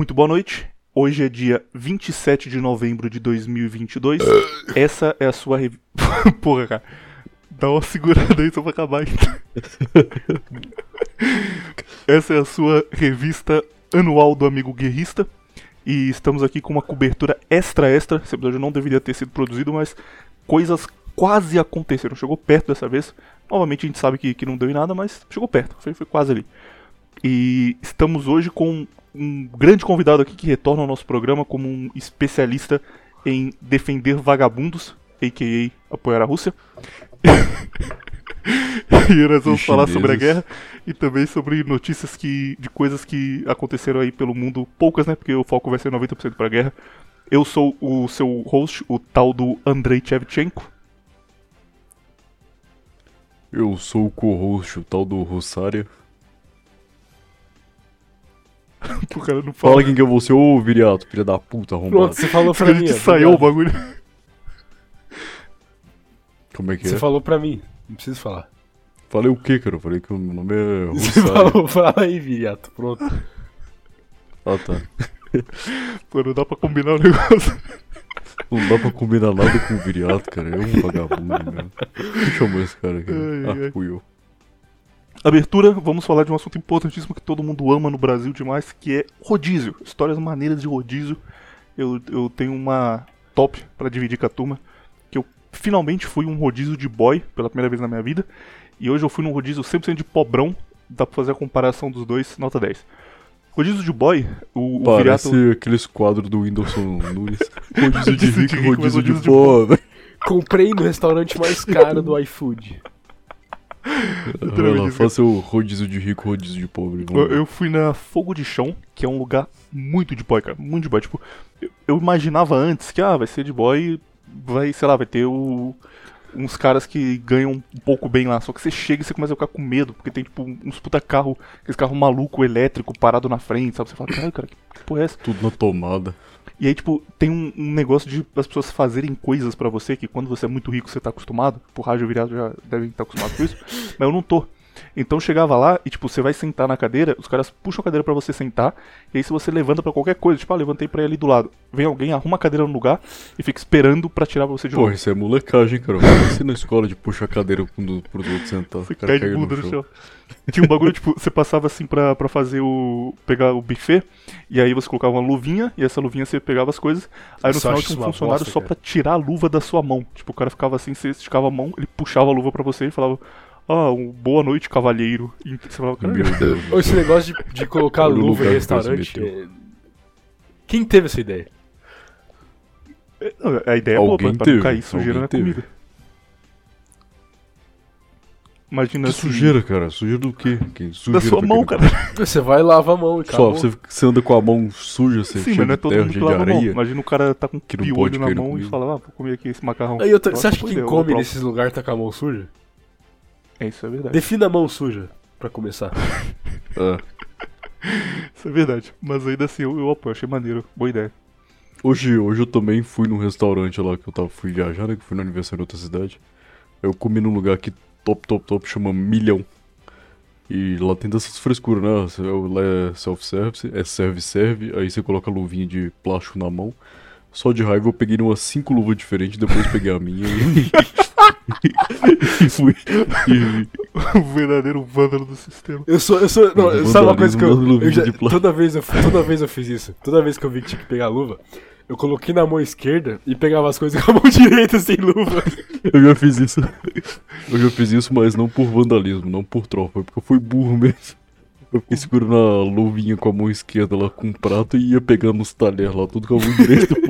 Muito boa noite. Hoje é dia 27 de novembro de 2022. Essa é a sua revi... Porra, cara. Dá uma segurada aí só pra acabar. Essa é a sua revista anual do Amigo Guerrista. E estamos aqui com uma cobertura extra extra. Esse episódio não deveria ter sido produzido, mas coisas quase aconteceram. Chegou perto dessa vez. Novamente a gente sabe que, que não deu em nada, mas chegou perto. Foi, foi quase ali. E estamos hoje com um grande convidado aqui que retorna ao nosso programa como um especialista em defender vagabundos, a.k.a. apoiar a Rússia. e nós vamos falar sobre a guerra e também sobre notícias que, de coisas que aconteceram aí pelo mundo, poucas, né? Porque o foco vai ser 90% para a guerra. Eu sou o seu host, o tal do Andrei Chevchenko. Eu sou o co-host, o tal do Rossária. o cara não fala. Fala quem que é você, ô Viriato, filha da puta, arrombado. Pronto, você falou pra mim. é saiu o bagulho. Como é que Você é? falou pra mim. Não preciso falar. Falei o quê, cara? Eu falei que o meu nome é Você falou, fala aí, Viriato. Pronto. Ah, tá. Pô, não dá pra combinar o negócio. Não dá pra combinar nada com o Viriato, cara. É um vagabundo mesmo. Quem chamou esse cara aqui? Ai. Ah, fui eu. Abertura, vamos falar de um assunto importantíssimo que todo mundo ama no Brasil demais, que é rodízio. Histórias maneiras de rodízio. Eu, eu tenho uma top pra dividir com a turma, que eu finalmente fui um rodízio de boy pela primeira vez na minha vida, e hoje eu fui num rodízio 100% de pobrão, dá pra fazer a comparação dos dois, nota 10. Rodízio de boy, o, o Parece Viriato... aqueles quadros do Whindersson Nunes. Rodízio de Rodízio rico, rico, mas rodízio de rodízio de pobre. Comprei no restaurante mais caro do iFood. Lá, faça o rodízio de rico, rodízio de pobre. Eu, eu fui na Fogo de Chão, que é um lugar muito de boy, cara. Muito de boy. Tipo, eu, eu imaginava antes que, ah, vai ser de boy, vai, sei lá, vai ter o- uns caras que ganham um pouco bem lá. Só que você chega e você começa a ficar com medo, porque tem, tipo, uns puta carro, aqueles carro maluco, elétrico, parado na frente, sabe? Você fala, caralho, cara, que porra é essa? Tudo na tomada. E aí, tipo, tem um, um negócio de as pessoas fazerem coisas pra você que quando você é muito rico você tá acostumado. Por rádio virado já devem estar acostumados com isso. mas eu não tô. Então chegava lá e, tipo, você vai sentar na cadeira, os caras puxam a cadeira pra você sentar, e aí se você levanta pra qualquer coisa, tipo, ah, levantei pra ir ali do lado. Vem alguém, arruma a cadeira no lugar e fica esperando pra tirar você de Pô, novo. isso é molecagem, cara. Você na escola de puxar a cadeira quando, pros outros sentar. Você cai de bunda no chão. Tinha um bagulho, tipo, você passava assim pra, pra fazer o. pegar o buffet, e aí você colocava uma luvinha, e essa luvinha você pegava as coisas. Aí no final tinha um funcionário bosta, só cara. pra tirar a luva da sua mão. Tipo, o cara ficava assim, você esticava a mão, ele puxava a luva pra você e falava. Ah, um boa noite, cavalheiro. E você falava, cara, Meu Deus. Ou esse negócio de, de colocar luva em restaurante. é- Quem teve essa ideia? Não, A ideia é boa, pra, Alguém pra não cair sujeira alguém na teve. comida. Imagina Que se- sujeira, cara. Sujeira do quê? Que sujeira Da sua mão, cara. Você vai lavar a mão e Só, você, você anda com a mão suja, você Sim, mas não é todo terra, mundo que lava a mão. Imagina o cara tá com não piolho na mão e comida. fala, ah, vou comer aqui esse macarrão. Aí outra- Nossa, você acha que quem eu come nesses lugares tá com a mão suja? É, isso é verdade. Defina a mão suja, pra começar. Ah. Isso é verdade. Mas ainda assim, eu, eu apoio, achei maneiro. Boa ideia. Hoje, hoje eu também fui num restaurante lá que eu tava, fui viajar, né? Que fui no aniversário em outra cidade. Eu comi num lugar que top, top, top, chama Milhão. E lá tem dessas frescuras, né? Você- Lá é self-service, é serve-serve, aí você coloca a luvinha de plástico na mão. Só de raiva eu peguei umas cinco luvas diferentes, depois peguei a minha e. e fui. E, o verdadeiro vândalo do sistema. Eu sou, eu sou, não, Eu sabe uma coisa que eu, eu já- toda vez eu, toda vez eu fiz isso. Toda vez que eu vi que tinha que pegar a luva, eu coloquei na mão esquerda e pegava as coisas com a mão direita sem luva. eu já fiz isso. Eu já fiz isso, mas não por vandalismo, não por tropa, porque eu fui burro mesmo. Eu fiquei segurando a luvinha com a mão esquerda lá com um prato e ia pegando os talheres lá, tudo com a mão direita.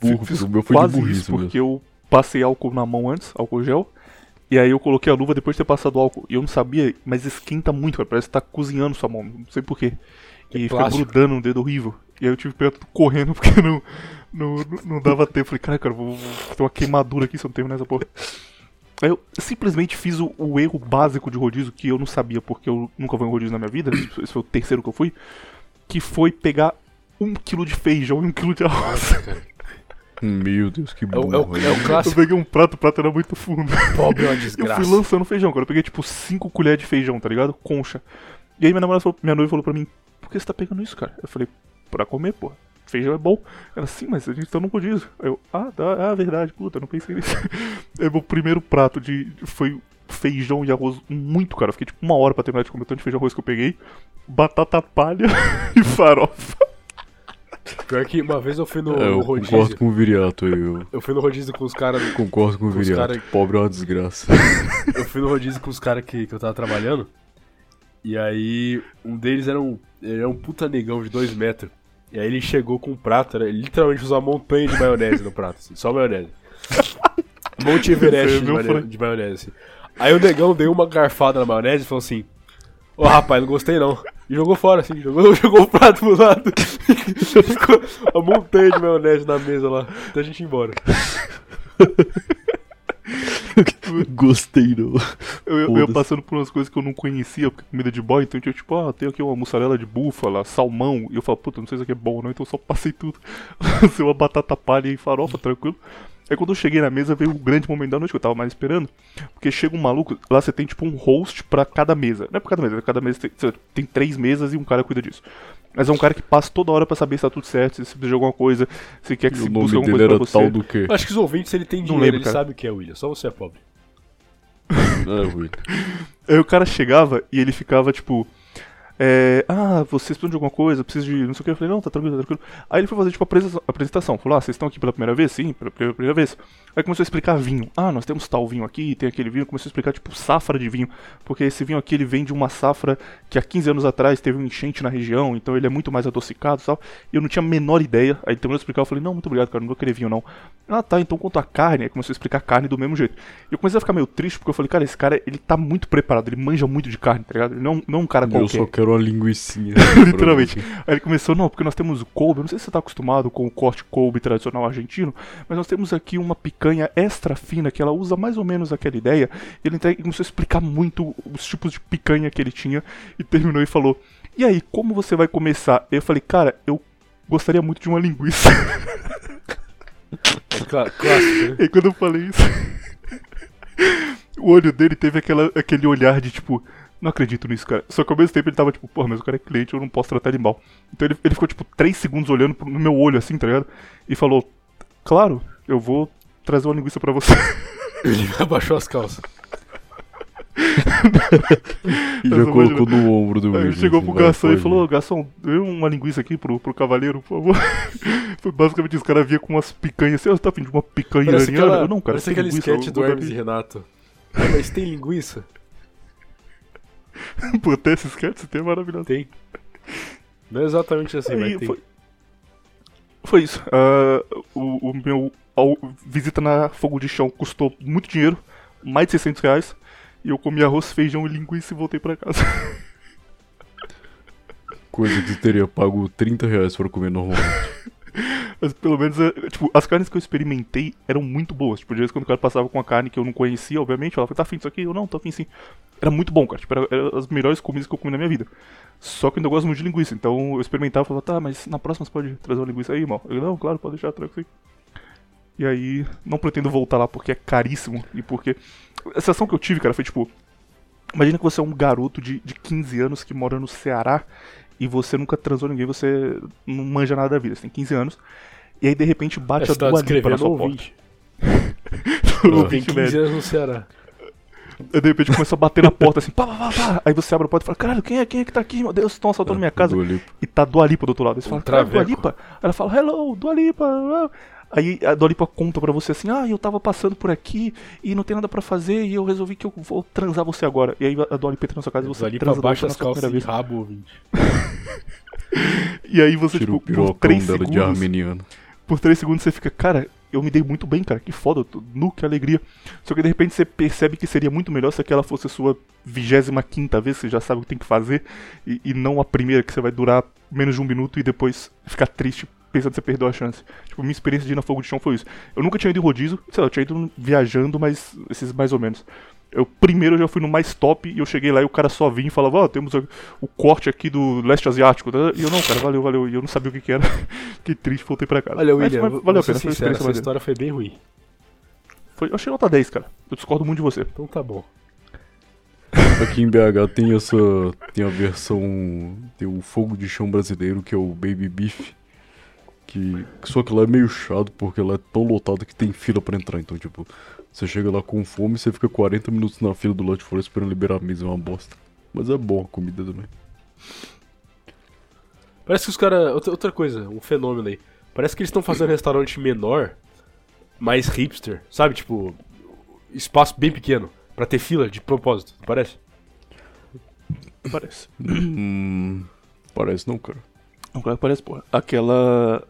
burro, Fiz o meu foi de burrice isso, mesmo. porque eu passei álcool na mão antes, álcool gel. E aí eu coloquei a luva depois de ter passado álcool. E eu não sabia, mas esquenta muito, cara. Parece que tá cozinhando sua mão. Não sei porquê. E É fica grudando no dedo horrível. E aí eu tive que correndo porque não, não, não dava tempo. Falei, cara, cara, vou, vou ter uma queimadura aqui se eu não terminar essa porra. Aí eu simplesmente fiz o, o erro básico de rodízio que eu não sabia porque eu nunca fui em rodízio na minha vida. Esse foi o terceiro que eu fui. Que foi pegar um quilo de feijão e um quilo de arroz. Meu Deus, que É o, é o, é o Eu clássico peguei um prato, o prato era muito fundo. pobre é uma Eu desgraça. fui lançando feijão, cara. Eu peguei tipo 5 colheres de feijão, tá ligado? Concha. E aí minha namorada falou, minha noiva falou pra mim, por que você tá pegando isso, cara? Eu falei, pra comer, pô. Feijão é bom. Ela, sim, mas a gente tá no rodízio. Aí eu, ah, tá, ah, verdade, puta, não pensei nisso. Aí meu primeiro prato de. foi feijão e arroz muito caro. Eu fiquei tipo uma hora pra terminar de comer tanto de feijão e arroz que eu peguei. Batata palha e farofa. Pior que uma vez eu fui no, É, no eu rodízio. concordo com o Viriato aí. Eu Eu fui no rodízio com os caras. concordo com o os Viriato. cara- Pobre é uma desgraça. Eu fui no rodízio com os caras que, que eu tava trabalhando. E aí, um deles era um, era um puta negão de 2 metros. E aí ele chegou com um prato, era, ele literalmente usou uma montanha de maionese no prato, assim, só maionese. Monte Everest de, frango. de maionese, assim. Aí o negão deu uma garfada na maionese e falou assim: Ô rapaz, não gostei não. E jogou fora, assim, jogou, jogou o prato pro lado. Ficou a montanha de maionese na mesa lá, até a gente ir embora. Gostei, não. Eu, eu ia Foda-se. passando por umas coisas que eu não conhecia, porque comida de boy, então tinha tipo, ah, tem aqui uma mussarela de búfala, salmão, e eu falo, puta, não sei se isso aqui é bom ou não, então eu só passei tudo. Lancei uma batata palha e farofa, tranquilo. Aí quando eu cheguei na mesa veio o grande momento da noite que eu tava mais esperando, porque chega um maluco, lá você tem tipo um host pra cada mesa. Não é pra cada mesa, cada mesa tem, tem três mesas e um cara cuida disso. Mas é um cara que passa toda hora pra saber se tá tudo certo, se você precisa de alguma coisa, se quer que E se busque alguma dele coisa era pra você. tal do quê? Eu acho que os ouvintes, ele tem Não dinheiro, lembro, ele cara. sabe o que é, William, só você é pobre. É, ruim. Aí o cara chegava e ele ficava tipo. É, ah, vocês precisam de alguma coisa, preciso de não sei o que. Eu falei, não, tá tranquilo, tá tranquilo. Aí ele foi fazer tipo a apresentação. Falou, ah, vocês estão aqui pela primeira vez? Sim, pela primeira, vez. Aí começou a explicar vinho. Ah, nós temos tal vinho aqui, tem aquele vinho. Começou a explicar tipo safra de vinho. Porque esse vinho aqui ele vem de uma safra que há 15 anos atrás teve um enchente na região, então ele é muito mais adocicado e tal. E eu não tinha a menor ideia. Aí ele terminou de explicar, eu falei, não, muito obrigado, cara, não vou querer vinho não. Ah, tá, então quanto a carne, aí começou a explicar carne do mesmo jeito. E eu comecei a ficar meio triste porque eu falei, cara, esse cara, ele tá muito preparado, ele manja muito de carne, tá ligado? Ele não, não é um cara Eu qualquer. só quero uma linguicinha. Literalmente. Aí ele começou, não, porque nós temos o eu não sei se você tá acostumado com o corte Kobe tradicional argentino, mas nós temos aqui uma picanha extra fina que ela usa mais ou menos aquela ideia. E ele começou a explicar muito os tipos de picanha que ele tinha e terminou e falou: "E aí, como você vai começar?" Eu falei: "Cara, eu gostaria muito de uma linguiça." É clá- clássico, né? E quando eu falei isso, o olho dele teve aquela, aquele olhar de tipo, não acredito nisso, cara. Só que ao mesmo tempo ele tava tipo, porra, mas o cara é cliente, eu não posso tratar ele mal. Então ele, ele ficou tipo 3 segundos olhando pro- no meu olho assim, tá ligado? E falou, claro, eu vou trazer uma linguiça pra você. Ele abaixou as calças. E já colocou no ombro do Aí chegou assim, pro garçom e falou, ir. "Ô, garçom, dê uma linguiça aqui pro, pro cavaleiro, por favor. Foi basicamente isso, o cara via com umas picanhas assim, "Ah, você tá afim de uma picanha iraniana? aquela, Eu não, cara, parece aquele linguiça, sketch do Hermes e Renato. Ah, mas tem linguiça? Pô, até esse sketch, esse tema é maravilhoso. Tem. Não é exatamente assim, Aí mas tem. foi, foi isso. Ah, o, o meu ao- visita na Fogo de Chão custou muito dinheiro, mais de 600 reais. E eu comi arroz, feijão e linguiça e voltei pra casa. Coisa que teria pago 30 reais pra comer normalmente. Mas pelo menos, é, tipo, as carnes que eu experimentei eram muito boas. Tipo, de vez quando o cara passava com a carne que eu não conhecia, obviamente, eu falava, tá afim disso aqui? Eu não, tô afim sim. Era muito bom, cara. Tipo, era, era as melhores comidas que eu comi na minha vida. Só que eu ainda gosto muito de linguiça. Então eu experimentava e falava, tá, mas na próxima você pode trazer uma linguiça aí, irmão? Eu, não, claro, pode deixar, sim. E aí, não pretendo voltar lá porque é caríssimo. E porque. A sensação que eu tive, cara, foi tipo. Imagina que você é um garoto de, de 15 anos que mora no Ceará e você nunca transou ninguém, você não manja nada da vida, você tem 15 anos. E aí de repente bate Você a tá Dua Lipa na sua porta. ouvinte. O Tem ouvinte 15 médio. anos no Ceará. Aí de repente começa a bater na porta assim, pá, pá, pá, pá. Aí você abre a porta e fala, caralho, quem é, quem é que tá aqui, meu Deus, estão assaltando minha casa. Dua Lipa. E tá Dua Lipa do outro lado. Aí você fala, Um cara, Dua traveco. Lipa? Aí ela fala, hello, Dua Lipa. Aí a Dua Lipa conta pra você assim, ah, eu tava passando por aqui e não tem nada pra fazer e eu resolvi que eu vou transar você agora. E aí a Dua Lipa entra na sua casa e você Ali pra transa baixo Dua as calças e vez. rabo, ouvinte. E aí você, Tira tipo, por 3 dela de segundos, armeniano. por 3 segundos você fica, cara, eu me dei muito bem, cara, que foda, eu tô nu, que alegria. Só que de repente você percebe que seria muito melhor se aquela fosse a sua 25 vez, você já sabe o que tem que fazer, e, e não a primeira que você vai durar menos de um minuto e depois ficar triste pensando que você perdeu a chance. Tipo, minha experiência de ir na fogo de chão foi isso. Eu nunca tinha ido em rodízio, sei lá, eu tinha ido viajando, mas esses mais ou menos. Eu primeiro eu já fui no mais top e eu cheguei lá e o cara só vinha e falava, ó, temos o, corte aqui do leste asiático. E eu, não, cara, valeu, valeu. E eu não sabia o que, que era. que triste, voltei pra casa. Olha, Mas- William, mas vou valeu a pena, sincero, experiência essa história foi bem ruim. Foi, eu achei nota 10, cara. Eu discordo muito de você. Então tá bom. Aqui em BH tem essa. Tem a versão. Tem o fogo de chão brasileiro, que é o Baby Beef. Que. Só que lá é meio chato porque lá é tão lotado que tem fila pra entrar. Então, tipo, você chega lá com fome, você fica 40 minutos na fila do lado de fora esperando liberar a mesa, é uma bosta. Mas é bom a comida também. Parece que os caras. Outra, outra coisa, um fenômeno aí. Parece que eles estão fazendo restaurante menor, mais hipster. Sabe, tipo. Espaço bem pequeno. Pra ter fila de propósito, não parece? Parece. Hum. Parece não, cara. Não, claro que parece, porra. Aquela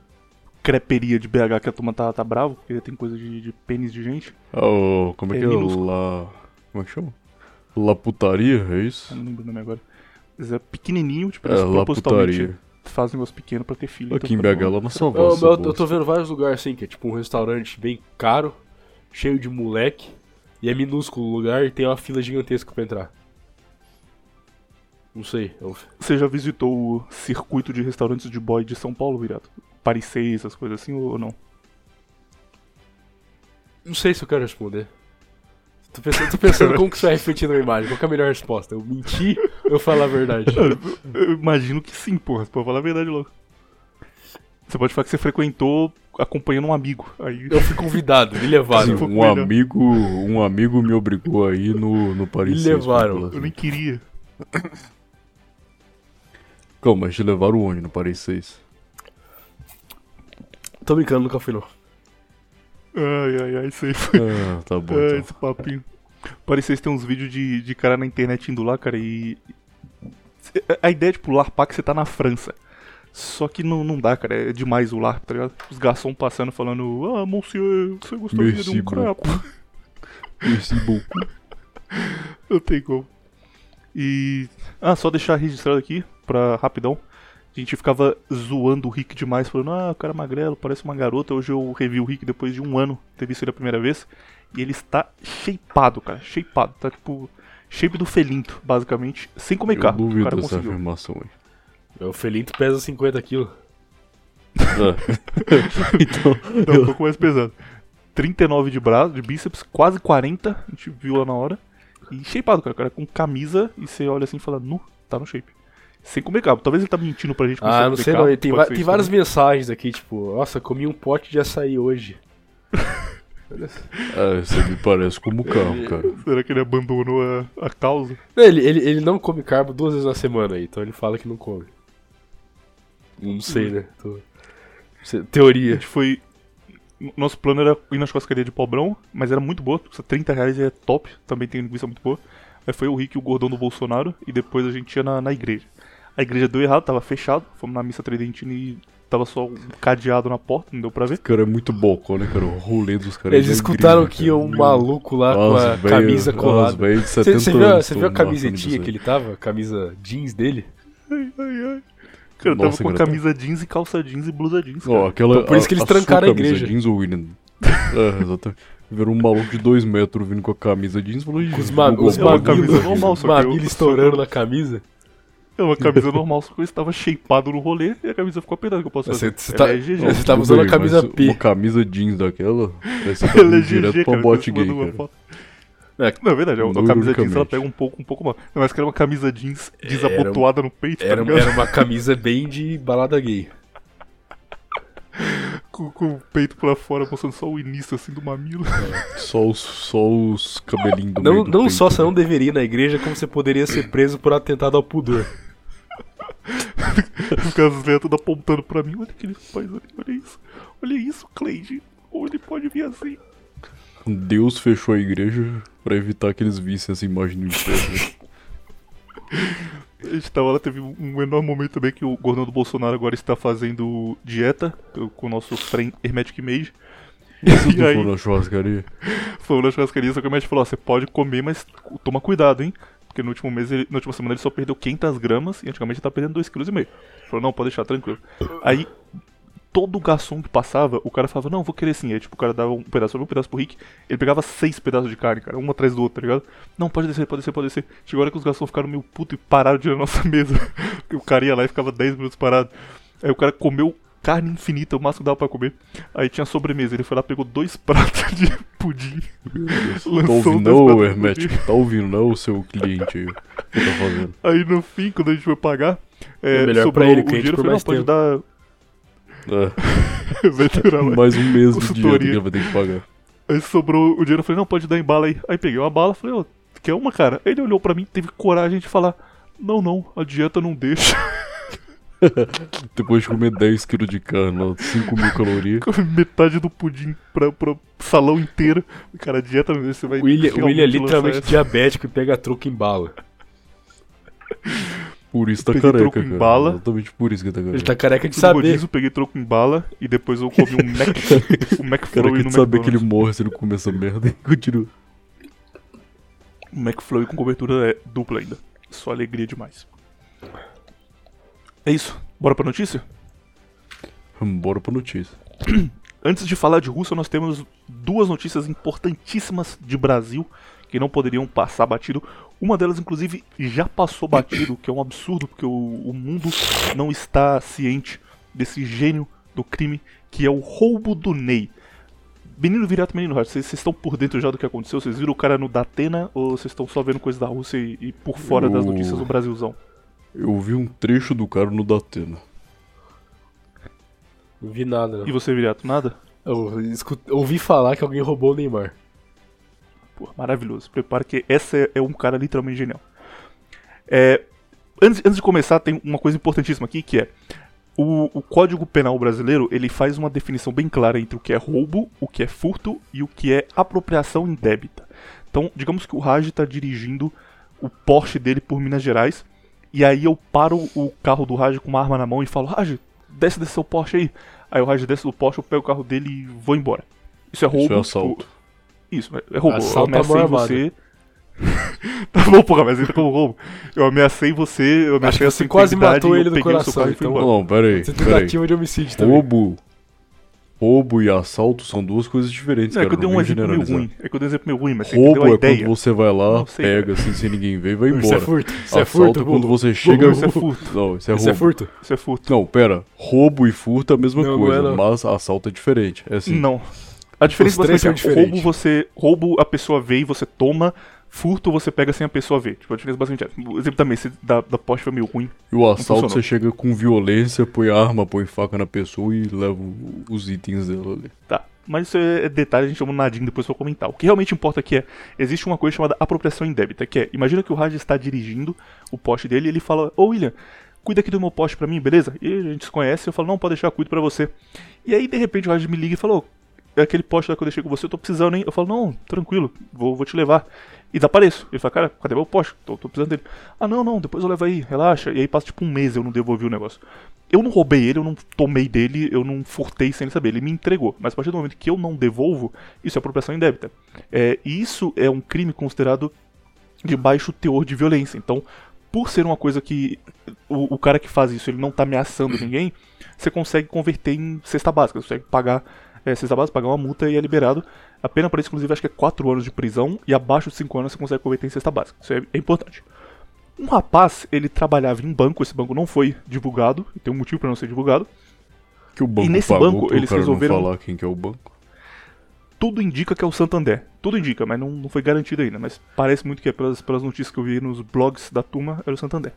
creperia de BH que a turma tá, tá bravo, porque tem coisa de, de pênis de gente. Ah, o- como é É que é? minúsculo. La. Como é que chama? La putaria, é isso? Eu não lembro o nome agora. Mas é pequenininho, tipo, É, propositalmente Putaria. fazem um negócio pequeno pra ter filho. Aqui em então BH, fica lá na Eu, Savassi. eu, eu tô vendo vários lugares assim, que é tipo um restaurante bem caro, cheio de moleque, e é minúsculo o lugar e tem uma fila gigantesca pra entrar. Não sei. é eu- Você já visitou o circuito de restaurantes de boy de São Paulo, virado? Paris 6, essas coisas assim, ou não? Não sei se eu quero responder. Tô pensando, tô pensando como que isso vai refletir na imagem. Qual que é a melhor resposta? Eu mentir ou eu falar a verdade? Eu imagino que sim, porra. Pra falar a verdade logo. Você pode falar que você frequentou acompanhando um amigo. Aí. Eu fui convidado, me Sim, levaram. um pouco um melhor. amigo, um amigo me obrigou aí no, no Paris Me 6, levaram. Eu nem queria. Calma, mas te levaram onde no Paris 6? Tô brincando, nunca fui não. Ai, ai, ai, sei. Foi. Ah, tá bom. Ai, então. esse papinho. Parecia que tem uns vídeos de, de cara na internet indo lá, cara, e. A ideia é, tipo, larpar que você tá na França. Só que não, não dá, cara. É demais o LARP, tá ligado? Os garçons passando falando, ah, monsieur, você gostaria de Merci um crepe? Merci beaucoup. Não tem como. E. Ah, só deixar registrado aqui, pra rapidão. A gente ficava zoando o Rick demais, falando, ah, o cara é magrelo, parece uma garota. Hoje eu revi o Rick depois de um ano ter visto ele a primeira vez. E ele está shapeado, cara. Shapeado. Tá tipo. Shape do felinto, basicamente. Sem comer Eu carne. O duvido cara dessa conseguiu. afirmação aí. Meu felinto pesa 50 quilos. É. então, Não, um pouco mais pesado. 39 de braço, de bíceps, quase 40. A gente viu lá na hora. E shapeado, cara. O cara com camisa e você olha assim e fala, nu, tá no shape. Sem comer cabo. Talvez ele tá mentindo pra gente. com Ah, não comer sei cabo, não. Tem, va- tem isso várias também. mensagens aqui, tipo, nossa, comi um pote de açaí hoje. é, você me parece como carro, cara. Será que ele abandonou a, a causa? Ele, ele, ele não come carbo duas vezes na semana aí, então ele fala que não come. Não sei, né? Tô- Cê- A Teoria. gente foi. Nosso plano era ir na churrascaria de Pobrão, mas era muito boa, custa 30 reais e é top, também tem linguiça muito boa. Aí foi o Rick e o gordão do Bolsonaro, e depois a gente ia na, na igreja. A igreja deu errado, tava fechado, fomos na missa tridentina e tava só um cadeado na porta, não deu pra ver. Esse cara é muito bocó, né, cara? O rolê dos caras. Eles é escutaram incrível, que cara. um maluco lá com a velhas- camisa colada. velhas de 70 Você viu, a- anos cê viu a camisetinha que ele tava? A camisa jeans dele? Ai, ai, ai. Cara, Nossa, tava com cara, camisa jeans e calça jeans e blusa jeans. Ó, cara. aquela, Então, por isso que eles sua trancaram a camisa igreja. jeans ou William. É, exatamente. Viram um maluco de 2 metros vindo com a camisa jeans e falou, "Ih, Com os, ma os normal, os estourando na camisa. É uma camisa normal, só que eu estava shapeado no rolê e a camisa ficou apertada que eu posso Você, fazer. você tá, é GG. você tava usando a camisa P. Uma camisa jeans daquela, aí você tá Ela é GG, direto pra bote depois gay, cara. É, Não, é verdade, a, a Não, camisa jeans ela pega um pouco, um pouco mal. Não, mas que era uma camisa jeans desabotoada no peito, tá Era, ligado? era uma camisa bem de balada gay. Com, com o peito pra fora, mostrando só o início assim do mamilo. Só os, só os cabelinhos do meio Não, do não peito, só você né? não deveria ir na igreja, como você poderia ser preso por atentado ao pudor. Os caras velhos tudo apontando pra mim. Olha aquele rapaz ali, olha isso. Olha isso, Cleide. Ou ele pode vir assim. Deus fechou a igreja pra evitar que eles vissem essa imagem do inferno. A gente tava lá, teve um enorme momento também que o gordão do Bolsonaro agora está fazendo dieta com o nosso friend Hermetic Mage. Vocês E aí, foram na churrascaria? foi na churrascaria, só que o médico falou, ó, você pode comer, mas toma cuidado, hein? Porque no último mês, ele- na última semana ele só perdeu 500 gramas e antigamente ele tá perdendo 2,5 kg. Falou, não, pode deixar, tranquilo. Aí, todo garçom que passava, o cara falava, não, vou querer sim. Aí, tipo, o cara dava um pedaço, um pedaço pro Rick, ele pegava seis pedaços de carne, cara, um atrás do outro, tá ligado? Não, pode descer, pode descer, pode descer. Chegou a hora que os garçons ficaram meio puto e pararam de ir na nossa mesa. O cara ia lá e ficava 10 minutos parado. Aí o cara comeu carne infinita, o máximo que dava pra comer. Aí tinha sobremesa, ele foi lá, pegou dois pratos de pudim. Tá Lançou ouvindo, não, hermético? Tá ouvindo, não, o seu cliente aí? O que tá fazendo? Aí no fim, quando a gente foi pagar, é, É melhor sobrou pra ele, o cliente dinheiro, eu por falei, não, mais pode. É, dar... durar mais. mais um mês de dinheiro que ele vai ter que pagar. Aí sobrou o dinheiro, eu falei, não, pode dar em bala aí. Aí peguei uma bala, falei, ô, quer uma, cara? Aí ele olhou pra mim, teve coragem de falar, não, não, a dieta não deixa. Depois de comer 10 kg de carne, ó, 5 mil calorias. Metade do pudim pra, pra salão inteiro. Cara, a dieta deixa, você vai O William, o William é literalmente diabético e pega truque em bala. Por isso tá Peguei careca, troco em bala. Exatamente por isso que tá careca. Ele tá careca de saber. rodízio, peguei troco em bala e depois eu comi um Mac, um quer no saber que ele morre se ele comer essa merda e continua. Um McFlurry com cobertura é, dupla ainda. Só alegria demais. É isso. Bora pra notícia? Bora pra notícia. Antes de falar de Rússia, nós temos duas notícias importantíssimas de Brasil que não poderiam passar batido. Uma delas, inclusive, já passou batido, que é um absurdo, porque o, o mundo não está ciente desse gênio do crime, que é o roubo do Ney. Menino Virato, menino Rádio, vocês estão por dentro já do que aconteceu? Vocês viram o cara no Datena ou vocês estão só vendo coisa da Rússia e, e por fora das notícias do Brasilzão? Eu vi um trecho do cara no Datena. Não vi nada, não. E você, Virato, nada? Eu escu- ouvi falar que alguém roubou o Neymar. Pô, maravilhoso. Prepara que essa é, é um cara literalmente genial. É, antes, antes de começar, tem uma coisa importantíssima aqui que é o, o Código Penal brasileiro ele faz uma definição bem clara entre o que é roubo, o que é furto e o que é apropriação indébita. Então, digamos que o Raj está dirigindo o Porsche dele por Minas Gerais e aí eu paro o carro do Raj com uma arma na mão e falo, Raj, desce desse seu Porsche aí. Aí o Raj desce do Porsche, eu pego o carro dele e vou embora. Isso é roubo. Isso é tipo, assalto. isso, é roubo. Assalto eu ameacei você. tá bom, porra, mas entra como roubo. Eu ameacei você, eu Acho que ameacei você quase matou ele do peguei o seu coração, então-. Não, pera aí, Você tentativa de homicídio também. Roubo. Roubo e assalto são duas coisas diferentes, Não, é cara. que eu dei um exemplo meio generalizar. ruim. É que eu dei um exemplo meio ruim, mas você Roubo é ideia. quando você vai lá, sei, pega assim sem ninguém ver e vai Isso embora. é furto. Isso é Assalto furto. é quando burro. você chega. Isso é furto. Não, isso é Isso é roubo. furto. Isso é furto. Não, pera. Roubo e furto é a mesma Não, coisa, é, mas assalto é diferente. É assim. Não. A diferença é roubo diferentes. você. Roubo a pessoa vê e você toma. Furto você pega sem a pessoa ver. Tipo, a diferença basicamente é. O exemplo também esse da, da Porsche foi meio ruim. E o assalto você chega com violência, põe arma, põe faca na pessoa e leva os itens dela ali. Tá. Mas isso é detalhe, a gente chama um nadinho depois pra comentar. O que realmente importa aqui é, existe uma coisa chamada apropriação indébita, que é, imagina que o Raj está dirigindo o Porsche dele e ele fala, ô William, cuida aqui do meu Porsche pra mim, beleza? E a gente se conhece, eu falo, não, pode deixar, eu cuido pra você. E aí, de repente, o Raj me liga e falou, é aquele Porsche lá que eu deixei com você, eu tô precisando, hein? Eu falo, não, tranquilo, vou, vou te levar. E desapareço. Ele fala, cara, cadê meu Porsche? Tô, tô precisando dele. Ah, não, não, depois eu levo aí, relaxa. E aí passa tipo um mês eu não devolvi o negócio. Eu não roubei ele, eu não tomei dele, eu não furtei sem ele saber. Ele me entregou. Mas a partir do momento que eu não devolvo, isso é apropriação indébita. É, e isso é um crime considerado de baixo teor de violência. Então, por ser uma coisa que o, o cara que faz isso ele não tá ameaçando ninguém, você consegue converter em cesta básica. Você consegue pagar é, cesta básica, pagar uma multa e é liberado. A pena para isso, inclusive, acho que é 4 anos de prisão e abaixo de 5 anos você consegue converter em cesta básica. Isso é, é importante. Um rapaz, ele trabalhava em um banco, esse banco não foi divulgado, e tem um motivo para não ser divulgado. Que o banco nesse pagou banco, eles resolveram- não falar quem que é o banco. Tudo indica que é o Santander. Tudo indica, mas não, não foi garantido ainda. Mas parece muito que é pelas, pelas notícias que eu vi nos blogs da turma, era o Santander.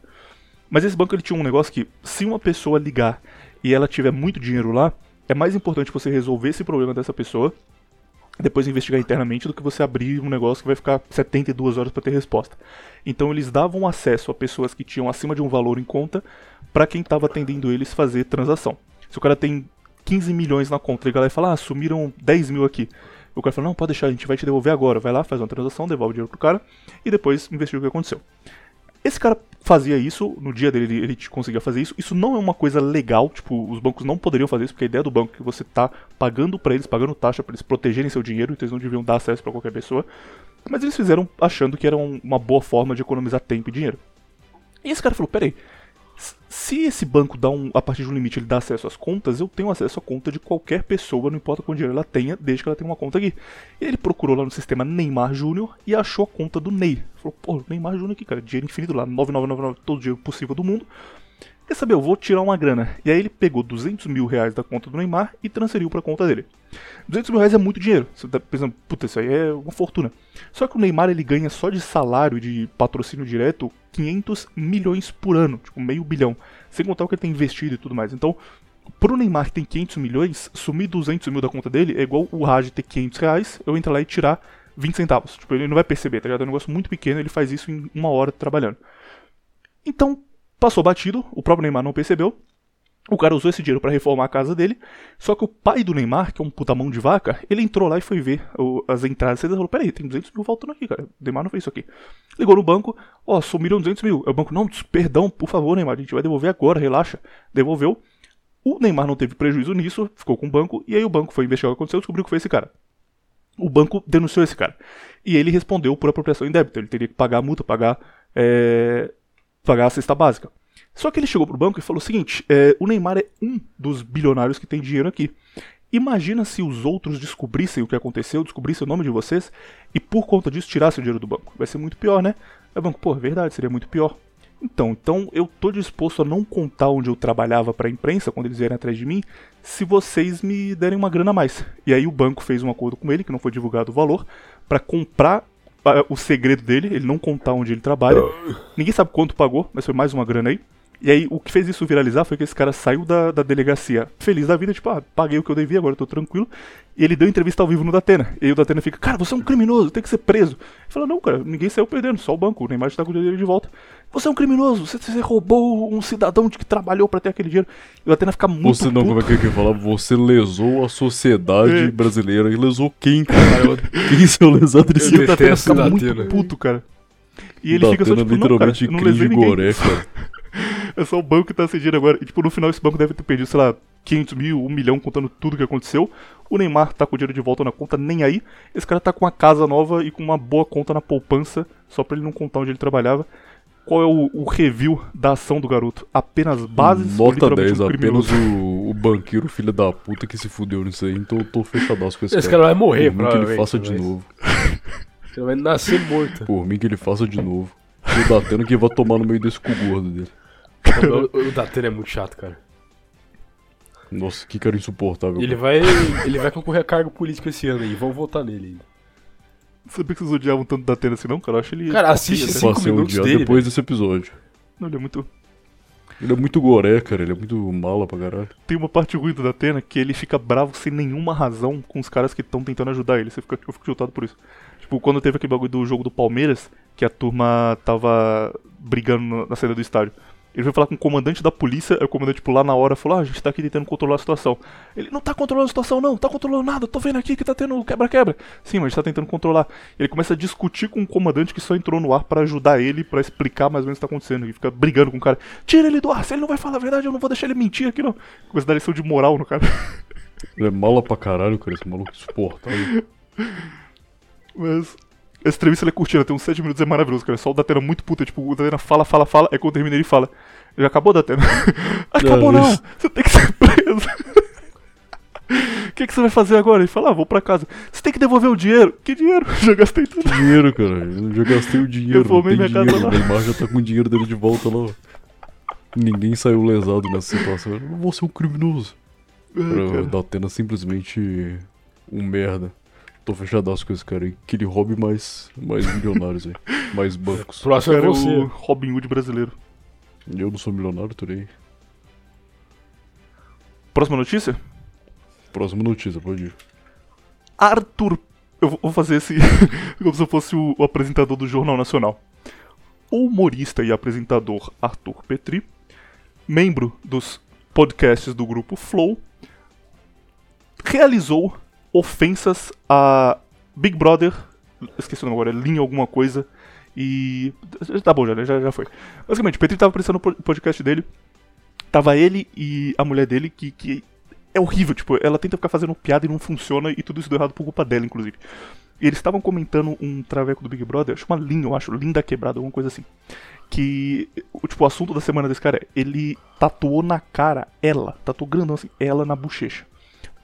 Mas esse banco ele tinha um negócio que, se uma pessoa ligar e ela tiver muito dinheiro lá, é mais importante você resolver esse problema dessa pessoa, depois investigar internamente, do que você abrir um negócio que vai ficar 72 horas para ter resposta. Então eles davam acesso a pessoas que tinham acima de um valor em conta para quem estava atendendo eles fazer transação. Se o cara tem 15 milhões na conta, liga lá e fala, ah, sumiram 10 mil aqui. O cara fala, não, pode deixar, a gente vai te devolver agora. Vai lá, faz uma transação, devolve o dinheiro pro cara e depois investiga o que aconteceu. Esse cara fazia isso, no dia dele ele, conseguia fazer isso. Isso não é uma coisa legal, tipo, os bancos não poderiam fazer isso, porque a ideia do banco é que você tá pagando pra eles, pagando taxa pra eles protegerem seu dinheiro, então eles não deviam dar acesso pra qualquer pessoa. Mas eles fizeram achando que era um- uma boa forma de economizar tempo e dinheiro. E esse cara falou, peraí, se esse banco dá um, a partir de um limite ele dá acesso às contas, eu tenho acesso à conta de qualquer pessoa, não importa quanto dinheiro ela tenha, desde que ela tenha uma conta aqui. Ele procurou lá no sistema Neymar Júnior e achou a conta do Ney. Falou, pô, Neymar Júnior aqui, cara, dinheiro infinito lá, 9999, todo dinheiro possível do mundo. Quer saber, eu vou tirar uma grana. E aí ele pegou 200 mil reais da conta do Neymar e transferiu pra conta dele. 200 mil reais é muito dinheiro. Você tá pensando, puta, isso aí é uma fortuna. Só que o Neymar ele ganha só de salário, de patrocínio direto, 500 milhões por ano, tipo meio bilhão. Sem contar o que ele tem investido e tudo mais. Então, pro Neymar que tem 500 milhões, sumir 200 mil da conta dele é igual o Raj ter 500 reais, eu entrar lá e tirar 20 centavos. Tipo, ele não vai perceber, tá ligado? É um negócio muito pequeno, ele faz isso em uma hora trabalhando. Então, passou batido, o próprio Neymar não percebeu. O cara usou esse dinheiro para reformar a casa dele. Só que o pai do Neymar, que é um puta mão de vaca, ele entrou lá e foi ver o, as entradas. Ele falou: Peraí, tem 200 mil faltando aqui, cara. O Neymar não fez isso aqui. Ligou no banco: Ó, oh, sumiram 200 mil. Aí o banco: Não, perdão, por favor, Neymar, a gente vai devolver agora, relaxa. Devolveu. O Neymar não teve prejuízo nisso, ficou com o banco. E aí o banco foi investigar o que aconteceu descobriu que foi esse cara. O banco denunciou esse cara. E ele respondeu por apropriação em débito. Ele teria que pagar a multa, pagar, é, pagar a cesta básica. Só que ele chegou pro banco e falou o seguinte: é, o Neymar é um dos bilionários que tem dinheiro aqui. Imagina se os outros descobrissem o que aconteceu, descobrissem o nome de vocês e por conta disso tirassem o dinheiro do banco. Vai ser muito pior, né? O banco, pô, é verdade, seria muito pior. Então, então eu tô disposto a não contar onde eu trabalhava para a imprensa quando eles vierem atrás de mim, se vocês me derem uma grana a mais. E aí o banco fez um acordo com ele, que não foi divulgado o valor, para comprar o segredo dele, ele não contar onde ele trabalha. Ninguém sabe quanto pagou, mas foi mais uma grana aí. E aí, o que fez isso viralizar foi que esse cara saiu da, da delegacia feliz da vida, tipo, ah, paguei o que eu devia, agora eu tô tranquilo. E ele deu entrevista ao vivo no Datena. E aí o Datena fica, cara, você é um criminoso, tem que ser preso. Ele fala, não, cara, ninguém saiu perdendo, só o banco, o Neymar está com o dinheiro de volta. Você é um criminoso, você, você roubou um cidadão de que trabalhou para ter aquele dinheiro. E o Datena fica muito Você não, puto. como é que ele fala? Você lesou a sociedade É. brasileira. E lesou quem, cara? quem seu lesado desse E o Datena detesto fica o muito Datena. puto, cara. E ele fica só Datena tipo, não, cara, literalmente eu não lesei cria ninguém. goré, cara. É só o banco que tá cedindo agora. E, tipo, no final esse banco deve ter perdido, sei lá, 500 mil, 1 milhão, contando tudo que aconteceu. O Neymar tá com o dinheiro de volta na conta, nem aí. Esse cara tá com uma casa nova e com uma boa conta na poupança, só pra ele não contar onde ele trabalhava. Qual é o, o review da ação do garoto? Apenas bases Nota literalmente 10, um apenas o, o banqueiro filho da puta que se fudeu nisso aí. Então eu tô fechadaço com esse, Esse cara vai morrer, Por mim que ele faça de novo. Ele vai nascer morto. Por mim que ele faça de novo. O Datena que vai tomar no meio desse cu gordo dele. O, o Datena é muito chato, cara. Nossa, que cara insuportável. Ele cara. vai, ele vai concorrer a cargo político esse ano e vão votar nele ainda. Sabia que vocês odiavam tanto da Atena assim, não, cara? Eu acho ele. Cara, assiste Ele- cinco Passei um minutos dia dele, depois desse episódio. Não, ele é muito. Ele é muito goré, cara. Ele é muito mala pra caralho. Tem uma parte ruim do Datena que ele fica bravo sem nenhuma razão com os caras que estão tentando ajudar ele. Você fica, eu fico chutado por isso. Tipo, quando teve aquele bagulho do jogo do Palmeiras, que a turma tava brigando na- na saída do estádio. Ele foi falar com o comandante da polícia, aí o comandante, tipo, lá na hora falou: Ah, a gente tá aqui tentando controlar a situação. Ele não tá controlando a situação, não, tá controlando nada, tô vendo aqui que tá tendo quebra-quebra. Sim, mas a gente tá tentando controlar. Ele começa a discutir com o comandante que só entrou no ar pra ajudar ele, pra explicar mais ou menos o que tá acontecendo. E fica brigando com o cara: Tira ele do ar, se ele não vai falar a verdade, eu não vou deixar ele mentir aqui, não. Começa a dar lição de moral no cara. Ele é mala pra caralho, cara. Esse maluco insuportável. Mas. Essa entrevista ela é curtinha, tem uns 7 minutos, é maravilhoso, cara. Só o Datena muito puta, tipo, o Datena fala, fala, fala, aí quando termina ele fala. Já acabou, Datena? acabou Não, não, isso- você tem que ser preso. O que, que você vai fazer agora? Ele fala, ah, vou pra casa. Você tem que devolver o dinheiro. Que dinheiro? Já gastei tudo. Dinheiro, cara. Eu já gastei o dinheiro. Eu formei não minha casa dinheiro. lá. O Neymar já tá com o dinheiro dele de volta lá. Ninguém saiu lesado nessa situação. Eu não vou ser um criminoso. Ai, Cara, Datena é simplesmente um merda. Tô fechadaço com esse cara aí. Que ele roube mais, mais milionários aí. Mais bancos. Próximo é você. o Robin Hood brasileiro. Eu não sou milionário, tô nem aí. Próxima notícia? Próxima notícia, pode ir. Arthur. Eu vou- vou fazer esse como se eu fosse o, o apresentador do Jornal Nacional. O humorista e apresentador Arthur Petri, membro dos podcasts do grupo Flow, realizou ofensas a Big Brother. Esqueci o nome agora, é Lin alguma coisa. E. Tá bom, já, já, já foi. Basicamente, o Petri tava aparecendo no po- podcast dele. Tava ele e a mulher dele que, que é horrível, tipo, ela tenta ficar fazendo piada e não funciona, e tudo isso deu errado por culpa dela, inclusive. E eles estavam comentando um traveco do Big Brother, chama Lin, eu acho, Linda Quebrada, alguma coisa assim. Que, o, tipo, o assunto da semana desse cara é, ele tatuou na cara ela, tatuou grandão assim, ela na bochecha.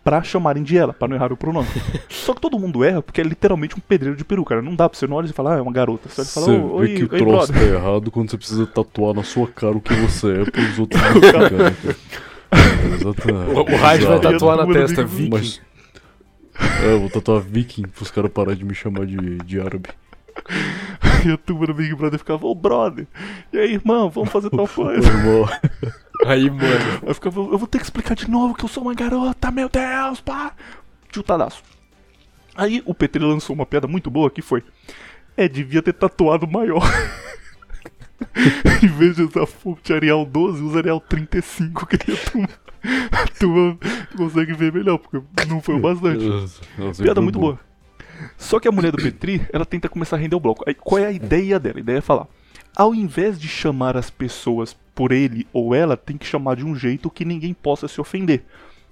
Pra chamarem de ela, pra não errar o pronome. Só que todo mundo erra porque é literalmente um pedreiro de peru, cara. Não dá pra você não olhar e falar, ah, é uma garota. Você Você fala, vê oi, que o oi, troço brother. tá errado quando você precisa tatuar na sua cara o que você é pros outros não ficarem, né, cara? Exatamente. O, Raj vai tatuar na testa Viking. Mas. É, eu vou tatuar viking pros caras pararem de me chamar de, de árabe. E a turma do Big Brother ficava, ô brother, e aí, irmão, vamos fazer tal coisa. Aí, mano. Aí eu ficava, eu vou ter que explicar de novo que eu sou uma garota, meu Deus, pá. Chutadaço. Aí o PT lançou uma piada muito boa que foi: É, devia ter tatuado maior. em vez de usar fonte Arial 12, usa Arial 35, que a turma, a turma consegue ver melhor, porque não foi o bastante. Nossa, Piada muito bom. boa. Só que a mulher do Petri, ela tenta começar a render o bloco. Aí, qual é a ideia dela? A ideia é falar: ao invés de chamar as pessoas por ele ou ela, tem que chamar de um jeito que ninguém possa se ofender.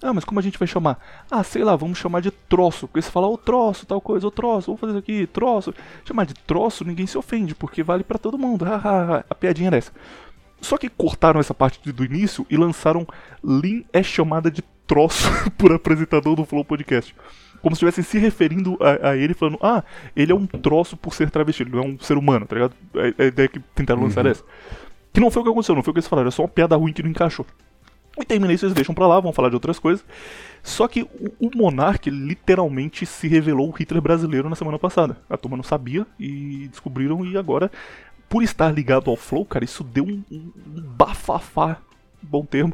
Ah, mas como a gente vai chamar? Ah, sei lá, vamos chamar de troço. Porque você fala, ô troço, tal coisa, ô troço, vamos fazer isso aqui, troço. Chamar de troço, ninguém se ofende, porque vale pra todo mundo. A piadinha era essa. Só que cortaram essa parte do início e lançaram Lin é chamada de troço por apresentador do Flow Podcast. Como se estivessem se referindo a, a ele, falando, ah, ele é um troço por ser travesti, ele não é um ser humano, tá ligado? A, a ideia que tentaram lançar é essa. Que não foi o que aconteceu, não foi o que eles falaram, era só uma piada ruim que não encaixou. E termina isso, eles deixam pra lá, vão falar de outras coisas. Só que o, o Monark literalmente se revelou o Hitler brasileiro na semana passada. A turma não sabia e descobriram, e agora, por estar ligado ao Flow, cara, isso deu um, um, um bafafá, bom termo,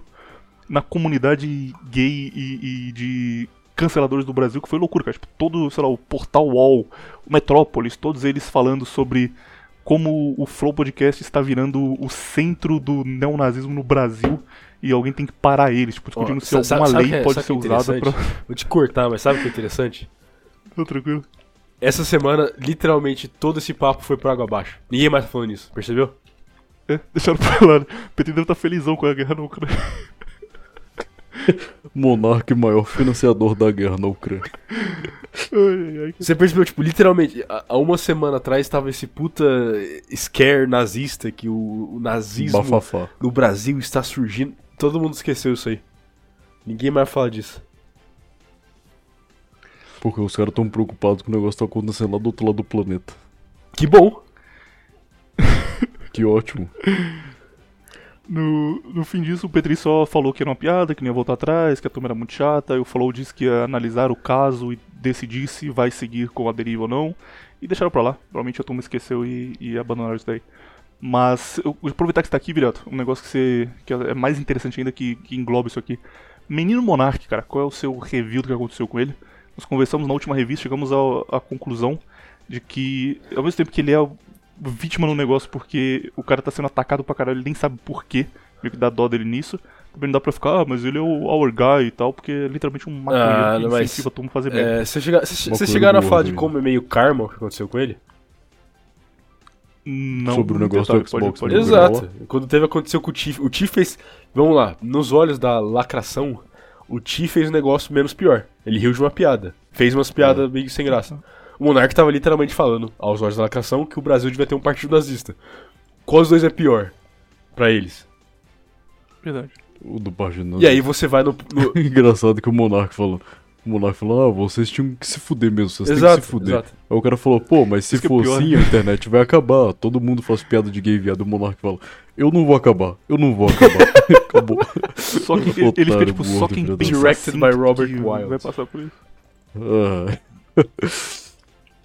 na comunidade gay e, e de canceladores do Brasil, que foi loucura, cara. Tipo, todo, sei lá, o Portal Wall, o Metrópolis, todos eles falando sobre como o Flow Podcast está virando o centro do neonazismo no Brasil e alguém tem que parar eles, tipo, discutindo Ó, se alguma sabe- lei é- pode sabe ser que é usada pra. Vou te cortar, mas sabe o que é interessante? Tá tranquilo? Essa semana, literalmente, todo esse papo foi por água abaixo. Ninguém mais tá falando isso, percebeu? É, deixaram pra lá. né? O PT deve estar felizão com a guerra na Ucrânia. Monarca e maior financiador da guerra na Ucrânia. Você percebeu, tipo, literalmente, há uma semana atrás tava esse puta scare nazista que o, o nazismo Bafafá. no Brasil está surgindo. Todo mundo esqueceu isso aí. Ninguém mais fala disso. Porque os caras tão preocupados que o negócio tá acontecendo lá do outro lado do planeta. Que bom! Que ótimo. No, no fim disso, o Petri só falou que era uma piada, que não ia voltar atrás, que a turma era muito chata. E o Flow disse que ia analisar o caso e decidir se vai seguir com a deriva ou não. E deixaram pra lá. Provavelmente a turma esqueceu e, e abandonaram isso daí. Mas, eu aproveitar que você tá aqui, Viriato, um negócio que, você, que é mais interessante ainda que, que engloba isso aqui. Menino Monark, cara, qual é o seu review do que aconteceu com ele? Nós conversamos na última revista, chegamos à conclusão de que, ao mesmo tempo que ele é vítima no negócio porque o cara tá sendo atacado pra caralho, ele nem sabe por quê, meio que dá dó dele nisso. Também não dá pra ficar, ah, mas ele é o our guy e tal, porque é literalmente um maconheiro Ah, que não, mas- incentiva turma a fazer merda. É, Vocês chega, chegaram a falar de como é meio karma o que aconteceu com ele? Não, sobre o não negócio detalhe, do Xbox, pode, né? pode. Exato. Quando teve aconteceu com o Ti, o Ti fez. Vamos lá, nos olhos da lacração, o Ti fez um negócio menos pior. Ele riu de uma piada. Fez umas piadas meio sem graça. O Monark tava literalmente falando, aos olhos da lacração, que o Brasil devia ter um partido nazista. Qual dos dois é pior? Pra eles. Verdade. O do Paginão. E aí você vai no. no- Engraçado que o Monark falou. O Monark falou, ah, vocês tinham que se fuder mesmo, vocês têm exato, que se fuder. exato. Aí o cara falou, pô, mas se é for pior. assim, a internet vai acabar. Todo mundo faz piada de gay viado. O Monark fala, eu não vou acabar, eu não vou acabar. Acabou. Só que ele, ele fica tipo, só quem pensa Directed by Robert Wilde. vai passar por isso. Ah.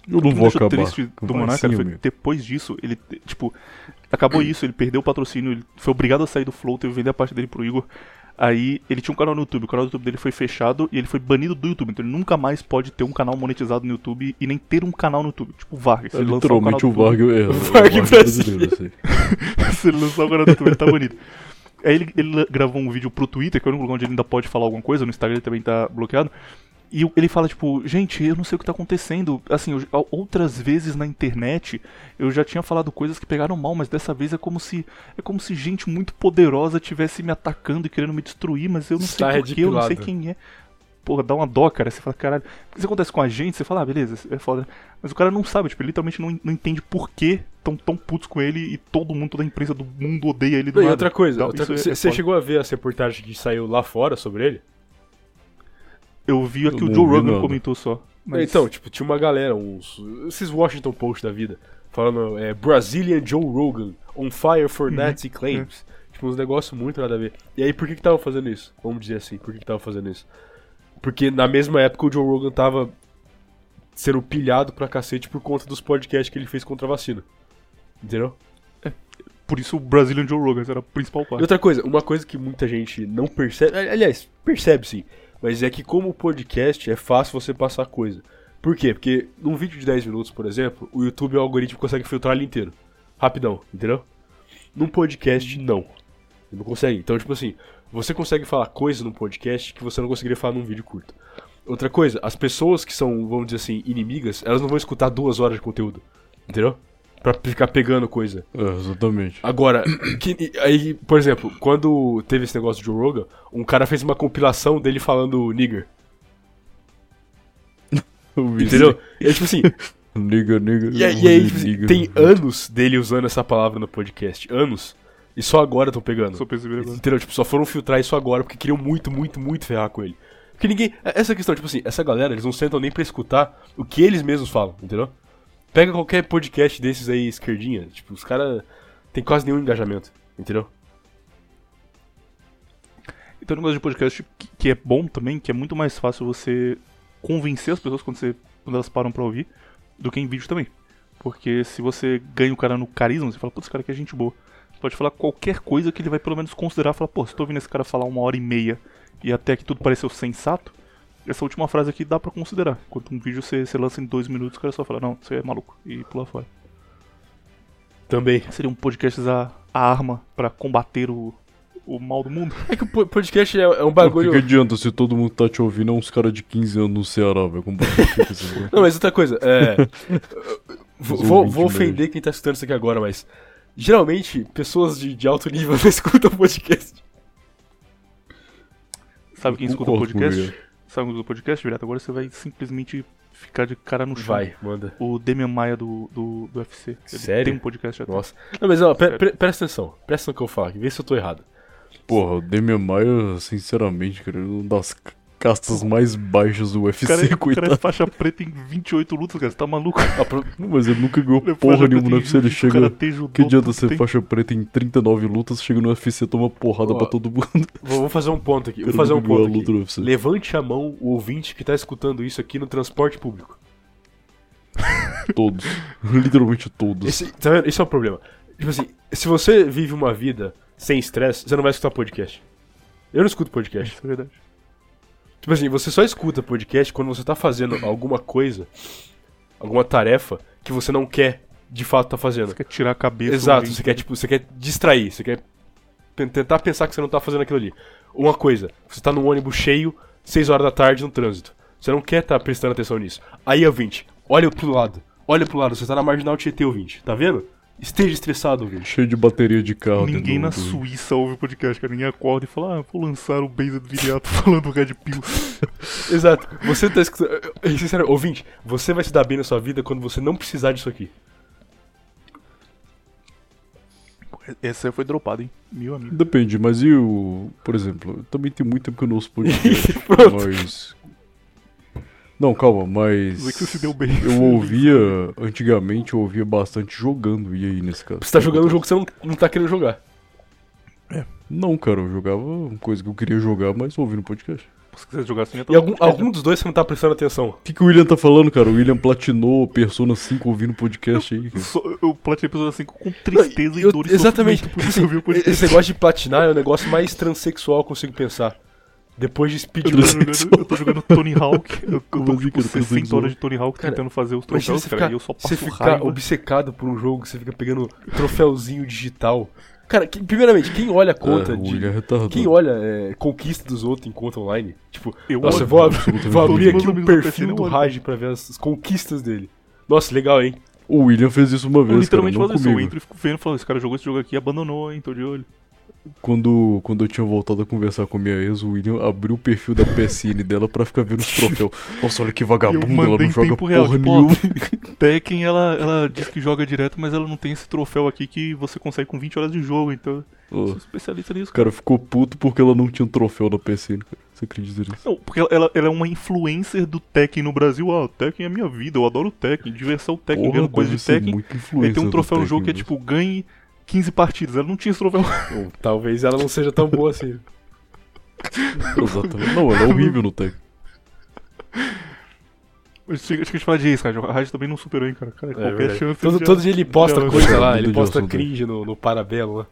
Eu O que não vou acabar. triste do cara, foi amigo. depois disso, ele, tipo, acabou isso, ele perdeu o patrocínio, ele foi obrigado a sair do Flow, teve que vender a parte dele pro Igor. Aí ele tinha um canal no YouTube, o canal do YouTube dele foi fechado e ele foi banido do YouTube. Então ele nunca mais pode ter um canal monetizado no YouTube e nem ter um canal no YouTube. Tipo o Vargas. É lançar um literalmente canal o Varg, é, o Varg Varg brasileiro. brasileiro, assim. Se ele lançar o canal do YouTube, ele tá banido. Aí ele, ele gravou um vídeo pro Twitter, que é o único lugar onde ele ainda pode falar alguma coisa, no Instagram ele também tá bloqueado. E o- ele fala, tipo, gente, eu não sei o que tá acontecendo. Assim, eu- outras vezes na internet eu já tinha falado coisas que pegaram mal, mas dessa vez é como se. É como se gente muito poderosa tivesse me atacando e querendo me destruir, mas eu não Está sei porquê, eu não sei quem é. Porra, dá uma dó, cara. Você fala, caralho. Porque isso acontece com a gente, você fala, ah, beleza, é foda. Mas o cara não sabe, tipo, ele literalmente não, não entende por que tão tão putos com ele e todo mundo, toda a imprensa do mundo odeia ele do Não, e outra coisa, Então, outra isso é- é você chegou a ver as reportagens que saiu lá fora sobre ele? Eu vi aqui Eu o Joe Rogan comentou só. Mas Então, tipo, tinha uma galera, uns. Esses Washington Post da vida, falando é, Brazilian Joe Rogan, on fire for Uhum. Nazi claims. Tipo, uns negócios muito nada a ver. E aí, por que que tava fazendo isso? Vamos dizer assim, por que que tava fazendo isso? Porque na mesma época o Joe Rogan tava sendo pilhado pra cacete por conta dos podcasts que ele fez contra a vacina. Entendeu? por isso o Brazilian Joe Rogan era a principal E parte. outra coisa, uma coisa que muita gente não percebe, ali- aliás, percebe sim, mas é que como podcast é fácil você passar coisa. Por quê? Porque num vídeo de 10 minutos, por exemplo, o YouTube, o algoritmo consegue filtrar ele inteiro. Rapidão, entendeu? Num podcast, não. Ele não consegue. Então, tipo assim, você consegue falar coisa num podcast que você não conseguiria falar num vídeo curto. Outra coisa, as pessoas que são, vamos dizer assim, inimigas, elas não vão escutar duas horas de conteúdo. Entendeu? Pra ficar pegando coisa. É, exatamente. Agora, que- aí, por exemplo, quando teve esse negócio de Joe Rogan, um cara fez uma compilação dele falando nigger. Entendeu? E aí, tipo assim. Nigga, nigga. e aí, e aí, tipo assim, tem anos dele usando essa palavra no podcast. Anos. E só agora estão pegando. Só percebi agora. Entendeu? Tipo, só foram filtrar isso agora porque queriam muito, muito, muito ferrar com ele. Porque ninguém. Essa questão, tipo assim, essa galera, eles não sentam nem pra escutar o que eles mesmos falam, entendeu? Pega qualquer podcast desses aí, esquerdinha, tipo, os caras tem quase nenhum engajamento, entendeu? E um negócio de podcast que, é bom também, que é muito mais fácil você convencer as pessoas quando, você, quando elas param pra ouvir, do que em vídeo também. Porque se você ganha o cara no carisma, você fala, putz, esse cara aqui é gente boa. Você pode falar qualquer coisa que ele vai pelo menos considerar, falar, pô, se tô ouvindo esse cara falar uma hora e meia e até que tudo pareceu sensato, essa última frase aqui dá pra considerar. Enquanto um vídeo você, você lança em dois minutos, o cara só fala, não, você é maluco, e pula fora. Também. Seria um podcast a, a arma pra combater o, o mal do mundo. É que o po- podcast é, é um O que, bagulho. que adianta se todo mundo tá te ouvindo? É uns caras de 15 anos no Ceará, velho. Não, mas outra coisa, é. vou, vou, ofender quem tá escutando isso aqui agora, mas. Geralmente, pessoas de, de alto nível não escutam podcast. Sabe quem escuta o podcast? Ele. Sabe quem escuta o podcast, Virato? Agora você vai simplesmente ficar de cara no chão. Vai, manda. O Demian Maia do, do, do UFC. Ele Sério? Tem um podcast até. Nossa. Não, mas ó, pre- pre- presta atenção. Presta atenção no que eu falo aqui, vê se eu tô errado. Porra, o Demian Maia, sinceramente, cara, é uma das c- castas mais baixas do UFC, cara, é- o cara coitado. é faixa preta em 28 lutas, cara. Você tá maluco? Ah, Mas ele nunca ganhou Ele é porra faixa nenhuma no UFC, ele chega... judô, Que adianta ser tem. faixa preta em 39 lutas, chega no UFC, toma porrada Ó, pra todo mundo. vou, fazer um ponto aqui. Vou Cara, fazer um ponto aqui. Levante a mão o ouvinte que tá escutando isso aqui no transporte público. Todos. Literalmente todos. Esse, tá vendo? Esse é o problema. Tipo assim, se você vive uma vida sem estresse, você não vai escutar podcast. Eu não escuto podcast. Isso é verdade. Tipo assim, você só escuta podcast quando você tá fazendo alguma coisa, alguma tarefa que você não quer de fato tá fazendo. Você quer tirar a cabeça. Exato, você quer tipo, você quer distrair, você quer tentar pensar que você não tá fazendo aquilo ali. Uma coisa, você tá num ônibus cheio, 6 horas da tarde no trânsito. Você não quer estar prestando atenção nisso. Aí, ouvinte, olha pro lado. Olha pro lado, você tá na marginal Tietê, ouvinte. Tá vendo? Esteja estressado, ouvinte. Cheio de bateria de carro. Ninguém na Suíça ouve o podcast, cara. Ninguém acorda e fala, ah, vou lançar o Base do Viriato falando Red Pill. Exato. Você tá escutando. Sinceramente, ouvinte, você vai se dar bem na sua vida quando você não precisar disso aqui. Essa foi dropada, hein? Meu amigo. Depende, mas e o. Por exemplo, também tem muito tempo que eu não ouço podcast. Mas. Não, calma, mas. Você se deu bem. Eu ouvia. Antigamente eu ouvia bastante jogando, e aí nesse caso? Você tá jogando um jogo que você não, não tá querendo jogar. Não, cara, eu jogava uma coisa que eu queria jogar, mas ouvindo podcast. Se quiser jogar assim, E algum, algum dos dois você não tá prestando atenção. O que, que o William tá falando, cara? O William platinou Persona 5 ouvindo podcast aí. cara. Só- Eu platinei Persona 5 com tristeza e Eu- dor e exatamente. Por isso eu vi o podcast. esse negócio de platinar é o negócio mais transexual que eu consigo pensar. Depois de Eu speedrun. tô, jogando, eu tô jogando Tony Hawk. Eu, eu tô assim, tipo cara? 60 Transexual? horas de Tony Hawk Cara, tentando fazer os troféus, você cara. ficar, e eu só você passo ficar raiva. obcecado por um jogo que você fica pegando troféuzinho digital. Cara, que- primeiramente, quem olha a conta É, de. É. Quem olha é, conquista dos outros em conta online? Tipo, Eu nossa, eu vou, ab- vou abrir aqui o perfil do. Raj pra ver as, as conquistas dele. Nossa, legal, hein? O William fez isso uma Eu vez, cara, literalmente não faço isso. Eu comigo. entro e fico vendo e falo, esse cara jogou esse jogo aqui e abandonou, hein? Tô de olho. Quando, quando eu tinha voltado a conversar com a minha ex, o William abriu o perfil da PSN dela pra ficar vendo os troféus. Nossa, olha que vagabunda, ela não joga tempo real, porra tipo, nenhuma. Tekken, ela, ela diz que joga direto, mas ela não tem esse troféu aqui que você consegue com 20 horas de jogo, então eu Ó, sou especialista nisso, O cara. cara ficou puto porque ela não tinha um troféu na PSN. cara. Você acredita nisso? Não, porque ela- ela, ela é uma influencer do Tekken no Brasil. Ah, o Tekken é minha vida, eu adoro o Tekken, diversão Tekken, ganhando coisa de Tekken. Aí tem um troféu no jogo que é tipo, ganhe 15 partidas. Ela não tinha esse troféu. Ou talvez ela não seja tão boa assim. né? Exatamente. Não, ela é horrível no Tekken. Acho que a gente fala de isso, cara. A Rádio também não superou, hein, cara. Cara, É qualquer verdade. chance. Todo, já- todo dia ele posta já- coisa lá, ele posta assunto, cringe no, no Parabelo lá.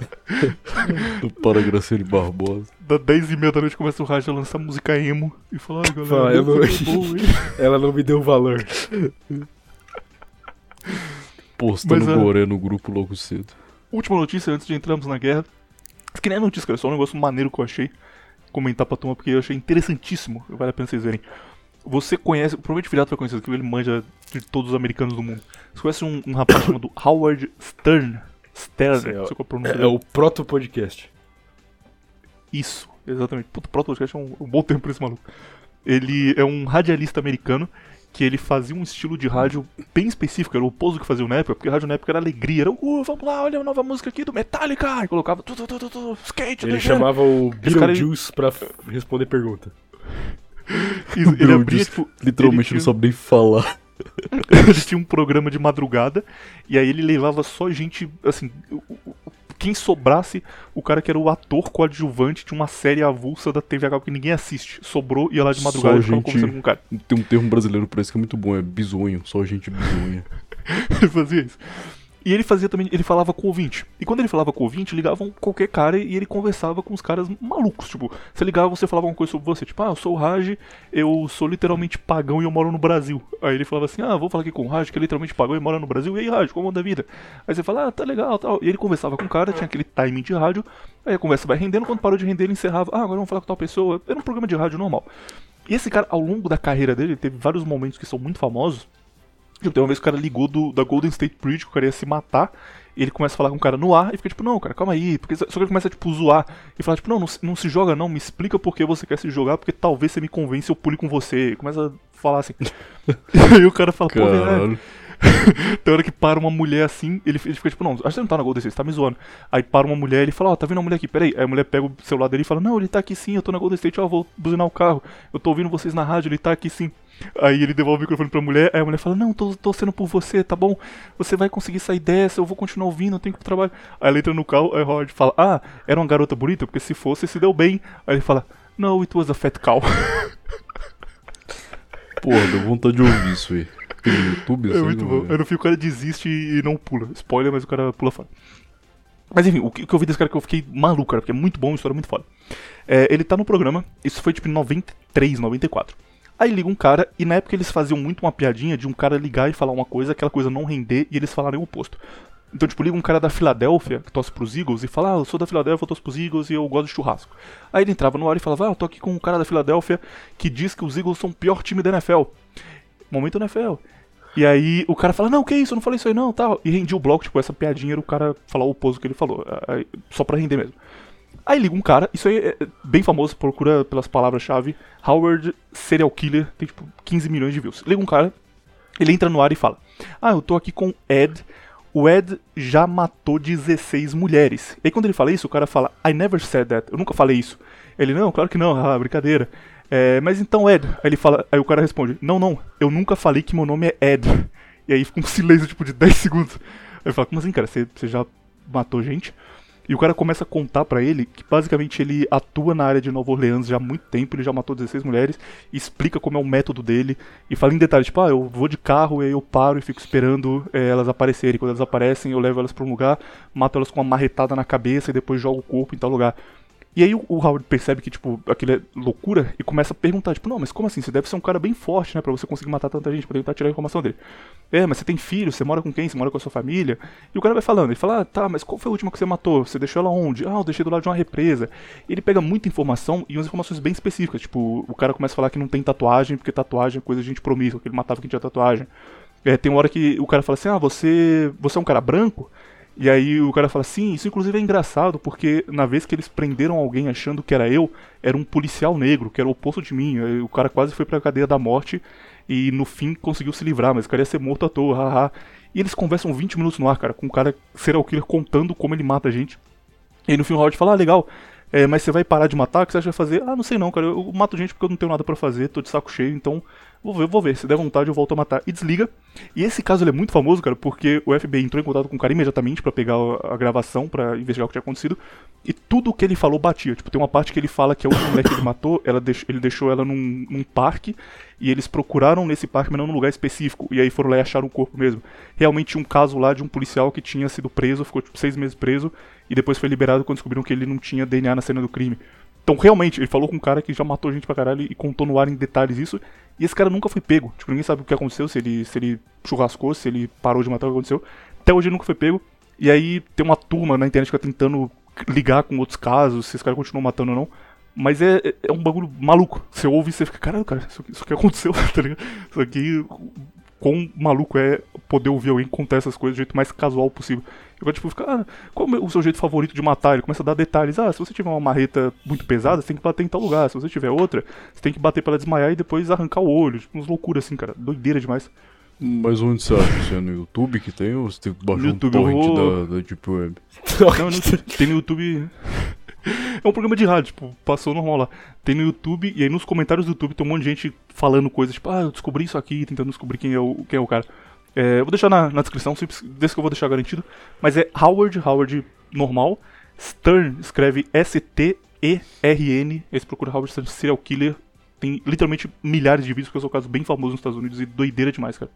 Do Para Graciele Barbosa. Da 10 e meia da noite começa o Rádio a lançar música emo. E fala, ai, galera, Fala, eu não- hein? Ela não me deu valor. Postando Mas, ah, goré no grupo logo cedo. Última notícia antes de entrarmos na guerra. Isso que nem é notícia, cara. É só um negócio maneiro que eu achei. Comentar pra turma, porque eu achei interessantíssimo. Vale a pena vocês verem. Você conhece, provavelmente o Viriato vai conhecer, porque ele manja de todos os americanos do mundo. Você conhece um, um rapaz chamado Howard Stern? Stern, Sim, é o- não sei qual pronúncia É, dele. o proto-podcast. Isso, exatamente. Puta, Proto Podcast é um, um bom tempo pra esse maluco. Ele é um radialista americano que ele fazia um estilo de rádio bem específico, era o oposto que fazia na época, porque rádio na época era alegria, era, uh, vamos lá, olha a nova música aqui do Metallica, e colocava tu, tu, tu, tu, tu, skate, Ele chamava o Esse cara, Beetlejuice pra responder pergunta. Isso, ele abria, tipo, Literalmente ele não sabe nem falar. ele tinha um programa de madrugada e aí ele levava só gente, assim, o- o- quem sobrasse, o cara que era o ator coadjuvante de uma série avulsa da TV a que ninguém assiste, sobrou, ia lá de Só madrugada e gente- conversando com o cara. Tem um termo brasileiro pra isso que é muito bom, é bisonho. Só gente bisonha. ele fazia isso. E ele fazia também, ele falava com o ouvinte. E quando ele falava com o ouvinte, ligavam qualquer cara e ele conversava com os caras malucos. Tipo, você ligava, você falava uma coisa sobre você. Tipo, ah, eu sou o Raj, eu sou literalmente pagão e eu moro no Brasil. Aí ele falava assim, ah, vou falar aqui com o Raj, que é literalmente pagão e mora no Brasil. E aí, Raj, como anda a vida? Aí você fala, ah, tá legal, tal. E ele conversava com o cara, tinha aquele timing de rádio. Aí a conversa vai rendendo, quando parou de render, ele encerrava. Ah, agora vamos falar com tal pessoa. Era um programa de rádio normal. E esse cara, ao longo da carreira dele, teve vários momentos que são muito famosos. Tipo, tem uma vez que o cara ligou do, da Golden State Bridge, que o cara ia se matar, e ele começa a falar com o cara no ar, e fica tipo, não, cara, calma aí, porque só que ele começa tipo, zoar, e fala tipo, não, não, se- não se joga não, me explica por que você quer se jogar, porque talvez você me convence eu pule com você, e começa a falar assim. e aí o cara fala, pô, verdade. Caralho. Tem hora que para uma mulher assim, ele, ele fica tipo, não, acho que você não tá na Golden State, você tá me zoando. Aí para uma mulher, ele fala, ó, tá vendo uma mulher aqui, peraí. Aí a mulher pega o celular dele e fala, não, ele tá aqui sim, eu tô na Golden State, ó, vou buzinar o carro. Eu tô ouvindo vocês na rádio, ele tá aqui sim. Aí ele devolve o microfone pra mulher, aí a mulher fala, não, tô torcendo por você, tá bom? Você vai conseguir sair dessa, eu vou continuar ouvindo, eu tenho que ir pro trabalho. Aí ela entra no carro, aí o Howard fala, ah, era uma garota bonita, porque se fosse, se deu bem. Aí ele fala, no, it was a fat cow. Porra, deu vontade de ouvir isso aí. Tem no YouTube, É muito bom. Aí no fim o cara desiste e não pula. Spoiler, mas o cara pula fora. Mas enfim, o que, eu vi desse cara que eu fiquei maluco, cara, porque é muito bom, história muito foda. É, ele tá no programa, isso foi tipo em 93, 94. Aí liga um cara, e na época eles faziam muito uma piadinha de um cara ligar e falar uma coisa, aquela coisa não render e eles falarem o oposto. Então, tipo, liga um cara da Filadélfia, que torce pros Eagles, e fala, ah, eu sou da Filadélfia, eu torço pros Eagles e eu gosto de churrasco. Aí ele entrava no ar e falava, ah, eu tô aqui com um cara da Filadélfia que diz que os Eagles são o pior time da NFL. Momento NFL. E aí o cara fala, não, que isso, eu não falei isso aí não, tal. E rendia o bloco, tipo, essa piadinha era o cara falar o oposto que ele falou, só pra render mesmo. Aí liga um cara, isso aí é bem famoso, procura pelas palavras-chave, Howard Serial Killer, tem tipo 15 milhões de views. Liga um cara, ele entra no ar e fala, ah, eu tô aqui com Ed, o Ed já matou 16 mulheres. E aí quando ele fala isso, o cara fala, I never said that, eu nunca falei isso. Ele, não, claro que não, ah, brincadeira. É, mas então, Ed, aí ele fala, aí o cara responde, não, não, eu nunca falei que meu nome é Ed. E aí fica um silêncio tipo de 10 segundos. Aí fala, como assim, cara, você já matou gente? E o cara começa a contar pra ele que basicamente ele atua na área de Nova Orleans já há muito tempo, ele já matou 16 mulheres, explica como é o método dele, e fala em detalhes, tipo, ah, eu vou de carro, e eu paro e fico esperando eh, elas aparecerem. Quando elas aparecem, eu levo elas pra um lugar, mato elas com uma marretada na cabeça e depois jogo o corpo em tal lugar. E aí o, Howard percebe que, tipo, aquilo é loucura e começa a perguntar, tipo, não, mas como assim? Você deve ser um cara bem forte, né? Pra você conseguir matar tanta gente, pra tentar tirar a informação dele. É, mas você tem filho, você mora com quem? Você mora com a sua família? E o cara vai falando, ele fala, ah, tá, mas qual foi a última que você matou? Você deixou ela onde? Ah, eu deixei do lado de uma represa. Ele pega muita informação e umas informações bem específicas, tipo, o cara começa a falar que não tem tatuagem, porque tatuagem é coisa de gente promíscua, que ele matava quem tinha tatuagem. É, tem uma hora que o cara fala assim, ah, você, você é um cara branco? E aí o cara fala, sim, isso inclusive é engraçado, porque na vez que eles prenderam alguém achando que era eu, era um policial negro, que era o oposto de mim. O cara quase foi pra cadeia da morte e no fim conseguiu se livrar, mas o cara ia ser morto à toa, haha. E eles conversam 20 minutos no ar, cara, com o cara serial killer contando como ele mata a gente. E aí no fim o Howard fala, ah, legal, É, mas você vai parar de matar? O que você acha que vai fazer? Ah, não sei não, cara. Eu, mato gente porque eu não tenho nada pra fazer, tô de saco cheio, então vou ver, vou ver. Se der vontade, eu volto a matar. E desliga. E esse caso é muito famoso, cara, porque o FBI entrou em contato com o cara imediatamente pra pegar a, gravação, pra investigar o que tinha acontecido. E tudo o que ele falou batia. Tipo, tem uma parte que ele fala que a última mulher que ele matou, ela ele deixou ela num, num parque. E eles procuraram nesse parque, mas não num lugar específico. E aí foram lá e acharam o corpo mesmo. Realmente tinha um caso lá de um policial que tinha sido preso, ficou tipo seis meses preso. E depois foi liberado quando descobriram que ele não tinha DNA na cena do crime. Então, realmente, ele falou com um cara que já matou gente pra caralho e contou no ar em detalhes isso. E esse cara nunca foi pego. Tipo, ninguém sabe o que aconteceu, se ele, se ele churrascou, se ele parou de matar, o que aconteceu. Até hoje ele nunca foi pego. E aí tem uma turma na internet que tá tentando ligar com outros casos, se esse cara continuou matando ou não. Mas é, é- é um bagulho maluco. Você ouve e você fica, caralho, cara, isso, isso aqui aconteceu, tá ligado? Isso aqui, quão maluco é poder ouvir alguém contar essas coisas do jeito mais casual possível. E agora, tipo, fica, ah, qual é o seu jeito favorito de matar? Ele começa a dar detalhes. Ah, se você tiver uma marreta muito pesada, você tem que bater em tal lugar. Se você tiver outra, você tem que bater pra ela desmaiar e depois arrancar o olho. Tipo, umas loucuras assim, cara. Doideira demais. Mas onde você acha? Isso é no YouTube que tem ou você tem que baixar No um YouTube eu torrent vou- da, da Deep Web? Não, no- tem no YouTube. É um programa de rádio, tipo, passou normal lá. Tem no YouTube, e aí nos comentários do YouTube tem um monte de gente falando coisas, tipo, ah, eu descobri isso aqui, tentando descobrir quem é o, quem é o cara. É, eu vou deixar na, na descrição, desse que eu vou deixar garantido. Mas é Howard, Howard normal. Stern escreve S-T-E-R-N. Esse procura Howard Stern Serial Killer. Tem literalmente milhares de vídeos, porque eu sou um caso bem famoso nos Estados Unidos e doideira demais, cara.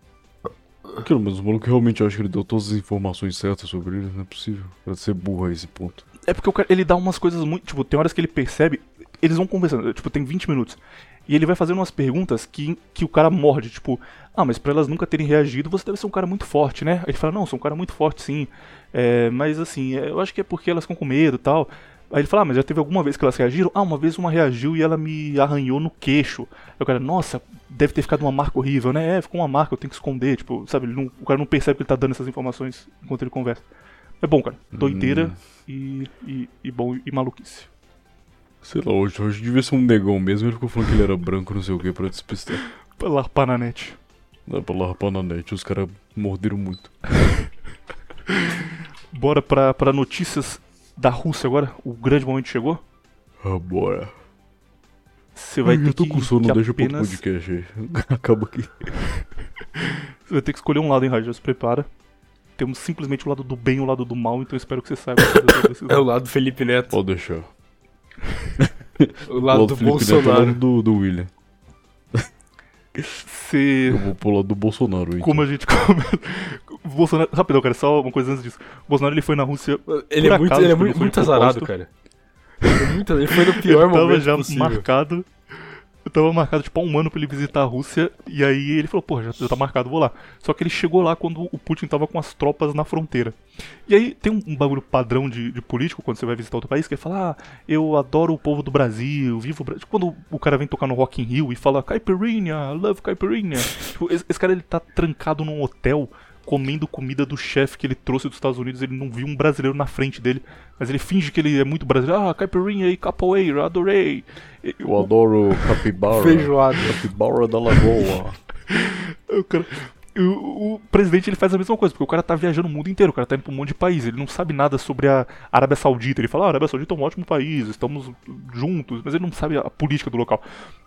Aquilo, mas o maluco realmente acha que ele deu todas as informações certas sobre ele? Não é possível. Pra ser burro a esse ponto. É porque cara, ele dá umas coisas muito. Tipo, tem horas que ele percebe. Eles vão conversando, tipo, tem 20 minutos. E ele vai fazendo umas perguntas que, que o cara morde, tipo, ah, mas pra elas nunca terem reagido, você deve ser um cara muito forte, né? Ele fala, não, sou um cara muito forte, sim. É, mas assim, é, eu acho que é porque elas ficam com medo e tal. Aí ele fala, ah, mas já teve alguma vez que elas reagiram? Ah, uma vez uma reagiu e ela me arranhou no queixo. Aí o cara, nossa, deve ter ficado uma marca horrível, né? É, ficou uma marca, eu tenho que esconder, tipo, sabe? Não- o cara não percebe que ele tá dando essas informações enquanto ele conversa. É bom, cara. Doideira e, e, e bom e maluquice. Sei lá, hoje, hoje devia ser um negão mesmo. Ele ficou falando que ele era branco, não sei o que, pra despistar. Pra larpar na net. Dá pra larpar na net, os caras morderam muito. Bora pra, pra notícias da Rússia agora. O grande momento chegou. Ah, bora. Você vai Ai, ter eu tô que, com sono, que deixa apenas, podcast aí. Acaba aqui. Você vai ter que escolher um lado, hein, Raio? Já se prepara. Temos simplesmente o lado do bem e o lado do mal, então espero que você saiba. É o lado do Felipe Neto. Pode deixar. O lado do Felipe Neto é o Bolsonaro. lado do, do William. Você... Eu vou pro lado do Bolsonaro, então. Como a gente começa... O Bolsonaro... Rapidão, cara, só uma coisa antes disso. O Bolsonaro, ele foi na Rússia... Ele é muito, acaso, ele é muito, muito azarado, cara. Ele, é muito- ele foi no pior ele tava momento já possível. marcado. Eu tava marcado, tipo, há um ano pra ele visitar a Rússia. E aí ele falou, pô, já, já tá marcado, vou lá. Só que ele chegou lá quando o Putin tava com as tropas na fronteira. E aí tem um, um bagulho padrão de, de político quando você vai visitar outro país, que é falar, ah, eu adoro o povo do Brasil, vivo o Brasil. Tipo, Quando o cara vem tocar no Rock in Rio e fala, caipirinha, love caipirinha. tipo, esse, esse cara, ele tá trancado num hotel comendo comida do chefe que ele trouxe dos Estados Unidos, ele não viu um brasileiro na frente dele, mas ele finge que ele é muito brasileiro. Ah, caipirinha e capoeira, adorei. Eu adoro capibara. Feijoada. Capibara da Lagoa. O, cara- o- o presidente ele faz a mesma coisa, porque o cara tá viajando o mundo inteiro, o cara tá indo pra um monte de país, ele não sabe nada sobre a Arábia Saudita. Ele fala, ah, a Arábia Saudita é um ótimo país, estamos juntos, mas ele não sabe a política do local.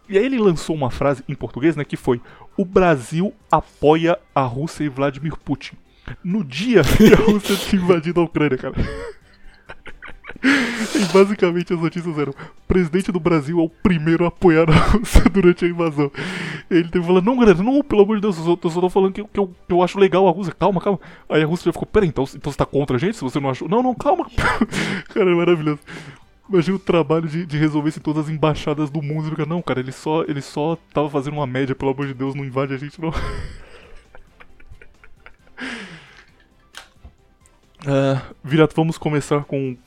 E aí ele lançou uma frase em português, né, que foi: O Brasil apoia a Rússia e Vladimir Putin. No dia que a Rússia tinha invadido a Ucrânia, cara. E basicamente as notícias eram: presidente do Brasil é o primeiro a apoiar a Rússia durante a invasão. Ele teve falando: não, galera, não, pelo amor de Deus, eu só, tô falando que, que eu, que eu acho legal a Rússia, calma, calma. Aí a Rússia já ficou: peraí, então, então você tá contra a gente se você não achou? Não, não, calma. cara, é maravilhoso. Imagina o trabalho de, de resolver isso em todas as embaixadas do mundo. Fica, não, cara, ele só, ele só tava fazendo uma média, pelo amor de Deus, não invade a gente, não. Ah, Virato, vamos começar com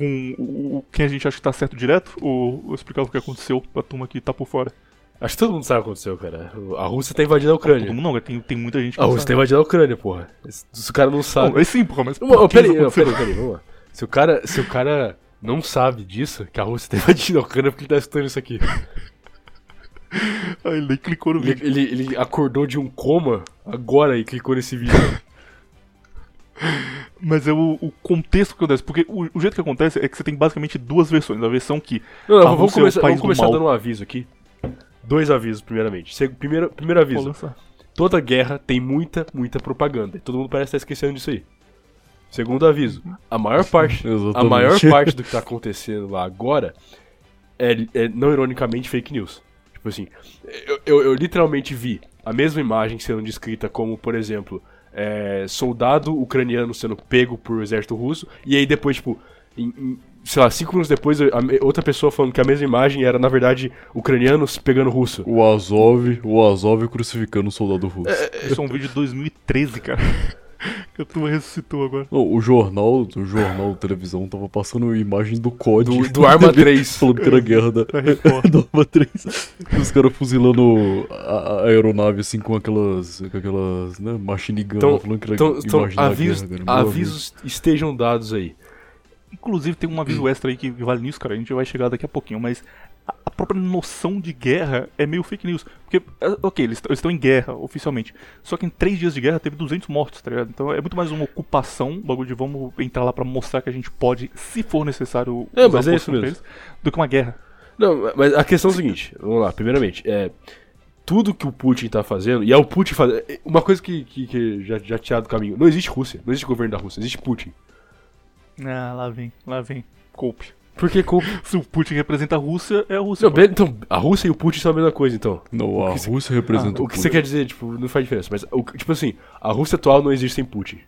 com o, quem a gente acha que tá certo direto? Ou, ou explicar o que aconteceu pra turma que tá por fora? Acho que todo mundo sabe o que aconteceu, cara. A Rússia tá invadindo a Ucrânia. Todo mundo não, tem, tem muita gente que A Rússia tá invadindo a Ucrânia, porra. Se se o cara não sabe. Não, sim, porra, mas. Por peraí, peraí, peraí, vamos lá. Se o cara, se o cara não sabe disso, que a Rússia tá invadindo a Ucrânia, porque ele tá escutando isso aqui. Ah, ele nem clicou no Ele, vídeo. ele, ele acordou de um coma agora e clicou nesse vídeo. Mas é o, o contexto que acontece. Porque o, o jeito que acontece é que você tem basicamente duas versões. A versão que. Não, não, A vamos é começar, país vamos do começar mal. dando um aviso aqui. Dois avisos, primeiramente. Se- Primeiro, primeiro aviso. Toda guerra tem muita, muita propaganda. E todo mundo parece estar esquecendo disso aí. Segundo aviso, a maior parte, a maior parte do que tá acontecendo lá agora é, é, não ironicamente fake news. Tipo assim, eu, eu- eu literalmente vi a mesma imagem sendo descrita como, por exemplo, é, soldado ucraniano sendo pego por exército russo, e aí depois, tipo, em- em- sei lá, cinco minutos depois, a me- outra pessoa falando que a mesma imagem era, na verdade, ucranianos pegando russo. O Azov, o Azov crucificando um soldado russo. Isso é um vídeo de 2013, cara. que a turma ressuscitou agora. Não, o jornal, o jornal televisão tava passando imagem do COD. Do, do Arma 3. Falando que era guerra da, da Arma 3. Os caras fuzilando a, a aeronave assim com aquelas. com aquelas. né, machine gun. Então, falando que era Então, então imagem da avisos, guerra, cara. Avisos estejam dados aí. Inclusive tem um aviso extra aí que vale nisso, cara. A gente vai chegar daqui a pouquinho, mas própria noção de guerra é meio fake news. Porque, é, ok, eles estão em guerra oficialmente. Só que em três dias de guerra teve 200 mortos, tá ligado? Então é muito mais uma ocupação, bagulho de vamos entrar lá pra mostrar que a gente pode, se for necessário, É, mas é isso mesmo. eles, do que uma guerra. Não, mas a questão é a seguinte, vamos lá, primeiramente, é. Tudo que o Putin tá fazendo, e é o Putin fazendo. Uma coisa que, que, que já, já tinha do caminho. Não existe Rússia, não existe governo da Rússia, existe Putin. Ah, lá vem, lá vem. Coupe. Porque com. Se o Putin representa a Rússia, é a Rússia. Não, então, a Rússia e o Putin são a mesma coisa, então. Não, a Rússia representa O que você quer dizer, tipo, não faz diferença. Mas, o, tipo assim, a Rússia atual não existe sem Putin.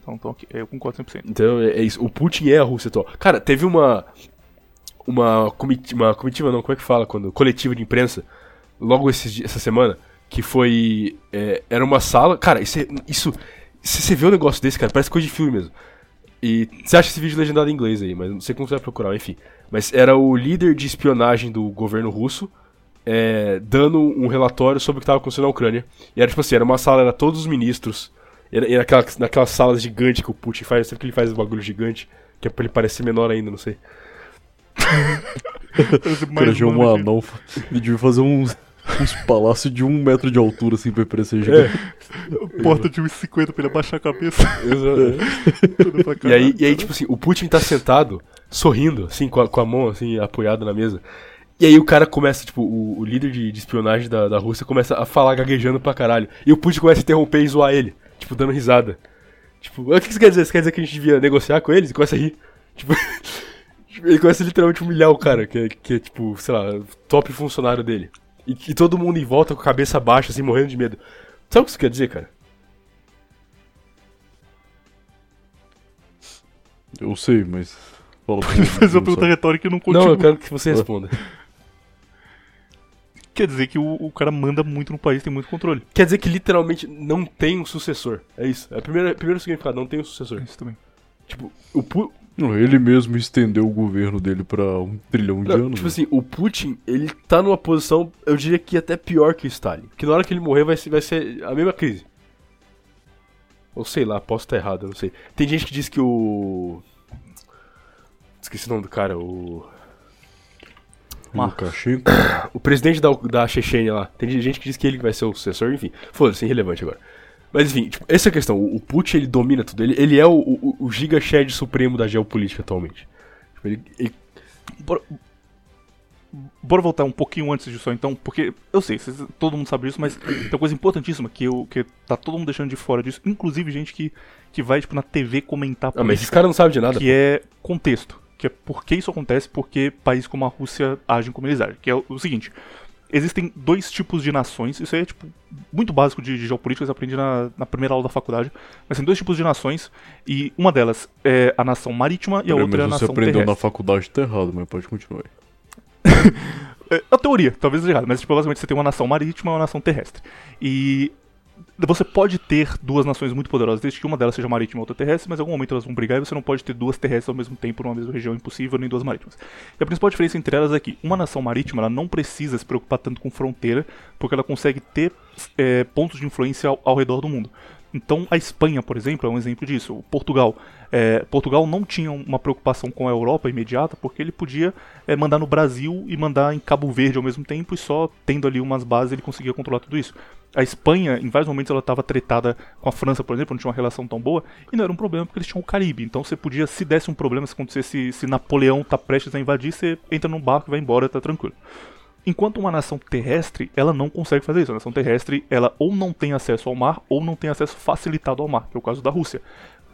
Então, então eu concordo 100%. Então é, é isso. O Putin é a Rússia atual. Cara, teve uma. Uma comitiva, uma comitiva não, como é que fala? Quando, coletiva de imprensa, logo esses essa semana, que foi. é, era uma sala. Cara, isso. é- isso se você vê um negócio desse, cara, parece coisa de filme mesmo. E você acha esse vídeo legendado em inglês aí, mas não sei como você vai procurar, enfim. Mas era o líder de espionagem do governo russo é, dando um relatório sobre o que estava acontecendo na Ucrânia. E era tipo assim, era uma sala, era todos os ministros. Era, era naquela, naquelas salas gigantes que o Putin faz, sempre que ele faz um bagulho gigante, que é pra ele parecer menor ainda, não sei. Cara um anão. Ele devia fazer uns, uns palácios de um metro de altura, assim, pra ele parecer gigante. Porta de 1,50 pra ele abaixar a cabeça. Tudo pra E caralho. aí, e aí, tipo assim, o Putin tá sentado, sorrindo, assim, com a, com a mão, assim, apoiada na mesa. E aí o cara começa, tipo, o, o líder de, de espionagem da, da Rússia começa a falar gaguejando pra caralho. E o Putin começa a interromper e zoar ele, tipo, dando risada. Tipo, o que você quer dizer? Você quer dizer que a gente devia negociar com eles? E começa a rir. Tipo, ele começa a literalmente humilhar o cara, que é, que é, tipo, sei lá, top funcionário dele. E, e todo mundo em volta com a cabeça baixa, assim, morrendo de medo. Sabe o que isso quer dizer, cara? Eu sei, mas. Fala pra mim, Fazer uma não pergunta retórica e não continua. Não, eu quero que você responda. Quer dizer que o, o cara manda muito no país, tem muito controle. Quer dizer que literalmente não tem um sucessor. É isso. É o primeiro, primeiro significado, não tem um sucessor. Isso também. Tipo, o ele mesmo estendeu o governo dele pra um trilhão de não, anos. tipo né? assim, o Putin, ele tá numa posição, eu diria que até pior que o Stalin. Que na hora que ele morrer vai ser, vai ser a mesma crise. Ou sei lá, posso estar errado, eu não sei. Tem gente que diz que o. Esqueci o nome do cara, o. Lukashenko. O presidente da, da Chechênia lá. Tem gente que diz que ele vai ser o sucessor, enfim. Foda-se, irrelevante agora. Mas enfim, tipo, essa é a questão. O, Putin, ele domina tudo. Ele, ele é o, o, o giga shed supremo da geopolítica atualmente. Tipo, ele, ele- Bora, bora voltar um pouquinho antes disso, então, porque eu sei, vocês- todo mundo sabe disso, mas tem uma coisa importantíssima que, eu, que tá todo mundo deixando de fora disso, inclusive gente que, que vai tipo, na TV comentar Ah, mas esses caras não sabem de nada. que é contexto. Que é por que isso acontece, porque países como a Rússia agem como eles agem. Que é o seguinte: existem dois tipos de nações, isso aí é tipo, muito básico de, de geopolítica, você aprende na, na primeira aula da faculdade. Mas tem dois tipos de nações, e uma delas é a nação marítima e a Peraí, outra é a mas você nação aprendeu terrestre. na faculdade, tá errado, mas pode continuar aí. É a teoria, talvez seja errado, mas tipo, basicamente você tem uma nação marítima e uma nação terrestre. E você pode ter duas nações muito poderosas, desde que uma delas seja marítima e outra terrestre, mas em algum momento elas vão brigar e você não pode ter duas terrestres ao mesmo tempo numa mesma região, impossível, nem duas marítimas. E a principal diferença entre elas é que uma nação marítima ela não precisa se preocupar tanto com fronteira, porque ela consegue ter é, pontos de influência ao, ao redor do mundo. Então a Espanha, por exemplo, é um exemplo disso. O Portugal. É, Portugal não tinha uma preocupação com a Europa imediata, porque ele podia é, mandar no Brasil e mandar em Cabo Verde ao mesmo tempo, e só tendo ali umas bases ele conseguia controlar tudo isso. A Espanha, em vários momentos, ela estava tretada com a França, por exemplo, não tinha uma relação tão boa, e não era um problema porque eles tinham o Caribe. Então você podia, se desse um problema, se acontecesse, se Napoleão tá prestes a invadir, você entra num barco e vai embora, tá tranquilo. Enquanto uma nação terrestre, ela não consegue fazer isso. A nação terrestre, ela ou não tem acesso ao mar, ou não tem acesso facilitado ao mar, que é o caso da Rússia.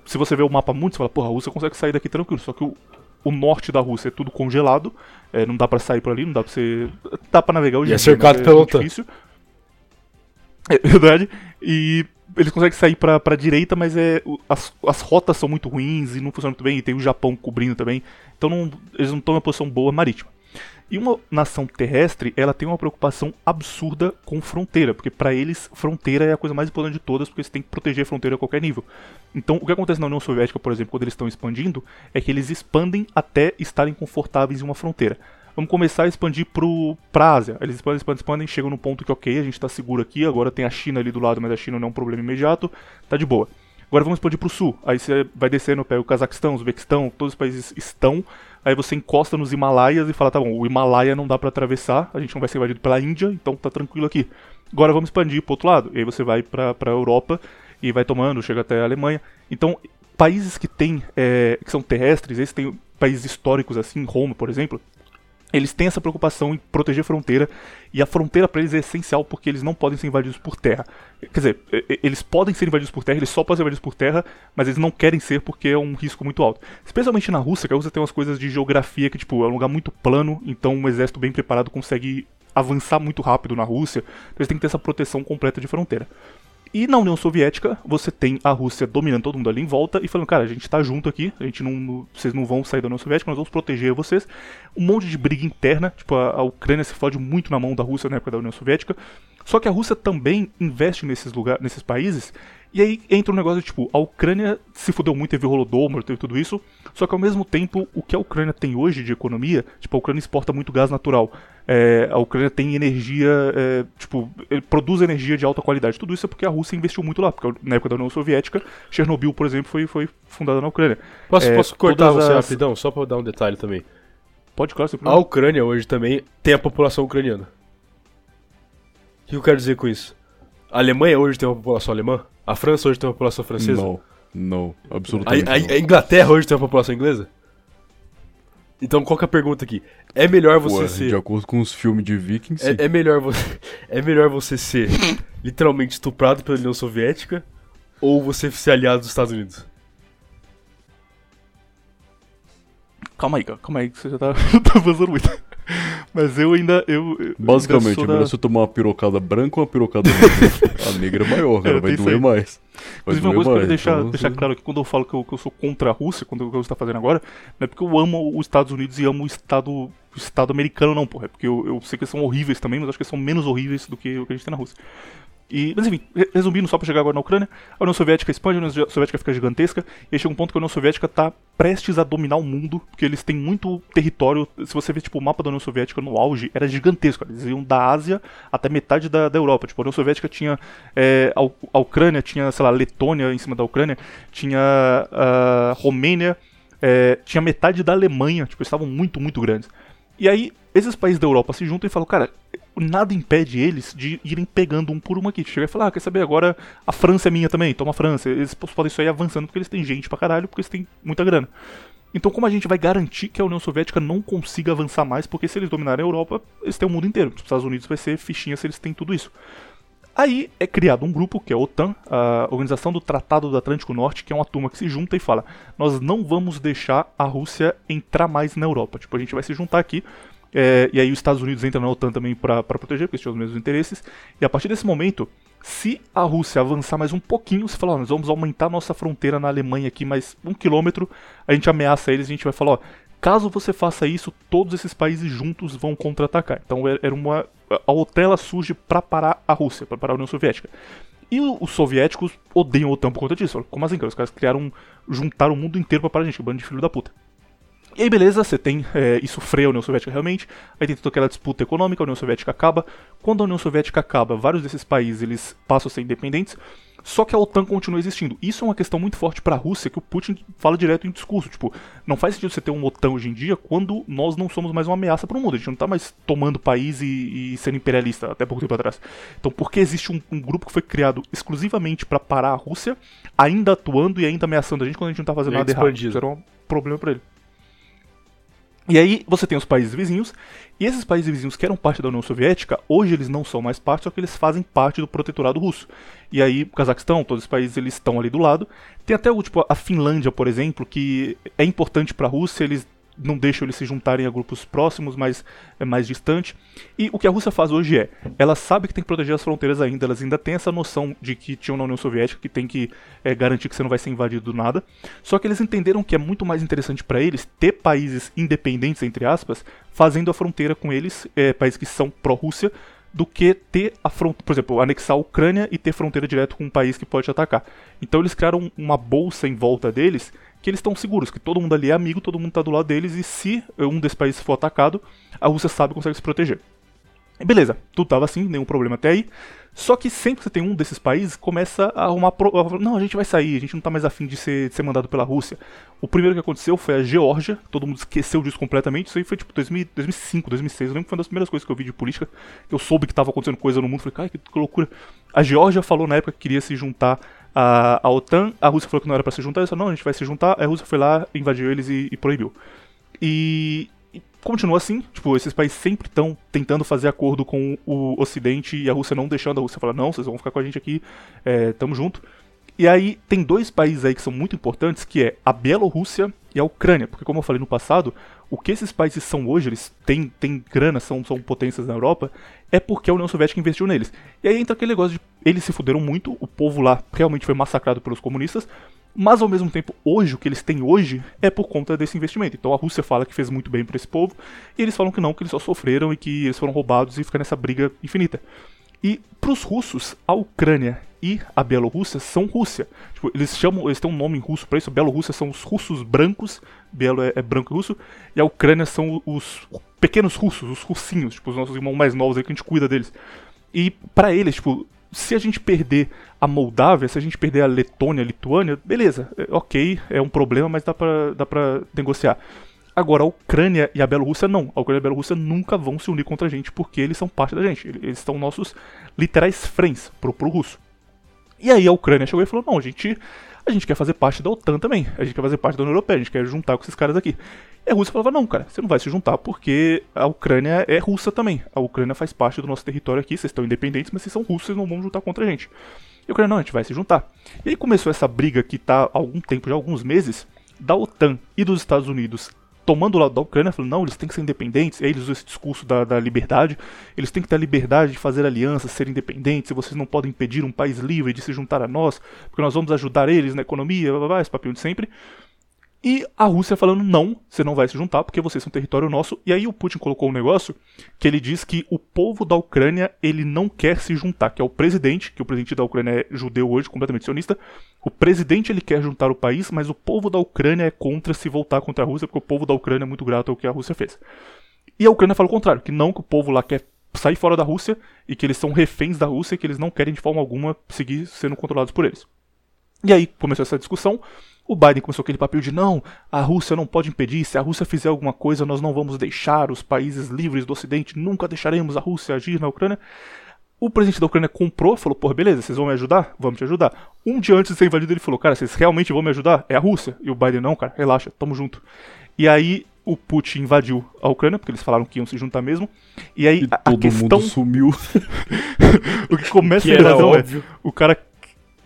Se você vê o mapa muito, você fala, porra, a Rússia consegue sair daqui tranquilo. Só que o, o norte da Rússia é tudo congelado, é, não dá para sair por ali, não dá pra você. Dá pra navegar hoje E é cercado OTAN. difícil. É verdade. E eles conseguem sair pra, pra direita, mas é, as, as rotas são muito ruins e não funcionam muito bem. E tem o Japão cobrindo também. Então não- eles não estão em uma posição boa marítima. E uma nação terrestre, ela tem uma preocupação absurda com fronteira, porque pra eles fronteira é a coisa mais importante de todas, porque você tem que proteger a fronteira a qualquer nível. Então, o que acontece na União Soviética, por exemplo, quando eles estão expandindo, é que eles expandem até estarem confortáveis em uma fronteira. Vamos começar a expandir pro, pra Ásia. Eles expandem, expandem, expandem, chegam no ponto que, ok, a gente tá seguro aqui, agora tem a China ali do lado, mas a China não é um problema imediato, tá de boa. Agora vamos expandir pro sul. Aí você vai descendo, pega o Cazaquistão, Uzbequistão, todos os países estão. Aí você encosta nos Himalaias e fala, tá bom, o Himalaia não dá pra atravessar, a gente não vai ser invadido pela Índia, então tá tranquilo aqui. Agora vamos expandir pro outro lado. E aí você vai pra, pra Europa e vai tomando, chega até a Alemanha. Então, países que tem, é, que são terrestres, esses têm países históricos assim, Roma, por exemplo, eles têm essa preocupação em proteger a fronteira, e a fronteira para eles é essencial porque eles não podem ser invadidos por terra. Quer dizer, eles podem ser invadidos por terra, eles só podem ser invadidos por terra, mas eles não querem ser porque é um risco muito alto. Especialmente na Rússia, que a Rússia tem umas coisas de geografia que, tipo, é um lugar muito plano, então um exército bem preparado consegue avançar muito rápido na Rússia, então eles têm que ter essa proteção completa de fronteira. E na União Soviética, você tem a Rússia dominando todo mundo ali em volta e falando, cara, a gente tá junto aqui, a gente não, vocês não vão sair da União Soviética, nós vamos proteger vocês. Um monte de briga interna, tipo, a, a Ucrânia se fode muito na mão da Rússia na época da União Soviética. Só que a Rússia também investe nesses lugares, nesses países, e aí entra um negócio tipo, a Ucrânia se fudeu muito, teve Holodomor, teve tudo isso, só que ao mesmo tempo, o que a Ucrânia tem hoje de economia, tipo, a Ucrânia exporta muito gás natural, é, a Ucrânia tem energia, é, tipo, ele produz energia de alta qualidade. Tudo isso é porque a Rússia investiu muito lá, porque na época da União Soviética, Chernobyl, por exemplo, foi, foi fundada na Ucrânia. Posso, É, posso cortar você as- rapidão, só pra dar um detalhe também. Pode, claro, sem A. Ucrânia hoje também tem a população ucraniana. O que eu quero dizer com isso? A Alemanha hoje tem uma população alemã? A França hoje tem uma população francesa? Não, não, A, absolutamente a- não. a Inglaterra hoje tem uma população inglesa? Então qual que é a pergunta aqui? É melhor você Ué, ser. De acordo com os filmes de Vikings. É, é melhor você. É melhor você ser literalmente estuprado pela União Soviética ou você ser aliado dos Estados Unidos? Calma aí, calma aí, que você já tá, tá avançando muito. Mas eu ainda. Eu, eu Basicamente, ainda é da- você tomar uma pirocada branca ou uma pirocada negra. a negra é maior, cara, É, vai doer mais. Vai Inclusive, uma coisa que mais, deixar, então deixar claro aqui, quando eu falo que eu, que eu sou contra a Rússia, quando o que você tá fazendo agora, não é porque eu amo os Estados Unidos e amo o Estado, o Estado americano, não, porra. É porque eu, eu sei que eles são horríveis também, mas acho que eles são menos horríveis do que o que a gente tem na Rússia. E, mas enfim, re- resumindo só pra chegar agora na Ucrânia, a União Soviética expande, a União Soviética fica gigantesca, e aí chega um ponto que a União Soviética tá prestes a dominar o mundo, porque eles têm muito território. Se você ver, tipo, o mapa da União Soviética no auge, era gigantesco, eles iam da Ásia até metade da, da Europa. Tipo, a União Soviética tinha. é, a, Ucrânia tinha, sei lá, Letônia em cima da Ucrânia, tinha a Romênia, é, tinha metade da Alemanha, tipo, eles estavam muito, muito grandes. E aí, esses países da Europa se juntam e falam, cara, nada impede eles de irem pegando um por um aqui. Chega e fala, ah, quer saber, agora a França é minha também, toma a França. Eles podem só ir avançando porque eles têm gente pra caralho, porque eles têm muita grana. Então, como a gente vai garantir que a União Soviética não consiga avançar mais? Porque se eles dominarem a Europa, eles têm o mundo inteiro. Os Estados Unidos vai ser fichinha se eles têm tudo isso. Aí é criado um grupo, que é a OTAN, a Organização do Tratado do Atlântico Norte, que é uma turma que se junta e fala: nós não vamos deixar a Rússia entrar mais na Europa. Tipo, a gente vai se juntar aqui. é, e aí os Estados Unidos entram na OTAN também para proteger, porque eles tinham os mesmos interesses. E a partir desse momento, se a Rússia avançar mais um pouquinho, você fala, ó, nós vamos aumentar nossa fronteira na Alemanha aqui mais um quilômetro, a gente ameaça eles, a gente vai falar, ó, caso você faça isso, todos esses países juntos vão contra-atacar. Então é- era uma a OTAN surge para parar a Rússia, para parar a União Soviética. E os soviéticos odeiam a OTAN por conta disso. Como assim, cara? Os caras criaram, juntaram o mundo inteiro pra parar a gente, bando de filho da puta. E aí, beleza, você tem. é, isso freia a União Soviética realmente. Aí tem toda aquela disputa econômica, a União Soviética acaba. Quando a União Soviética acaba, vários desses países eles passam a ser independentes. Só que a OTAN continua existindo. Isso é uma questão muito forte para a Rússia que o Putin fala direto em discurso. Tipo, não faz sentido você ter uma OTAN hoje em dia quando nós não somos mais uma ameaça para o mundo. A gente não tá mais tomando país e, e sendo imperialista até pouco tempo atrás. Então, porque existe um, um grupo que foi criado exclusivamente para parar a Rússia, ainda atuando e ainda ameaçando a gente quando a gente não tá fazendo nada errado? expandido. Isso era um problema para ele. E aí você tem os países vizinhos, e esses países vizinhos que eram parte da União Soviética, hoje eles não são mais parte, só que eles fazem parte do protetorado russo. E aí o Cazaquistão, todos os países eles estão ali do lado. Tem até o tipo a Finlândia, por exemplo, que é importante para a Rússia, eles não deixam eles se juntarem a grupos próximos, mas é mais distante. E o que a Rússia faz hoje é, ela sabe que tem que proteger as fronteiras ainda, elas ainda têm essa noção de que tinham na União Soviética, que tem que é, garantir que você não vai ser invadido do nada. Só que eles entenderam que é muito mais interessante para eles ter países independentes, entre aspas, fazendo a fronteira com eles, é, países que são pró-Rússia, do que ter a fronteira, por exemplo, anexar a Ucrânia e ter fronteira direto com um país que pode atacar. Então eles criaram uma bolsa em volta deles que eles estão seguros, que todo mundo ali é amigo, todo mundo está do lado deles e se um desses países for atacado, a Rússia sabe e consegue se proteger. Beleza, tudo tava assim, nenhum problema até aí. Só que sempre que você tem um desses países, começa a arrumar. Pro... Não, a gente vai sair, a gente não tá mais afim de ser, de ser mandado pela Rússia. O primeiro que aconteceu foi a Geórgia, todo mundo esqueceu disso completamente. Isso aí foi tipo 2000, 2005, 2006. Eu lembro que foi uma das primeiras coisas que eu vi de política, que eu soube que tava acontecendo coisa no mundo. Falei, cara, que loucura. A Geórgia falou na época que queria se juntar à, à OTAN, a Rússia falou que não era pra se juntar, eles falaram, não, a gente vai se juntar. A Rússia foi lá, invadiu eles e, e proibiu. E, e continua assim, tipo, esses países sempre estão tentando fazer acordo com o Ocidente e a Rússia não deixando, a Rússia fala, não, vocês vão ficar com a gente aqui, é, tamo junto. E aí tem dois países aí que são muito importantes, que é a Bielorrússia e a Ucrânia, porque como eu falei no passado, o que esses países são hoje, eles têm, têm grana, são, são potências na Europa, é porque a União Soviética investiu neles. E aí entra aquele negócio de eles se fuderam muito, o povo lá realmente foi massacrado pelos comunistas, mas ao mesmo tempo, hoje, o que eles têm hoje é por conta desse investimento. Então a Rússia fala que fez muito bem para esse povo, e eles falam que não, que eles só sofreram e que eles foram roubados e fica nessa briga infinita. E pros russos, a Ucrânia e a Bielorrússia são Rússia. Tipo, eles chamam, eles têm um nome em russo pra isso. Bielorrússia são os russos brancos, Bielo é, é branco e russo, e a Ucrânia são os pequenos russos, os russinhos, tipo, os nossos irmãos mais novos aí que a gente cuida deles. E pra eles, tipo, se a gente perder a Moldávia, se a gente perder a Letônia, a Lituânia, beleza, é, ok, é um problema, mas dá pra, dá pra negociar. Agora, a Ucrânia e a Bielorrússia não. A Ucrânia e a Bielorrússia nunca vão se unir contra a gente, porque eles são parte da gente. Eles são nossos literais friends pro, pro russo. E aí a Ucrânia chegou e falou: não, a gente, a gente quer fazer parte da OTAN também. A gente quer fazer parte da União Europeia, a gente quer juntar com esses caras aqui. E a Rússia falava: não, cara, você não vai se juntar porque a Ucrânia é russa também. A Ucrânia faz parte do nosso território aqui, vocês estão independentes, mas vocês são russos, vocês não vão juntar contra a gente. E a Ucrânia, não, a gente vai se juntar. E aí começou essa briga que tá há algum tempo, já alguns meses, da OTAN e dos Estados Unidos tomando o lado da Ucrânia, falando, não, eles têm que ser independentes, aí eles usam esse discurso da, da liberdade, eles têm que ter a liberdade de fazer alianças, ser independentes, e vocês não podem impedir um país livre de se juntar a nós, porque nós vamos ajudar eles na economia, blá, blá, blá, esse papinho de sempre. E a Rússia falando, não, você não vai se juntar porque vocês são território nosso. E aí o Putin colocou um negócio que ele diz que o povo da Ucrânia, ele não quer se juntar, que é o presidente, que o presidente da Ucrânia é judeu hoje, completamente sionista. O presidente ele quer juntar o país, mas o povo da Ucrânia é contra se voltar contra a Rússia, porque o povo da Ucrânia é muito grato ao que a Rússia fez. E a Ucrânia fala o contrário, que não, que o povo lá quer sair fora da Rússia e que eles são reféns da Rússia e que eles não querem de forma alguma seguir sendo controlados por eles. E aí começou essa discussão. O Biden começou aquele papel de não, a Rússia não pode impedir, se a Rússia fizer alguma coisa, nós não vamos deixar os países livres do Ocidente, nunca deixaremos a Rússia agir na Ucrânia. O presidente da Ucrânia comprou, falou, porra, beleza, vocês vão me ajudar? Vamos te ajudar. Um dia antes de ser invadido, ele falou, cara, vocês realmente vão me ajudar? É a Rússia. E o Biden, não, cara, relaxa, tamo junto. E aí o Putin invadiu a Ucrânia, porque eles falaram que iam se juntar mesmo. E aí E a, todo questão, mundo sumiu. o que começa Que a invasão é, o cara,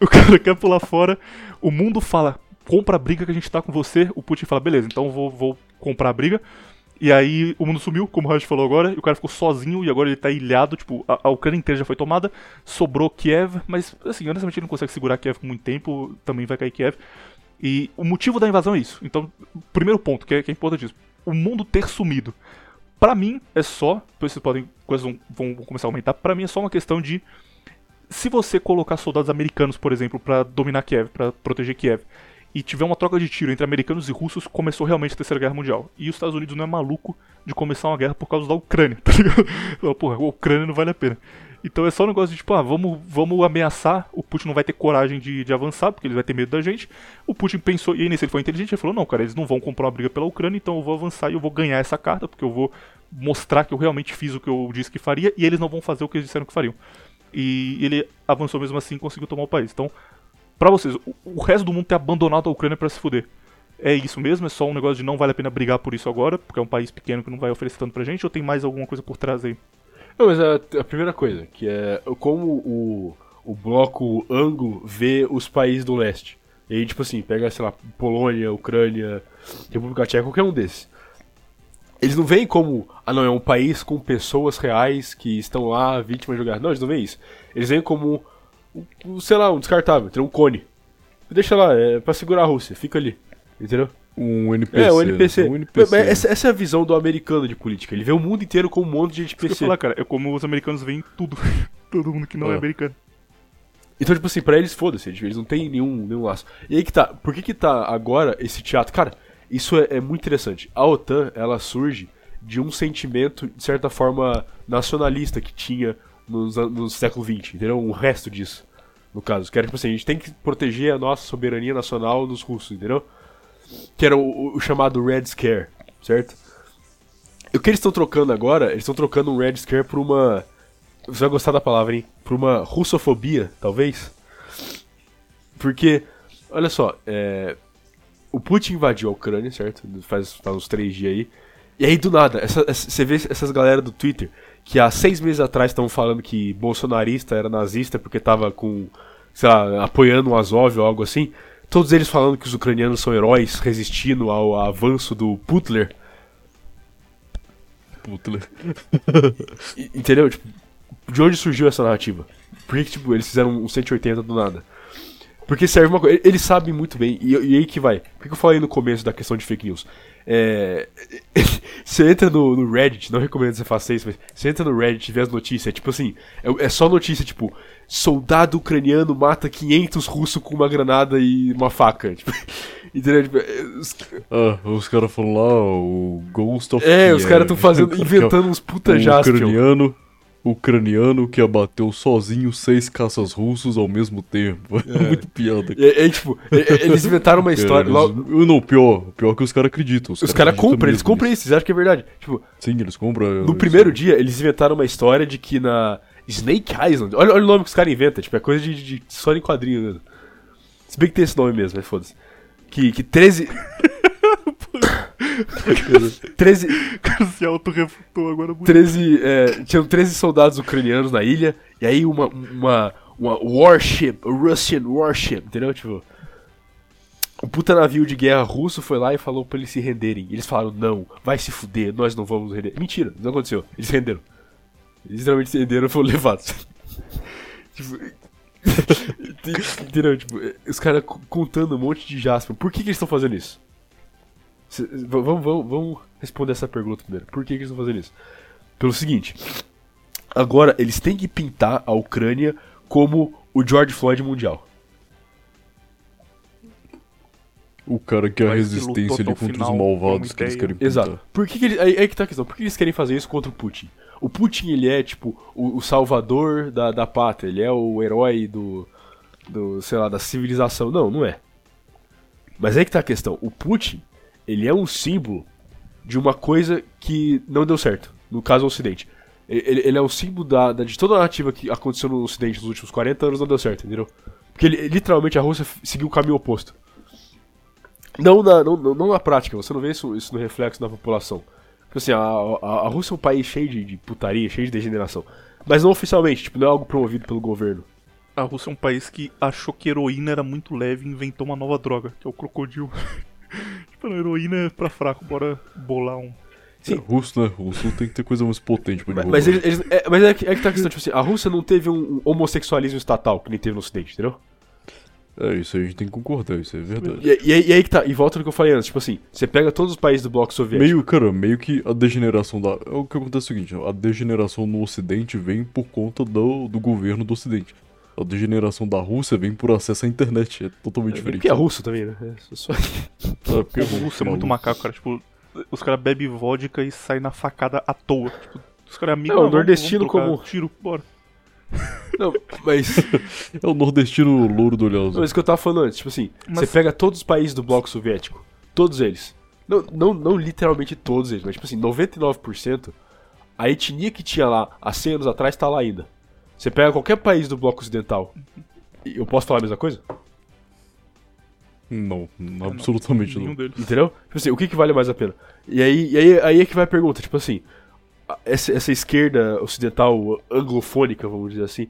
o cara quer pular fora, o mundo fala, compra a briga que a gente tá com você, o Putin fala, beleza, então vou, vou comprar a briga. E aí o mundo sumiu, como o Raj falou agora, e o cara ficou sozinho e agora ele tá ilhado, tipo, a, a Ucrânia inteira já foi tomada, sobrou Kiev, mas assim, honestamente ele não consegue segurar Kiev por muito tempo, também vai cair Kiev. E o motivo da invasão é isso. Então, primeiro ponto, que é, que é importantíssimo. O mundo ter sumido. Pra mim, é só. Vocês podem. Coisas vão, vão começar a aumentar. Pra mim é só uma questão de. Se você colocar soldados americanos, por exemplo, pra dominar Kiev, pra proteger Kiev, e tiver uma troca de tiro entre americanos e russos, começou realmente a Terceira Guerra Mundial. E os Estados Unidos não é maluco de começar uma guerra por causa da Ucrânia, tá ligado? Porra, a Ucrânia não vale a pena. Então é só um negócio de tipo, ah, vamos, vamos ameaçar. O Putin não vai ter coragem de, de avançar, porque ele vai ter medo da gente. O Putin pensou, e aí nesse ele foi inteligente, ele falou: não, cara, eles não vão comprar uma briga pela Ucrânia, então eu vou avançar e eu vou ganhar essa carta, porque eu vou mostrar que eu realmente fiz o que eu disse que faria, e eles não vão fazer o que eles disseram que fariam. E ele avançou mesmo assim e conseguiu tomar o país. Então, pra vocês, o, resto do mundo ter abandonado a Ucrânia para se fuder. É isso mesmo? É só um negócio de não vale a pena brigar por isso agora, porque é um país pequeno que não vai oferecer tanto pra gente, ou tem mais alguma coisa por trás aí? Não, mas a, a primeira coisa, que é como o, o bloco anglo vê os países do leste. E aí, tipo assim, pega, sei lá, Polônia, Ucrânia, República Tcheca, qualquer um desses. Eles não veem como, ah não, é um país com pessoas reais que estão lá, vítimas de guerra. Não, eles não veem isso. Eles veem como, um, sei lá, um descartável, tem um cone. Deixa lá, é pra segurar a Rússia, fica ali. Entendeu? Um NPC. É, o NPC. Um NPC. Mas Essa, essa é a visão do americano de política. Ele vê o mundo inteiro como um monte de Isso que eu NPC. falar, cara, é como os americanos veem tudo. Todo mundo que não é Ah. americano. Então, tipo assim, pra eles, foda-se, eles não tem nenhum, nenhum laço. E aí que tá, por que que tá agora esse teatro? Cara, isso é, é muito interessante. A OTAN, ela surge de um sentimento, de certa forma, nacionalista que tinha nos, no século XX, entendeu? Um resto disso, no caso. Que era, tipo assim, a gente tem que proteger a nossa soberania nacional dos russos, entendeu? Que era o, o chamado Red Scare, certo? E o que eles estão trocando agora, eles estão trocando um Red Scare por uma... Você vai gostar da palavra, hein? Por uma russofobia, talvez? Porque, olha só, é, o Putin invadiu a Ucrânia, certo? Faz, faz uns três dias aí. E aí, do nada, essa- essa- você vê essas galera do Twitter que há seis meses atrás estavam falando que bolsonarista era nazista porque tava com, sei lá, apoiando o Azov ou algo assim. Todos eles falando que os ucranianos são heróis resistindo ao avanço do Putler. E- Entendeu? Tipo, de onde surgiu essa narrativa? Por que, que, tipo, eles fizeram um 180 do nada? Porque serve uma coisa. Eles sabem muito bem, e, e aí que vai. Por que eu falei no começo da questão de fake news? É. você entra no, no Reddit, não recomendo que você faça isso, mas você entra no Reddit e vê as notícias, é tipo assim, é, é só notícia tipo: soldado ucraniano mata 500 russos com uma granada e uma faca. Tipo, entendeu? Tipo, é, os- Ah, os caras falam lá, o Ghost of é, os caras estão fazendo, inventando uns puta um jaspion. ucraniano, ucraniano que abateu sozinho seis caças russos ao mesmo tempo. É muito piada. cara. É, é, tipo, é, é, eles inventaram uma história. Cara, logo- Não, pior, pior que os caras acreditam. Os caras acreditam compram, eles compram isso, eles acham que é verdade. Tipo, Sim, eles compram. no primeiro dia, eles inventaram uma história de que na Snake Island. Olha, olha o nome que os caras inventam, tipo, é coisa de, de história em quadrinho mesmo. Se bem que tem esse nome mesmo, mas foda-se. Que, que 13. 13. O cara se auto-refutou agora muito. 13 é, tinham 13 soldados ucranianos na ilha, e aí uma, uma, uma warship, Russian warship, entendeu? Tipo, o puta navio de guerra russo foi lá e falou pra eles se renderem. Eles falaram, não, vai se fuder, nós não vamos render. Mentira, não aconteceu. Eles renderam. Eles literalmente se renderam e foram levados. tipo, entendeu? Tipo, os caras co- contando um monte de Jasper. Por que, que eles estão fazendo isso? Vamos, vamos, vamos responder essa pergunta primeiro. Por que, que eles estão fazendo isso? Pelo seguinte: agora eles têm que pintar a Ucrânia como o George Floyd mundial. O cara que é a Mas resistência ali contra final, os malvados que eles querem pintar. Exato. Por que, que ele, aí, aí que tá a questão. Por que eles querem fazer isso contra o Putin? O Putin, ele é, tipo, o, o salvador da, da pátria. Ele é o herói do, do, sei lá, da civilização. Não, não é. Mas aí que tá a questão. O Putin, ele é um símbolo de uma coisa que não deu certo. No caso, o Ocidente. Ele, ele é o símbolo da, da- de toda a narrativa que aconteceu no Ocidente nos últimos 40 anos, não deu certo, entendeu? Porque ele- literalmente a Rússia seguiu o caminho oposto. Não na, não, não na prática, você não vê isso, isso no reflexo da população. Tipo assim, a, a, a Rússia é um país cheio de, de putaria, cheio de degeneração. Mas não oficialmente, tipo, não é algo promovido pelo governo. A Rússia é um país que achou que heroína era muito leve e inventou uma nova droga, que é o crocodilo. tipo, a heroína é pra fraco, bora bolar um. Sim. É, russo, né? Russo tem que ter coisa mais potente pra Mas, divulgar. mas, eles, eles- é, mas é, que, é que tá a questão, tipo assim, a Rússia não teve um, homossexualismo estatal que nem teve no Ocidente, entendeu? É, isso aí a gente tem que concordar, isso é verdade. E, e, aí- e aí que tá, e volta no que eu falei antes, tipo assim, você pega todos os países do bloco soviético. Meio, cara, meio que a degeneração da. É o que acontece é o seguinte, a degeneração no Ocidente vem por conta do, do governo do Ocidente. A degeneração da Rússia vem por acesso à internet, é totalmente diferente. Porque é russo também, né? É só- É, porque O russo é muito macaco, cara. Tipo, os caras bebem vodka e saem na facada à toa. Tipo, os caras é amigos. É, o nordestino como- Tiro, bora. Não, mas. É o nordestino louro do olhão. Não, mas o que eu tava falando antes, tipo assim, Mas- você pega todos os países do bloco soviético, todos eles. Não, não, não literalmente todos eles, mas tipo assim, 99%, a etnia que tinha lá há 100 anos atrás tá lá ainda. Você pega qualquer país do bloco ocidental, eu posso falar a mesma coisa? Não, absolutamente Nenhum não. deles. Entendeu? Tipo assim, o que, que vale mais a pena? E aí, e aí, aí é que vai a pergunta, tipo assim, essa, essa esquerda ocidental anglofônica, vamos dizer assim,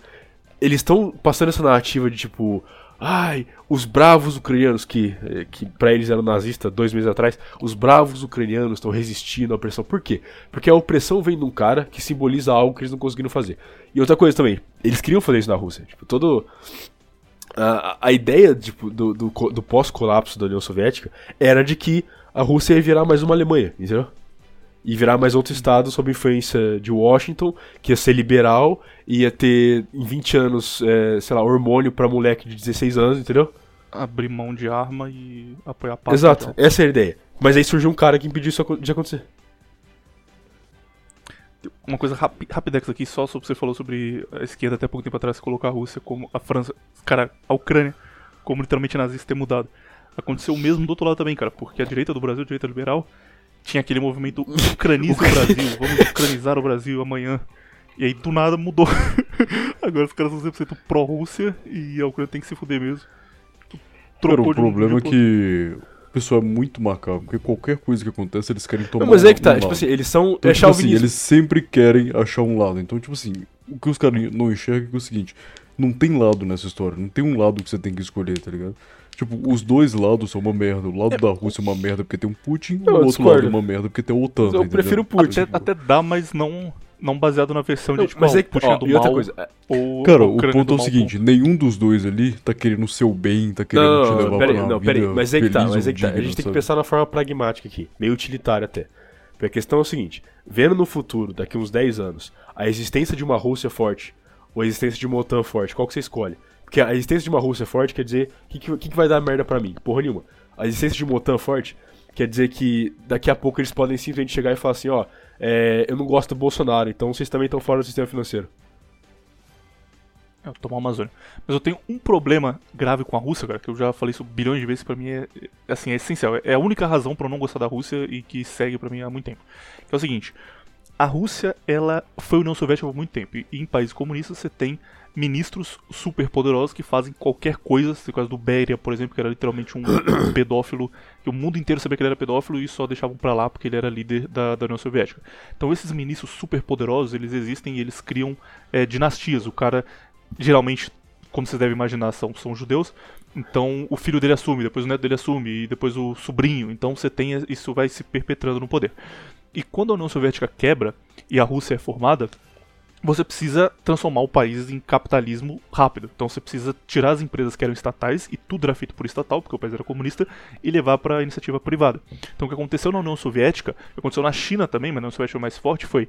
eles estão passando essa narrativa de tipo, ai, os bravos ucranianos, que, eh, que pra eles eram nazistas dois meses atrás, os bravos ucranianos estão resistindo à opressão. Por quê? Porque a opressão vem de um cara que simboliza algo que eles não conseguiram fazer. E outra coisa também, eles queriam fazer isso na Rússia. Tipo, todo. A, a ideia tipo, do, do, do pós-colapso da União Soviética era de que a Rússia ia virar mais uma Alemanha, entendeu? E virar mais outro estado sob influência de Washington, que ia ser liberal, ia ter em 20 anos, é, sei lá, hormônio pra moleque de 16 anos, entendeu? Abrir mão de arma e apoiar a paz. Exato, mundial. essa é a ideia. Mas aí surgiu um cara que impediu isso de acontecer. Uma coisa rapi rapidex aqui, só sobre você falou sobre a esquerda até pouco tempo atrás colocar a Rússia como a França, cara, a Ucrânia como literalmente nazista ter mudado. Aconteceu o mesmo do outro lado também, cara, porque a direita do Brasil, a direita liberal, tinha aquele movimento ucraniza o Brasil, vamos ucranizar o Brasil amanhã. E aí do nada mudou. Agora os caras são 100% pró-Rússia e a Ucrânia tem que se fuder mesmo. Cara, o de um problema é que o pessoal é muito macabro, porque qualquer coisa que acontece eles querem tomar Não, mas é que um tá, lado. tipo assim, eles são. Então, é tipo assim, eles sempre querem achar um lado. Então, tipo assim, o que os caras não enxergam é, que é o seguinte: não tem lado nessa história, não tem um lado que você tem que escolher, tá ligado? Tipo, os dois lados são uma merda. O lado da Rússia é uma merda porque tem um Putin, Eu o outro discordo. lado é uma merda porque tem a OTAN. Eu entendendo? prefiro o Putin. Até, até dá, mas não, não baseado na versão Não, de tipo, mas ah, é o que, Putin ó, é do e outra mal, coisa, é- ou Cara, o ponto é o seguinte: nenhum dos dois ali tá querendo o seu bem, tá querendo Não, te não, levar não, peraí, pra uma não, peraí, vida mas é que tá, mas é que tá. A gente tem que pensar na forma pragmática aqui, meio utilitária até. Porque a questão é o seguinte: vendo no futuro, daqui uns 10 anos, a existência de uma Rússia forte ou a existência de uma OTAN forte, qual que você escolhe? Porque a existência de uma Rússia forte quer dizer o que, que, que vai dar merda pra mim? Porra nenhuma. A existência de uma OTAN forte quer dizer que daqui a pouco eles podem simplesmente chegar e falar assim: ó, é, eu não gosto do Bolsonaro, então vocês também estão fora do sistema financeiro. É, tomar a Amazônia. Mas eu tenho um problema grave com a Rússia, cara, que eu já falei isso bilhões de vezes, pra mim é, é, assim, é essencial. É a única razão pra eu não gostar da Rússia e que segue pra mim há muito tempo. Que é o seguinte, a Rússia, ela foi União Soviética por muito tempo. E em países comunistas você tem ministros super poderosos que fazem qualquer coisa. Você caso do Beria, por exemplo, que era literalmente um pedófilo, que o mundo inteiro sabia que ele era pedófilo e só deixavam pra lá porque ele era líder da, da União Soviética. Então esses ministros super poderosos, eles existem e eles criam é, dinastias. O cara, geralmente, como vocês devem imaginar, são, são judeus. Então o filho dele assume, depois o neto dele assume, e depois o sobrinho. Então você tem isso vai se perpetrando no poder. E quando a União Soviética quebra e a Rússia é formada, você precisa transformar o país em capitalismo rápido. Então você precisa tirar as empresas que eram estatais e tudo era feito por estatal, porque o país era comunista, e levar para a iniciativa privada. Então o que aconteceu na União Soviética, aconteceu na China também, mas na União Soviética mais forte, foi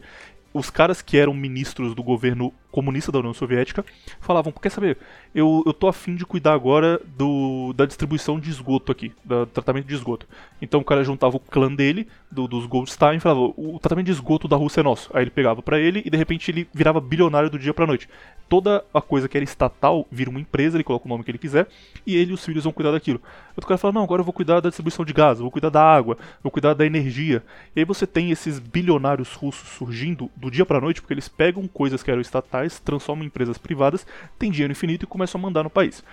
os caras que eram ministros do governo comunista da União Soviética falavam, quer saber, eu, eu tô afim de cuidar agora do, da distribuição de esgoto aqui, do tratamento de esgoto. Então o cara juntava o clã dele, do, dos Goldstein, e falava, o tratamento de esgoto da Rússia é nosso. Aí ele pegava pra ele e de repente ele virava bilionário do dia pra noite. Toda a coisa que era estatal vira uma empresa, ele coloca o nome que ele quiser, e ele e os filhos vão cuidar daquilo. Outro cara fala, não, agora eu vou cuidar da distribuição de gás, vou cuidar da água, vou cuidar da energia. E aí você tem esses bilionários russos surgindo do dia pra noite, porque eles pegam coisas que eram estatais, transformam em empresas privadas, têm dinheiro infinito e começam a mandar no país.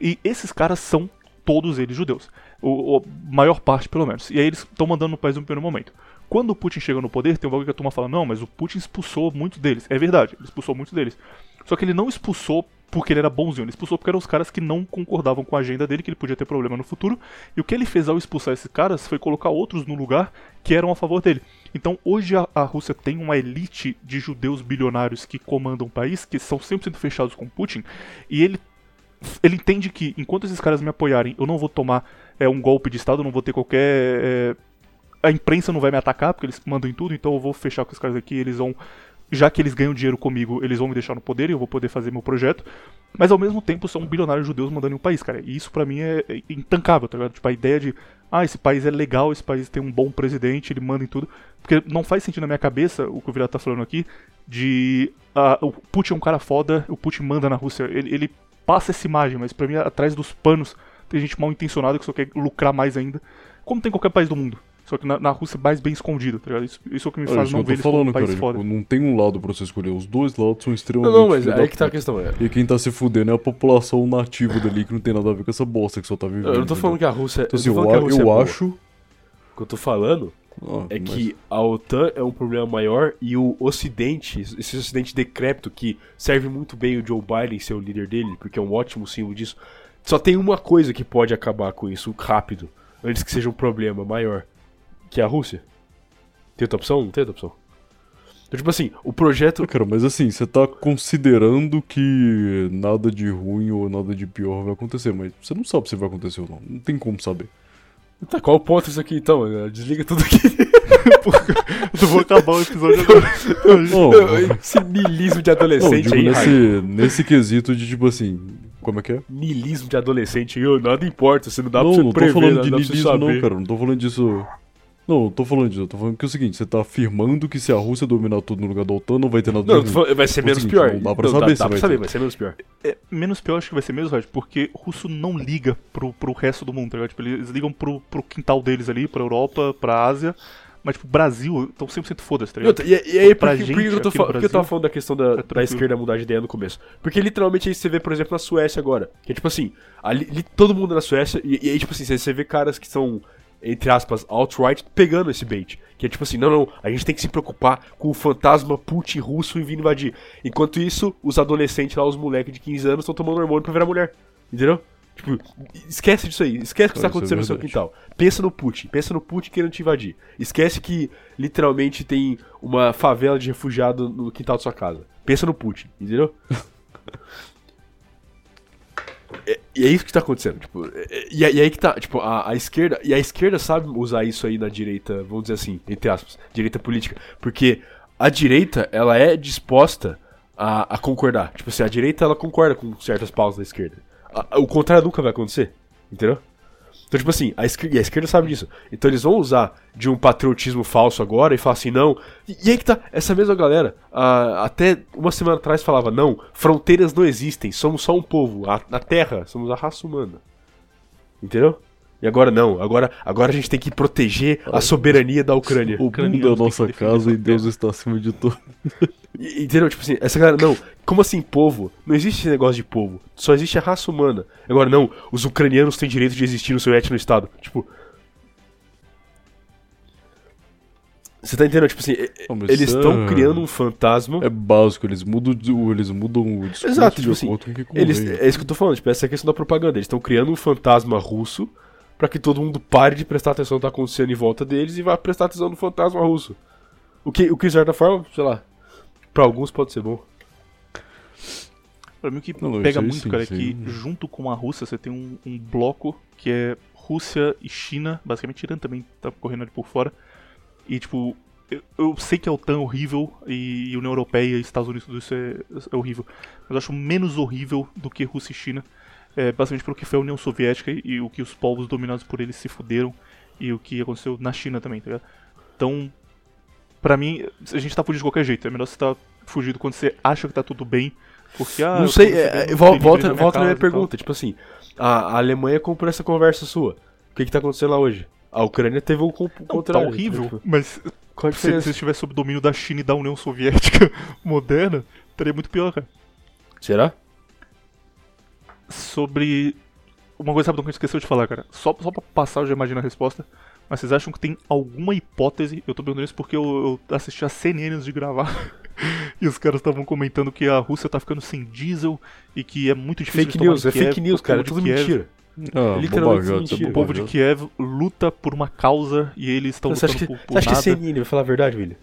E esses caras são todos eles judeus. O maior parte, pelo menos. E aí eles estão mandando no país no primeiro momento. Quando o Putin chega no poder, tem um bagulho que a turma fala, não, mas o Putin expulsou muitos deles. É verdade, ele expulsou muitos deles. Só que ele não expulsou porque ele era bonzinho, ele expulsou porque eram os caras que não concordavam com a agenda dele, que ele podia ter problema no futuro. E o que ele fez ao expulsar esses caras foi colocar outros no lugar que eram a favor dele. Então hoje a, a Rússia tem uma elite de judeus bilionários que comandam o país, que são 100% fechados com Putin, e ele ele entende que enquanto esses caras me apoiarem, eu não vou tomar é, um golpe de Estado, não vou ter qualquer. É, a imprensa não vai me atacar, porque eles mandam em tudo, então eu vou fechar com os caras aqui, eles vão já que eles ganham dinheiro comigo, eles vão me deixar no poder e eu vou poder fazer meu projeto. Mas ao mesmo tempo são bilionários judeus mandando em um país, cara. E isso pra mim é, é intancável, tá ligado? Tipo, a ideia de, ah, esse país é legal, esse país tem um bom presidente, ele manda em tudo. Porque não faz sentido na minha cabeça o que o Virato tá falando aqui, de ah, o Putin é um cara foda, o Putin manda na Rússia. Ele, ele passa essa imagem, mas pra mim, atrás dos panos, tem gente mal intencionada que só quer lucrar mais ainda. Como tem em qualquer país do mundo. Só que na, na Rússia mais bem escondido, tá ligado? Isso, isso é o que me É faz isso não que eu ver tô eles como um falando, país cara. foda. Tipo, não tem um lado pra você escolher. Os dois lados são Não, extremamente. não, mas filho aí que tá a questão. É. E quem tá se fudendo é a população nativa dali que não tem nada a ver com essa bosta que só tá vivendo. Eu não tô falando que a Rússia. Então, eu assim, não eu, falando Rússia é eu acho. O que eu tô falando Ah, é mas- que a OTAN é um problema maior e o Ocidente, esse Ocidente decrépito que serve muito bem o Joe Biden ser o líder dele, porque é um ótimo símbolo disso, só tem uma coisa que pode acabar com isso rápido, antes que seja um problema maior, que é a Rússia. Tem outra opção? Não tem outra opção. Então, tipo assim, o projeto. Ah, Cara, mas assim, você tá considerando que nada de ruim ou nada de pior vai acontecer, mas você não sabe se vai acontecer ou não. Não tem como saber. Tá, qual o ponto disso aqui então? Desliga tudo aqui. Eu vou acabar o episódio agora. Não, Esse niilismo de não adolescente digo aí, nesse, nesse quesito de tipo assim. Como é que é? Niilismo de adolescente, eu, nada importa, você não dá não, pra você não tô prever, falando não de niilismo, não, cara. Não tô falando disso. Não, não tô falando disso. Eu tô falando que é o seguinte: você tá afirmando que se a Rússia dominar tudo no lugar da OTAN, não vai ter nada Não, eu falando- vai ser o menos seguinte, pior. não dá pra Não, saber se dá pra vai saber, ter. vai ser menos pior. É, menos pior acho que vai ser menos, Rod, porque russo não liga pro, pro resto do mundo, tá ligado? Tipo, eles ligam pro, pro quintal deles ali, pra Europa, pra Ásia. Mas, tipo, Brasil, estão 100% foda-se, tá ligado? e, e aí, por Pra que, por que gente eu tô eu tava falando da questão da, da tranquilo. esquerda mudar de ideia no começo? Porque literalmente aí você vê, por exemplo, na Suécia agora. Que é tipo assim, ali, todo mundo na Suécia, e, e aí, tipo assim, você vê caras que são, entre aspas, alt-right, pegando esse bait. Que é tipo assim, não, não, a gente tem que se preocupar com o fantasma Putin russo e vir invadir. Enquanto isso, os adolescentes lá, os moleques de 15 anos, estão tomando hormônio pra virar mulher. Entendeu? Tipo, esquece disso aí, esquece o que está é acontecendo no seu quintal. Pensa no Putin, pensa no Putin querendo te invadir. Esquece que literalmente tem uma favela de refugiado no quintal da sua casa. Pensa no Putin, entendeu? É- E é isso que tá acontecendo, tipo, é- e, e aí que tá, tipo, a, a esquerda, e a esquerda sabe usar isso aí na direita, vamos dizer assim, entre aspas, direita política, porque a direita, ela é disposta a, a concordar, tipo assim, a direita, ela concorda com certas pausas da esquerda, a- o contrário nunca vai acontecer, entendeu? Então, tipo assim, a esquerda, a esquerda sabe disso. Então eles vão usar de um patriotismo falso agora e falar assim, não. E, e aí que tá, essa mesma galera, até uma semana atrás falava, não, fronteiras não existem, somos só um povo, a, a terra, somos a raça humana. Entendeu? E agora não, agora, agora a gente tem que proteger a soberania da Ucrânia. O mundo é a nossa casa e Deus está acima de tudo. E- Entendeu? Tipo assim, essa galera, não, como assim povo? Não existe esse negócio de povo, só existe a raça humana. Agora não, os ucranianos têm direito de existir no seu etno-estado. Tipo. Você tá entendendo? Tipo assim, Não, eles estão é- criando um fantasma. É básico, eles mudam, o- eles mudam o discurso Exato, de tipo assim. Eles, é isso que eu tô falando, tipo, essa é a questão da propaganda. Eles estão criando um fantasma russo pra que todo mundo pare de prestar atenção no que tá acontecendo em volta deles e vá prestar atenção no fantasma russo. O que, o que de certa forma, sei lá, pra alguns pode ser bom. Pra mim o que Não, pega muito, sim, cara, é isso que junto com a Rússia você tem um, um bloco que é Rússia e China, basicamente Irã também tá correndo ali por fora. E tipo, eu, eu sei que a OTAN é horrível e, e União Europeia e Estados Unidos tudo isso é, é horrível. Mas eu acho menos horrível do que Rússia e China. É, basicamente pelo que foi a União Soviética e, e o que os povos dominados por eles se fuderam e o que aconteceu na China também, tá ligado? Então, pra mim, a gente tá fugindo de qualquer jeito. É melhor você tá fugindo quando você acha que tá tudo bem. Porque, ah, não sei, é, é, volta, na volta na minha e tal. pergunta. Tipo assim, a, a Alemanha comprou essa conversa sua. O que que tá acontecendo lá hoje? A Ucrânia teve um com- Não, tá contrário. horrível, tipo, mas Qual a se, se diferença? estivesse sob domínio da China e da União Soviética moderna, estaria muito pior, cara. Será? Sobre. Uma coisa rápida que a gente esqueceu de falar, cara. Só, só pra passar, eu já imagino a resposta. Mas vocês acham que tem alguma hipótese? Eu tô perguntando isso porque eu, eu assisti a CNN antes de gravar. e os caras estavam comentando que a Rússia tá ficando sem diesel e que é muito difícil Fake de news, é Kiev, fake news, cara. É tudo de Kiev- mentira. Ah, literalmente é mentira. O povo de. Kiev luta por uma causa e eles estão Você lutando acha que, por, por você acha que nada. é CNN vai falar a verdade, William?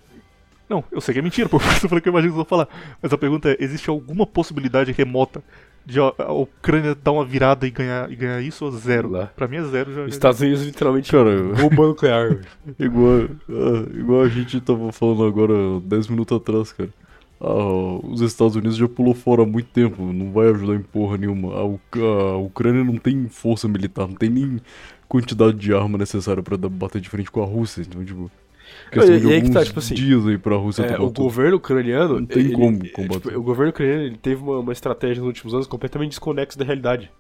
Não, eu sei que é mentira, por isso eu falei que eu imagino que eu vou falar. Mas a pergunta é: existe alguma possibilidade remota de a, a Ucrânia dar uma virada e ganhar, e ganhar isso ou zero? Lá. Pra mim é zero já. Os já- Estados Unidos literalmente Cara, bomba nuclear. igual, ah, igual a gente tava falando agora 10 minutos atrás, cara. ah, os Estados Unidos já pulou fora há muito tempo, não vai ajudar em porra nenhuma. A, Uc- a Ucrânia não tem força militar, não tem nem quantidade de arma necessária pra dar- bater de frente com a Rússia. Então, tipo, questão e de aí que alguns tá, tipo assim, dias aí pra Rússia É, o governo ucraniano. Não tem ele- como é, combater. tipo, o governo ucraniano ele teve uma, uma estratégia nos últimos anos completamente desconexa da realidade.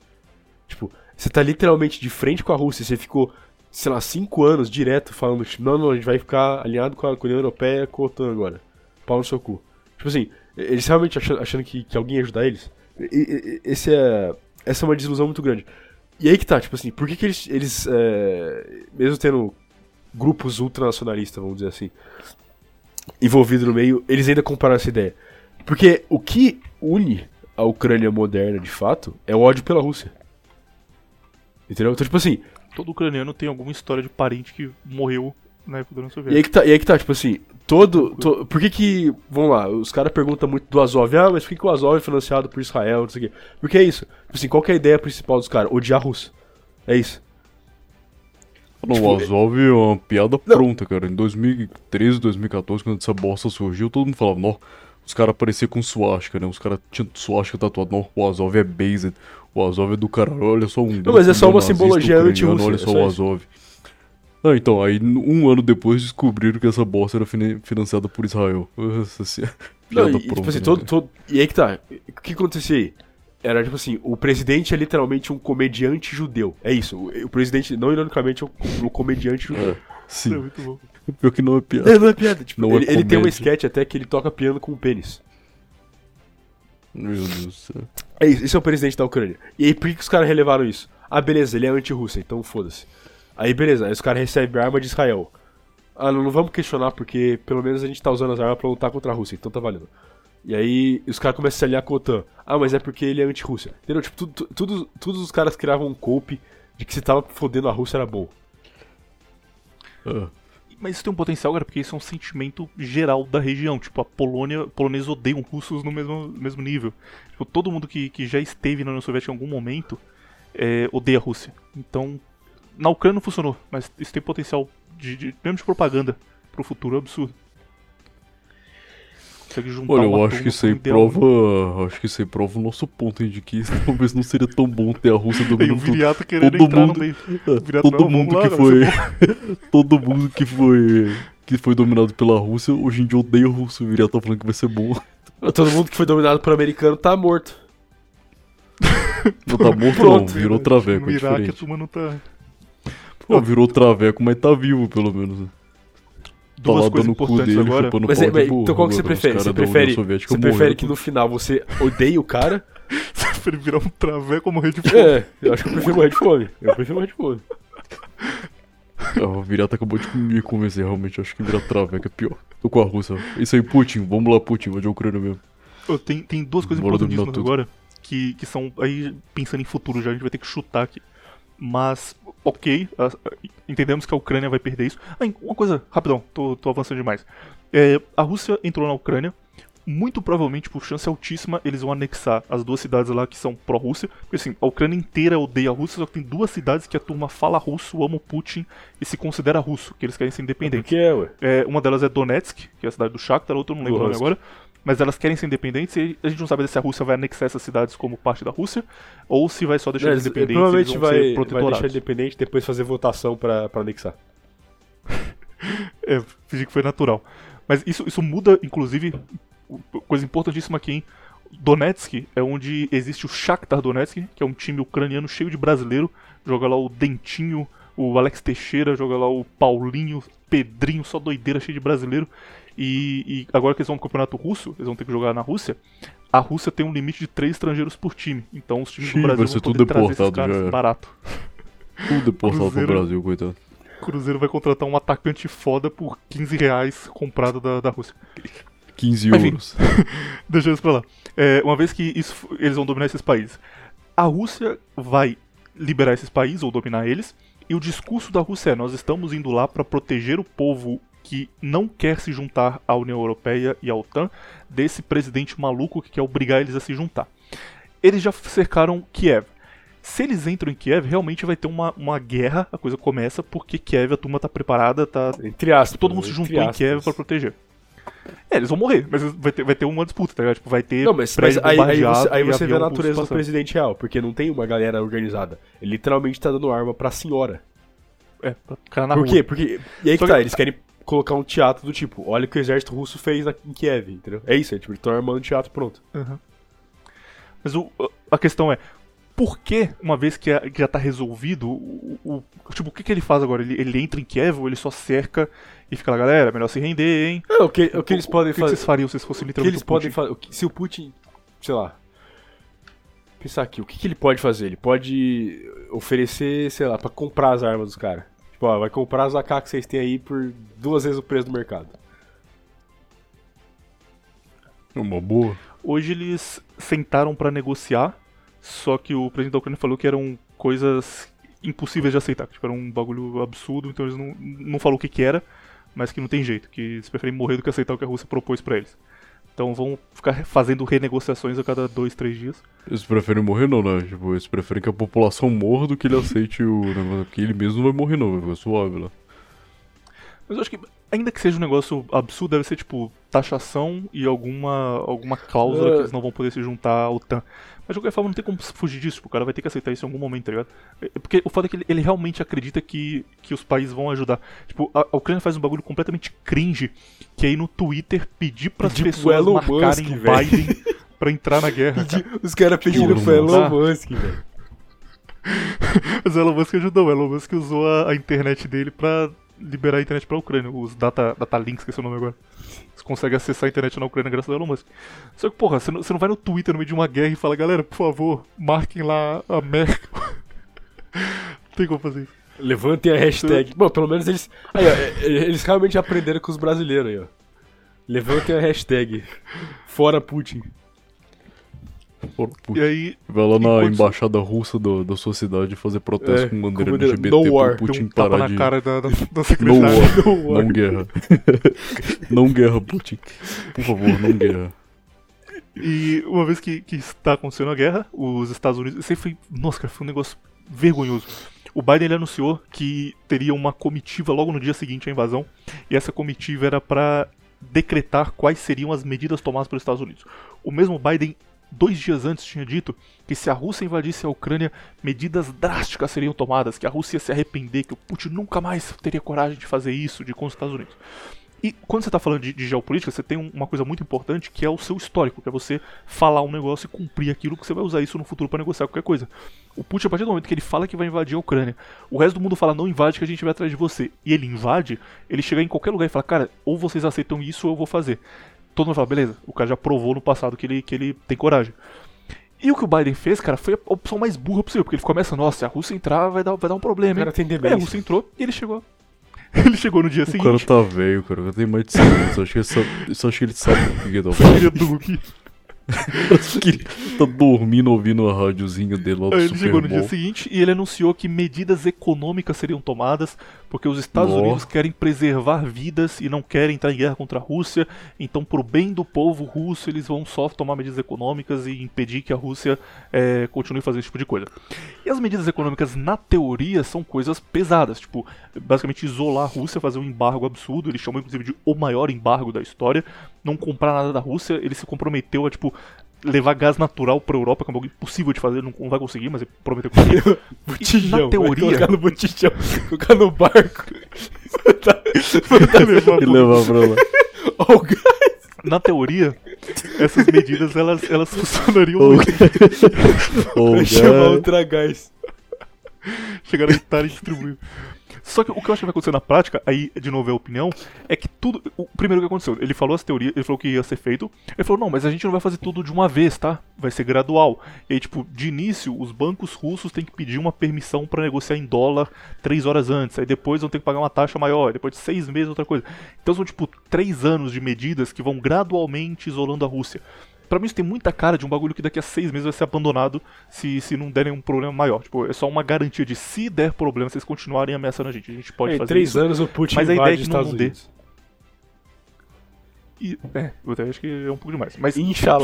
Tipo, você tá literalmente de frente com a Rússia, você ficou, sei lá, cinco anos direto falando, tipo, não, não, a gente vai ficar alinhado com a, com a União Europeia com a OTAN agora. Pau no seu cu. Tipo assim, eles realmente achando, achando que, que alguém ia ajudar eles? E- e- Esse é, essa é uma desilusão muito grande. E aí que tá, tipo assim, por que, que eles, eles é, mesmo tendo grupos ultranacionalistas, vamos dizer assim, envolvidos no meio, eles ainda compraram essa ideia? Porque o que une a Ucrânia moderna, de fato, é o ódio pela Rússia. Entendeu? Então, tipo assim, Todo ucraniano tem alguma história de parente que morreu na época da União E aí Soviética. que tá, e aí que tá tipo assim, todo. to- por que que. Vamos lá, os caras perguntam muito do Azov, ah, mas por que, que o Azov é financiado por Israel, não sei o quê. Porque é isso. Tipo assim, qual que é a ideia principal dos caras? Odiar a Rússia. É isso. Não, tipo, o Azov é uma piada pronta, cara. Em 2013, 2014, quando essa bosta surgiu, todo mundo falava, não, os caras pareciam com swastika, né? Os caras tinham swastika tatuado, não, o Azov é based, o Azov é do caralho, olha só um... Não, mas é só uma simbologia anti-Rússia, Olha é só só o isso. Azov. Ah, então, aí um ano depois descobriram que essa bosta era fina- financiada por Israel. Senhora, Não, piada e, tipo pronta, assim, né, todo, todo- E aí que tá. O que acontecia aí? Era tipo assim, o presidente é literalmente um comediante judeu. É isso. O, o presidente, não ironicamente, é um, um comediante judeu. É, sim, É muito bom. pior que não é piada. É, não é piada. Tipo, Não é ele, ele tem uma comédia. sketch até que ele toca piano com o pênis. Meu Deus do céu. É isso, esse é o presidente da Ucrânia. E aí, por que, que os caras relevaram isso? Ah, beleza, ele é anti-Rússia, então foda-se. Aí, beleza, aí os caras recebem arma de Israel. Ah, não, não vamos questionar, porque pelo menos a gente tá usando as armas pra lutar contra a Rússia, então tá valendo. E aí, os caras começam a se aliar com a OTAN. Ah, mas é porque ele é anti-Rússia. Entendeu? Tipo, tudo, tudo, todos os caras criavam um cope de que se tava fodendo a Rússia era bom. É. Mas isso tem um potencial, cara, porque isso é um sentimento geral da região. Tipo, a Polônia, poloneses odeiam russos no mesmo, mesmo nível. Tipo, todo mundo que, que já esteve na União Soviética em algum momento é, odeia a Rússia. Então, na Ucrânia não funcionou, mas isso tem potencial de, de mesmo de propaganda pro futuro absurdo. Consegue juntar Olha, eu acho que isso aí um prova. Acho que isso aí prova o nosso ponto hein, de que talvez não seria tão bom ter a Rússia E o dominando tudo. Viriato querendo todo entrar mundo- no meio. É, Viriato, todo não, mundo lá, que cara, foi. todo mundo que foi. Que foi dominado pela Rússia, hoje em dia odeia a Rússia. O Viriato tá falando que vai ser bom. Todo mundo que foi dominado por americano tá morto. Não tá morto, não. Pronto. Virou traveco, No é Iraque a turma não tá. Pô, virou traveco, mas tá vivo, pelo menos. Tá Duas lá coisas importantes dele, agora. chupando Mas, é, mas burro. então qual que você prefere? Você prefere, você prefere que no final você odeie o cara? Pra ele virar um traveco ou morrer de fome. É, eu acho que eu prefiro morrer de fome. Eu prefiro morrer de fome. Ah, O Viriato acabou de me convencer, realmente. Acho que virar traveco é pior. Tô com a Rússia. Isso aí, Putin. Vamos lá, Putin. Vou de Ucrânia mesmo. Ô, Tem, tem duas coisas Bora dominar importantíssimas tudo. agora que, que são. Aí, pensando em futuro já, a gente vai ter que chutar aqui. Mas, ok, entendemos que a Ucrânia vai perder isso. Ah, uma coisa, rapidão, tô, tô avançando demais. É, a Rússia entrou na Ucrânia. Muito provavelmente, por chance altíssima, eles vão anexar as duas cidades lá que são pró-Rússia. Porque assim, a Ucrânia inteira odeia a Rússia, só que tem duas cidades que a turma fala russo, ama o Putin e se considera russo, que eles querem ser independentes. É, ué. É, uma delas é Donetsk, que é a cidade do Shakhtar, a outra eu não lembro o nome agora. Mas elas querem ser independentes e a gente não sabe se a Rússia vai anexar essas cidades como parte da Rússia ou se vai só deixar eles independentes provavelmente vai, vai deixar independente e depois fazer votação pra anexar. É, fingi que foi natural. Mas isso, isso muda, inclusive, coisa importantíssima aqui, hein? Donetsk é onde existe o Shakhtar Donetsk, que é um time ucraniano cheio de brasileiro. Joga lá o Dentinho, o Alex Teixeira, joga lá o Paulinho, Pedrinho, só doideira, cheio de brasileiro. E, e agora que eles vão pro campeonato russo, eles vão ter que jogar na Rússia. A Rússia tem um limite de três estrangeiros por time. Então os times Xiii, do Brasil vão poder tudo trazer esses caras barato. Tudo deportado pro Cruzeiro. Brasil, coitado. O Cruzeiro vai contratar um atacante foda por 15 reais comprado da, da Rússia. 15 Enfim. euros. Deixa isso pra lá. É, uma vez que isso, eles vão dominar esses países, a Rússia vai liberar esses países ou dominar eles. E o discurso da Rússia é: nós estamos indo lá para proteger o povo que não quer se juntar à União Europeia e à OTAN desse presidente maluco que quer obrigar eles a se juntar. Eles já cercaram Kiev. Se eles entram em Kiev, realmente vai ter uma, uma guerra, a coisa começa, porque Kiev, a turma tá preparada, tá Entre aspas. todo mundo se juntou em. Kiev para proteger. É, eles vão morrer, mas vai ter, vai ter uma disputa, tá ligado? Tipo, vai ter Não, mas, mas aí, aí você, aí você vê a natureza do presidente real, porque não tem uma galera organizada. Ele literalmente tá dando arma pra senhora. É, pra ficar na Por rua. quê? Porque. E aí que Só tá, que- eles querem colocar um teatro do tipo, olha o que o exército russo fez na- em Kiev, entendeu? É isso, é tipo, eles estão armando um teatro pronto. Mas o- a questão é, por que, uma vez que, que já tá resolvido, o, o- tipo, o que, que ele faz agora? Ele, ele entra em Kiev ou ele só cerca e fica lá, galera, melhor se render, hein? Não, o que, o que eles podem o que, que fazer. vocês fariam se vocês fossem O que literalmente eles podem fazer. Se o Putin. Sei lá. Pensar aqui, o que, que ele pode fazer? Ele pode oferecer, sei lá, pra comprar as armas dos caras. Tipo, ó, vai comprar as AK que vocês têm aí por duas vezes o preço do mercado. É uma boa. Hoje eles sentaram pra negociar, só que o presidente da Ucrânia falou que eram coisas impossíveis de aceitar, que tipo, era um bagulho absurdo, então eles não, não falou o que que era, mas que não tem jeito, que eles preferem morrer do que aceitar o que a Rússia propôs pra eles. Então vão ficar fazendo renegociações a cada dois, três dias. Eles preferem morrer não, né? Tipo, eles preferem que a população morra do que ele aceite o negócio. Porque ele mesmo não vai morrer não, vai ficar suave lá. Mas eu acho que, ainda que seja um negócio absurdo, deve ser tipo taxação e alguma, alguma cláusula É. que eles não vão poder se juntar à OTAN. Mas de qualquer forma, não tem como fugir disso, o cara vai ter que aceitar isso em algum momento, tá ligado? É, Porque o foda é que ele, ele realmente acredita que, que os países vão ajudar. Tipo, a, a Ucrânia faz um bagulho completamente cringe, que aí no Twitter pedir pras Pedir pessoas Elon marcarem Musk. Biden pra entrar na guerra. Os caras pediram pro Elon Musk. Musk, velho. Mas o Elon Musk ajudou, o Elon Musk usou a, a internet dele pra liberar a internet pra Ucrânia, os data, data links, que é o nome agora. Você consegue acessar a internet na Ucrânia graças ao Elon Musk. Só que, porra, você não, você não vai no Twitter no meio de uma guerra e fala, galera, por favor, marquem lá a Merkel. não tem como fazer isso. Levantem a hashtag. Bom, pelo menos eles. Aí, ó, eles realmente aprenderam com os brasileiros aí, ó. Levantem a hashtag. Fora Putin. E aí, Vai lá na enquanto- embaixada russa do- da sua cidade fazer protesto É, com bandeira LGBT No pro Putin um parar na de... cara da, da, da No war. No war. Não guerra. não guerra, Putin. Por favor, não guerra. E uma vez que, que está acontecendo a guerra, os Estados Unidos. Isso aí foi. Nossa, cara, foi um negócio vergonhoso. O Biden ele anunciou que teria uma comitiva logo no dia seguinte à invasão, e essa comitiva era para decretar quais seriam as medidas tomadas pelos Estados Unidos. O mesmo Biden, dois dias antes, tinha dito que se a Rússia invadisse a Ucrânia, medidas drásticas seriam tomadas, que a Rússia ia se arrepender, que o Putin nunca mais teria coragem de fazer isso de com os Estados Unidos. E quando você está falando de, de geopolítica, você tem um- uma coisa muito importante que é o seu histórico, que é você falar um negócio e cumprir aquilo que você vai usar isso no futuro para negociar qualquer coisa. O Putin, a partir do momento que ele fala que vai invadir a Ucrânia, o resto do mundo fala não invade que a gente vai atrás de você, e ele invade, ele chega em qualquer lugar e fala, cara, ou vocês aceitam isso ou eu vou fazer. Todo mundo fala, beleza, o cara já provou no passado que ele, que ele tem coragem. E o que o Biden fez, cara, foi a opção mais burra possível, porque ele começa, nossa, se a Rússia entrar vai dar, vai dar um problema, O cara hein? tem Aí a. Rússia entrou e ele chegou. Ele chegou no dia O seguinte. cara tá velho, cara. Eu tenho mais de 100 anos. Acho que ele sabe, eu acho que ele sabe o que que tá falando. Ele tá dormindo ouvindo a rádiozinha dele lá do ele Super chegou no Bowl. dia seguinte e ele anunciou que medidas econômicas seriam tomadas porque os Estados. Unidos querem preservar vidas e não querem entrar em guerra contra a Rússia. Então, pro bem do povo russo, eles vão só tomar medidas econômicas e impedir que a Rússia eh, continue fazendo esse tipo de coisa. E as medidas econômicas, na teoria, são coisas pesadas. Tipo, basicamente isolar a Rússia, fazer um embargo absurdo. Ele chamou, inclusive, de o maior embargo da história. Não comprar nada da Rússia. Ele se comprometeu a, tipo, levar gás natural pra Europa, que é um bagulho impossível de fazer, não, não vai conseguir, mas ele prometeu. E Botijão, na teoria, Colocar no botijão, colocar no barco. Tá- levar E levar pra lá. Ó, o gás. na teoria, essas medidas elas, elas funcionariam Ô, muito. Vai chamar cara. outra gás. chegaram a Itália e distribuir. Só que o que eu acho que vai acontecer na prática, aí de novo é a opinião, é que tudo. O primeiro que aconteceu, ele falou as teorias, ele falou que ia ser feito. Ele falou, não, mas a gente não vai fazer tudo de uma vez, tá? Vai ser gradual. E aí, tipo, de início, os bancos russos têm que pedir uma permissão pra negociar em dólar três horas antes. Aí depois vão ter que pagar uma taxa maior. Depois de seis meses, outra coisa. Então são, tipo, três anos de medidas que vão gradualmente isolando a Rússia. Pra mim isso tem muita cara de um bagulho que daqui a seis meses vai ser abandonado se, se não der nenhum problema maior. Tipo, é só uma garantia de se der problema, vocês continuarem ameaçando a gente. A gente pode Em fazer três isso. anos o Putin Mas a ideia é que não- Estados não dê. E, é, eu até acho que é um pouco demais. Mas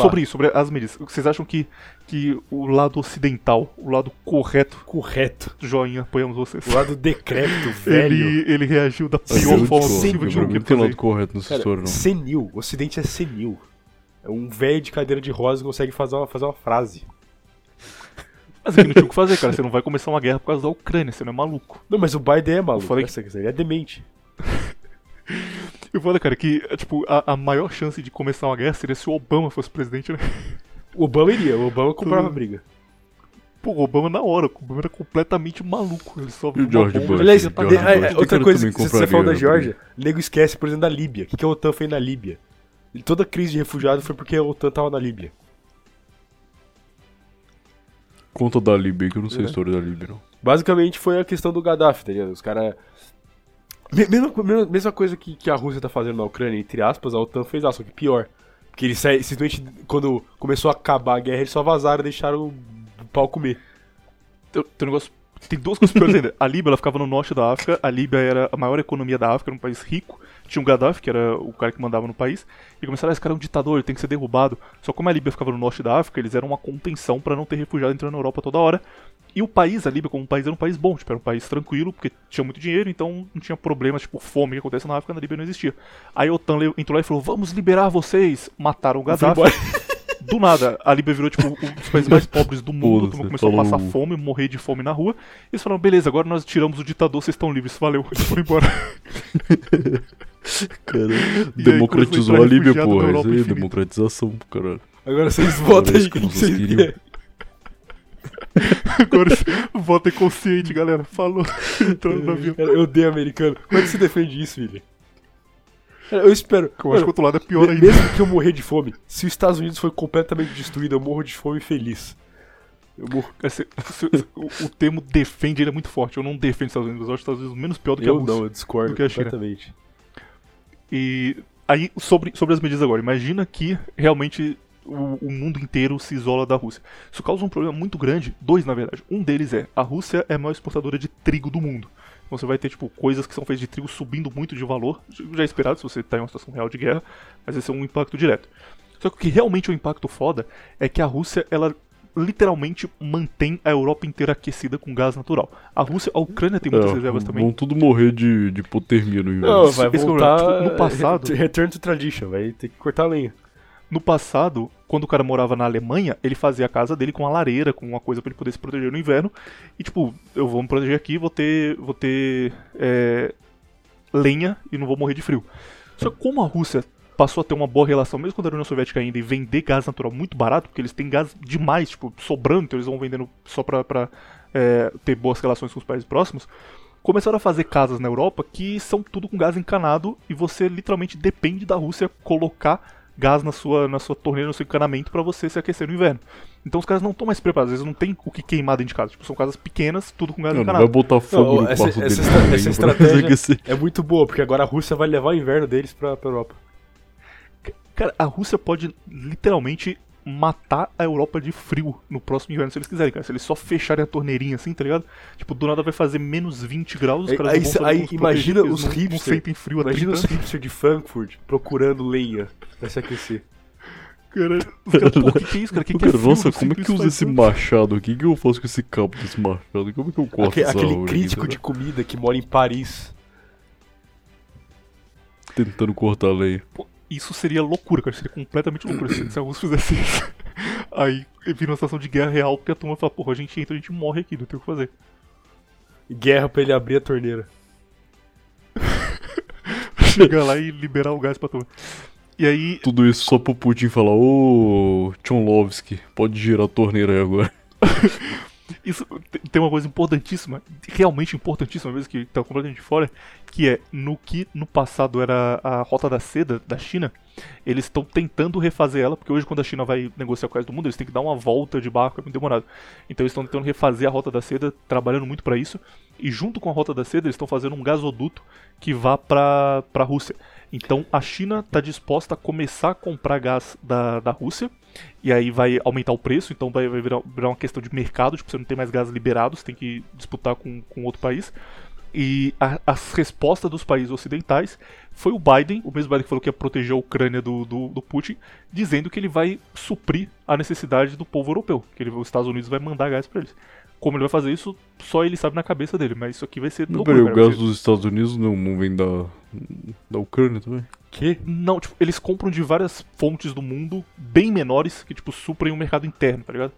sobre isso, sobre as medidas, vocês acham que, que o lado ocidental, o lado correto, Correto. joinha, apoiamos vocês. O lado decrépito, velho. Ele, ele reagiu da pior forma discordo, possível de não mim não tem lado correto Cara, história, não. senil. O ocidente é senil. É um velho de cadeira de rosa que consegue fazer uma, fazer uma frase. Mas ele não tinha o que fazer, cara. Você não vai começar uma guerra por causa da Ucrânia, você não é maluco. Não, mas o Biden é maluco. Eu falei questão, Ele é demente. Eu falei, cara, que tipo, a, a maior chance de começar uma guerra seria se o Obama fosse presidente, né? O Obama iria. O Obama comprava briga. Pô, o Obama na hora, o Obama era completamente maluco. Ele só viu uma George bomba, Bush? Aliás, George. Bush. é, é, outra Cara, coisa, que você falou da Geórgia, o nego esquece, por exemplo, da Líbia. O que, que a OTAN fez na Líbia? Toda a crise de refugiado foi porque a OTAN tava na Líbia. Conta da Líbia, que eu não sei É. a história da Líbia, não. Basicamente foi a questão do Gaddafi, tá ligado? Os caras. Mesma, mesma, coisa que, que a Rússia tá fazendo na Ucrânia, entre aspas, a OTAN fez lá, só que pior. Porque eles simplesmente, quando começou a acabar a guerra, eles só vazaram e deixaram o pau comer. Tem, tem um negócio. Tem duas coisas piores ainda. A Líbia ela ficava no norte da África. A Líbia era a maior economia da África, era um país rico. Tinha um Gaddafi, que era o cara que mandava no país. E começaram, ah, esse cara é um ditador, ele tem que ser derrubado. Só como a Líbia ficava no norte da África, eles eram uma contenção pra não ter refugiado entrando na Europa toda hora. E o país, a Líbia, como um país, era um país bom, tipo, era um país tranquilo, porque tinha muito dinheiro, então não tinha problemas, tipo, fome que acontece na África, na Líbia não existia. Aí a OTAN entrou lá e falou: vamos liberar vocês. Mataram o Gaddafi. Do nada, a Líbia virou, tipo, um dos países mais pobres do mundo. Foda-se, Começou a falou- passar fome, morrer de fome na rua. E eles falaram, beleza, agora nós tiramos o ditador, vocês estão livres, valeu. Eles foram embora. Cara, E aí, democratizou quando a Líbia, na Isso aí é democratização, caralho. Agora vocês votam aí que quem vocês queriam. Agora votem consciente, galera. Falou. Entrando no avião. Cara, eu odeio americano. Como é que você defende isso, filho? Eu espero. Eu acho que o outro lado é pior ainda. mesmo que eu morrer de fome, se os Estados Unidos for completamente destruído, eu morro de fome feliz. Eu morro. Cara, se- se- o, o termo defende ele é muito forte. Eu não defendo os Estados Unidos, eu acho os Estados Unidos menos pior do que a Eu Rússia. não, eu discordo do que a China. completamente. E aí, sobre, sobre as medidas agora, imagina que realmente o, o mundo inteiro se isola da Rússia. Isso causa um problema muito grande, dois na verdade. Um deles é, a Rússia é a maior exportadora de trigo do mundo. Então você vai ter, tipo, coisas que são feitas de trigo subindo muito de valor, já é esperado se você está em uma situação real de guerra, mas esse é um impacto direto. Só que o que realmente é um impacto foda é que a Rússia, ela literalmente mantém a Europa inteira aquecida com gás natural. A Rússia, a Ucrânia tem muitas É, reservas também. Vão tudo morrer de, de hipotermia no inverno. Não, vai é voltar. Tipo, no passado- re- Return to tradition, vai ter que cortar a lenha. No passado, quando o cara morava na Alemanha, ele fazia a casa dele com uma lareira, com uma coisa pra ele poder se proteger no inverno. E tipo, eu vou me proteger aqui, vou ter, vou ter é, lenha e não vou morrer de frio. Só que como a Rússia passou a ter uma boa relação, mesmo quando era União Soviética ainda, e vender gás natural muito barato, porque eles têm gás demais, tipo, sobrando, então eles vão vendendo só pra, pra é, ter boas relações com os países próximos, começaram a fazer casas na Europa que são tudo com gás encanado e você literalmente depende da Rússia colocar gás na sua, na sua torneira, no seu encanamento pra você se aquecer no inverno. Então os caras não estão mais preparados, às vezes não tem o que queimar dentro de casa. Tipo, são casas pequenas, tudo com gás Não, não vai encanado. botar fogo Não, no essa- quarto essa deles essa pra estratégia-. É muito boa, porque agora a Rússia vai levar o inverno deles pra, pra Europa. Cara, a Rússia pode literalmente matar a Europa de frio no próximo inverno, se eles quiserem, cara. Se eles só fecharem a torneirinha assim, tá ligado? Tipo, do nada vai fazer menos 20 graus, os Aí- caras aí- não vão aí imagina os não, não hipster- sentem frio Imagina 30 os anos. hipsters de Frankfurt procurando lenha pra se aquecer. Cara, os caras, pô, o que, que é isso, cara? O que, que é Cara, frio? nossa, Não como é que usa esse anos. machado aqui? O que eu faço com esse cabo desse machado? Como é que eu corto Aque- essa aquele árvore crítico de comida que mora em Paris. Tentando cortar a lenha. Pô, isso seria loucura, cara. Seria completamente loucura se, a Rússia fizesse isso. Aí vira uma situação de guerra real, porque a turma fala, porra, a gente entra, a gente morre aqui, não tem o que fazer. Guerra pra ele abrir a torneira. Chegar lá e liberar o gás pra turma. E aí, Tudo isso só pro Putin falar, ô Tchonlovsky, pode girar a torneira aí agora. Isso te- tem uma coisa importantíssima, realmente importantíssima, mesmo que tá completamente fora, que é no que no passado era a rota da seda da China, eles estão tentando refazer ela, porque hoje quando a China vai negociar com o resto do mundo, eles têm que dar uma volta de barco, é muito demorado. Então eles estão tentando refazer a rota da seda, trabalhando muito pra isso, e junto com a rota da seda eles estão fazendo um gasoduto que vá pra, pra Rússia. Então a China está disposta a começar a comprar gás da, da Rússia, e aí vai aumentar o preço, então vai, vai virar, virar uma questão de mercado, tipo, você não tem mais gás liberado, você tem que disputar com, com outro país. E a- as respostas dos países ocidentais foi o Biden, o mesmo Biden que falou que ia proteger a Ucrânia do, do, do Putin, dizendo que ele vai suprir a necessidade do povo europeu, que ele, os Estados Unidos vai mandar gás pra eles. Como ele vai fazer isso, só ele sabe na cabeça dele, mas isso aqui vai ser Não, loucura, peraí, o gás dos Estados Unidos não, não vem da, da Ucrânia também? Que? Não, tipo, eles compram de várias fontes do mundo bem menores que, tipo, suprem o mercado interno, tá ligado?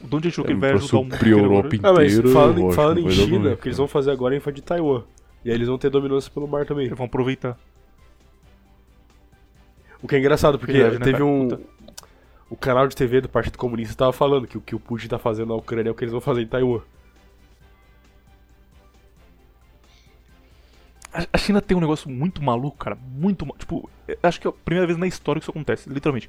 De onde a gente achou que ele vai pra ajudar um suprir a Europa Ah, mas inteira, falando, lógico, falando em vai China, o que eles vão fazer agora é invadir Taiwan. E aí eles vão ter dominância pelo mar também. Eles vão aproveitar. O que é engraçado, porque Verdade, né, teve cara? um. Puta. O canal de TV do Partido Comunista tava falando que o que o Putin tá fazendo na Ucrânia é o que eles vão fazer em Taiwan. A- China tem um negócio muito maluco, cara. Muito. Tipo, eu acho que é a primeira vez na história que isso acontece, literalmente.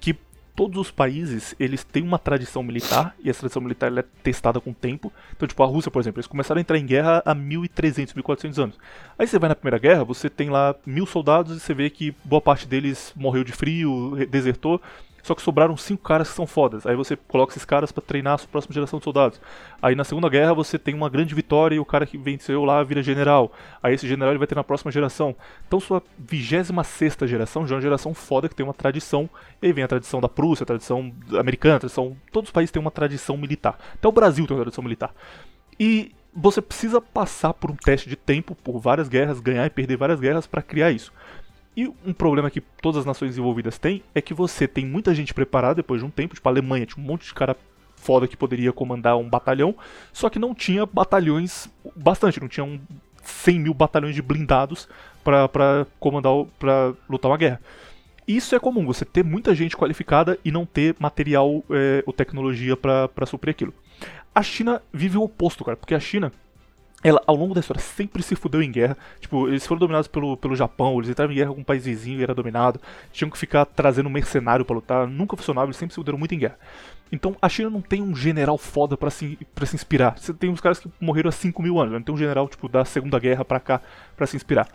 Que todos os países, eles têm uma tradição militar, e essa tradição militar é testada com o tempo. Então, tipo, a Rússia, por exemplo, eles começaram a entrar em guerra há 1300, 1400 anos. Aí você vai na Primeira Guerra, você tem lá mil soldados e você vê que boa parte deles morreu de frio, desertou. Só que sobraram cinco caras que são fodas. Aí você coloca esses caras pra treinar a sua próxima geração de soldados. Aí na Segunda Guerra você tem uma grande vitória e o cara que venceu lá vira general. Aí esse general ele vai ter na próxima geração. Então sua 26 geração já é uma geração foda que tem uma tradição. E aí vem a tradição da Prússia, a tradição americana, a tradição. Todos os países têm uma tradição militar. Até o Brasil tem uma tradição militar. E você precisa passar por um teste de tempo, por várias guerras, ganhar e perder várias guerras pra criar isso. E um problema que todas as nações envolvidas têm é que você tem muita gente preparada depois de um tempo, tipo a Alemanha tinha um monte de cara foda que poderia comandar um batalhão, só que não tinha batalhões bastante, não tinha um 100 mil batalhões de blindados pra comandar, pra lutar uma guerra. Isso é comum, você ter muita gente qualificada e não ter material é, ou tecnologia pra suprir aquilo. A China vive o oposto, cara, porque a China ela, ao longo da história, sempre se fudeu em guerra. Tipo, eles foram dominados pelo, pelo Japão, eles entraram em guerra com um país vizinho e era dominado. Tinham que ficar trazendo um mercenário pra lutar. Nunca funcionava, eles sempre se fuderam muito em guerra. Então, a China não tem um general foda pra se, pra se inspirar. Você tem uns caras que morreram há 5 mil anos, não tem um general, tipo, da Segunda Guerra pra cá pra se inspirar.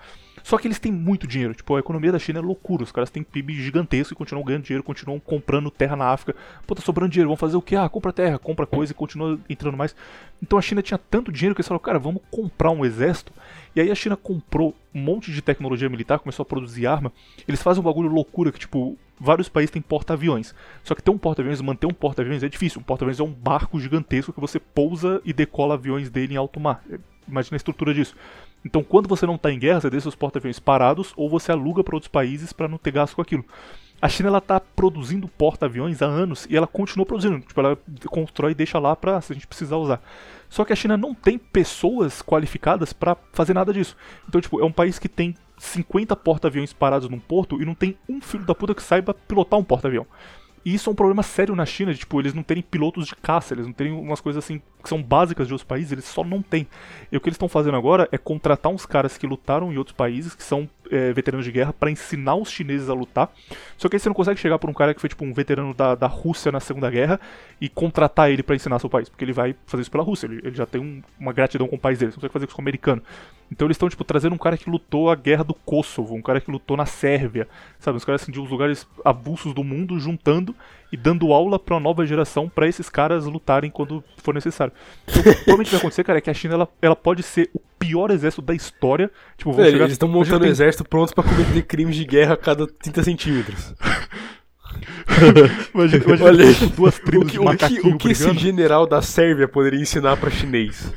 Só que eles têm muito dinheiro. Tipo, a economia da China é loucura. Os caras têm PIB gigantesco e continuam ganhando dinheiro, continuam comprando terra na África. Pô, tá sobrando dinheiro, vão fazer o quê? Ah, compra terra, compra coisa e continua entrando mais. Então a China tinha tanto dinheiro que eles falaram, cara, vamos comprar um exército. E aí a China comprou um monte de tecnologia militar, começou a produzir arma. Eles fazem um bagulho loucura que, tipo, vários países têm porta-aviões. Só que ter um porta-aviões, manter um porta-aviões é difícil. Um porta-aviões é um barco gigantesco que você pousa e decola aviões dele em alto mar. Imagina a estrutura disso. Então, quando você não está em guerra, você deixa os porta-aviões parados ou você aluga para outros países para não ter gasto com aquilo. A China ela tá produzindo porta-aviões há anos e ela continua produzindo. Tipo, ela constrói e deixa lá para se a gente precisar usar. Só que a China não tem pessoas qualificadas para fazer nada disso. Então, tipo, é um país que tem 50 porta-aviões parados num porto e não tem um filho da puta que saiba pilotar um porta-avião. E isso é um problema sério na China, de, tipo, eles não terem pilotos de caça, eles não terem umas coisas assim que são básicas de outros países, eles só não têm. E o que eles estão fazendo agora é contratar uns caras que lutaram em outros países, que são é, veteranos de guerra, para ensinar os chineses a lutar. Só que aí você não consegue chegar por um cara que foi tipo um veterano da, da Rússia na Segunda Guerra e contratar ele para ensinar seu país, porque ele vai fazer isso pela Rússia, ele, ele já tem um- uma gratidão com o país dele, você não consegue fazer isso com o americano. Então eles estão tipo trazendo um cara que lutou a guerra do Kosovo, um cara que lutou na Sérvia, sabe, os caras assim de uns lugares avulsos do mundo juntando e dando aula para uma nova geração para esses caras lutarem quando for necessário. Então, provavelmente o que vai acontecer, cara, é que a China ela, ela pode ser o pior exército da história. Tipo, Velho, chegar- eles estão montando um tem- exército prontos pra cometer crimes de guerra a cada 30 centímetros. Imagina, imagina Olha duas O tribos que, de o que, o que esse general da Sérvia poderia ensinar pra chinês?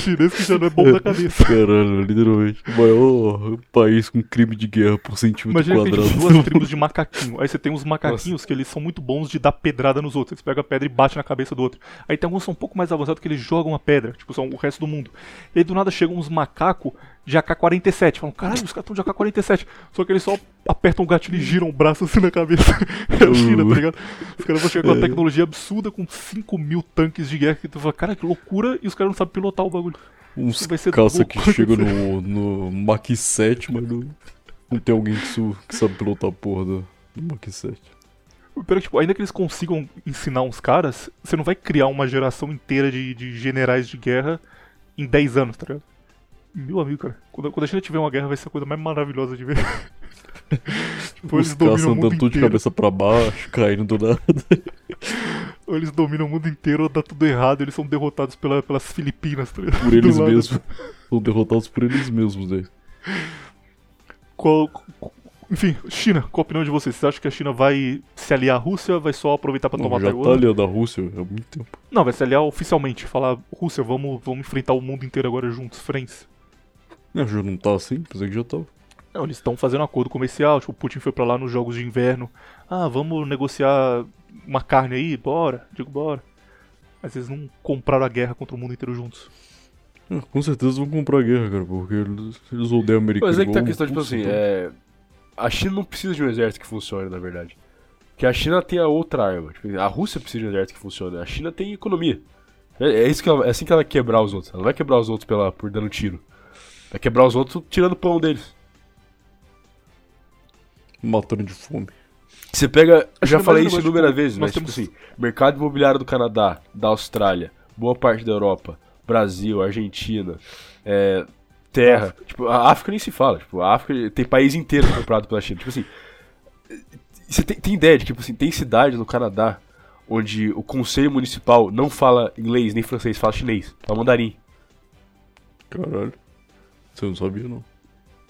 Chinês que já não é bom da cabeça. Caralho, literalmente. O maior país com crime de guerra por centímetro Imagina quadrado. tipo, duas tribos de macaquinho. Aí você tem uns macaquinhos que eles são muito bons de dar pedrada nos outros. Eles pegam a pedra e batem na cabeça do outro. Aí tem alguns que são um pouco mais avançados que eles jogam a pedra, tipo, são o resto do mundo. E aí do nada chegam uns macacos de AK-47. Falam, caralho, os caras estão de AK-47. Só que eles só apertam o gatilho e giram o braço assim na cabeça. É a China, tá ligado? Os caras vão chegar com uma tecnologia absurda com 5 mil tanques de guerra. Que tu fala, cara, que loucura. E os caras não sabem pilotar o bagulho. Uns vai ser caça que chega no, no Mach 7, mas não, não tem alguém que, su- que sabe pilotar a porra do, do Mach 7. O pior é tipo, ainda que eles consigam ensinar uns caras, você não vai criar uma geração inteira de, de generais de guerra em 10 anos, tá ligado? Meu amigo, cara, quando, quando a China tiver uma guerra vai ser a coisa mais maravilhosa de ver. tipo, Os eles caras dominam o mundo andando tudo de cabeça pra baixo, caindo do nada. Ou eles dominam o mundo inteiro ou dá tudo errado, eles são derrotados pela- pelas Filipinas, tá ligado? Por eles mesmos. São derrotados por eles mesmos, né? Qual- enfim, China, qual a opinião de vocês? Vocês acham que a China vai se aliar à Rússia vai só aproveitar pra Não, tomar já Taiwan? tá ali a da Rússia há muito tempo. Não, vai se aliar oficialmente. Falar, Rússia, vamos, vamos enfrentar o mundo inteiro agora juntos, friends. Não, já não tá assim, pensei que já tava. Não, eles estão fazendo um acordo comercial, tipo, o Putin foi pra lá nos jogos de inverno. Ah, vamos negociar uma carne aí? Bora. Digo, bora. Mas eles não compraram a guerra contra o mundo inteiro juntos. Ah, com certeza vão comprar guerra, cara, porque eles, eles odeiam americanos. Mas é que tá a questão, tipo assim, é... A China não precisa de um exército que funcione, na verdade. Porque a China tem a outra arma. Tipo, a Rússia precisa de um exército que funcione. A China tem economia. É, é isso que ela- é assim que ela vai quebrar os outros. Ela vai quebrar os outros pela, por dando tiro. Vai quebrar os outros tirando o pão deles. Matando de fome. Você pega. Eu já é falei isso inúmeras tipo, vezes, mas tipo temos- assim, mercado imobiliário do Canadá, da Austrália, boa parte da Europa, Brasil, Argentina, é, terra. Tipo, a África nem se fala. Tipo, a África tem país inteiro comprado pela China. Tipo assim. Você tem, tem ideia de que tipo assim, tem cidade no Canadá onde o conselho municipal não fala inglês nem francês, fala chinês, fala mandarim. Caralho. Você não sabia, não.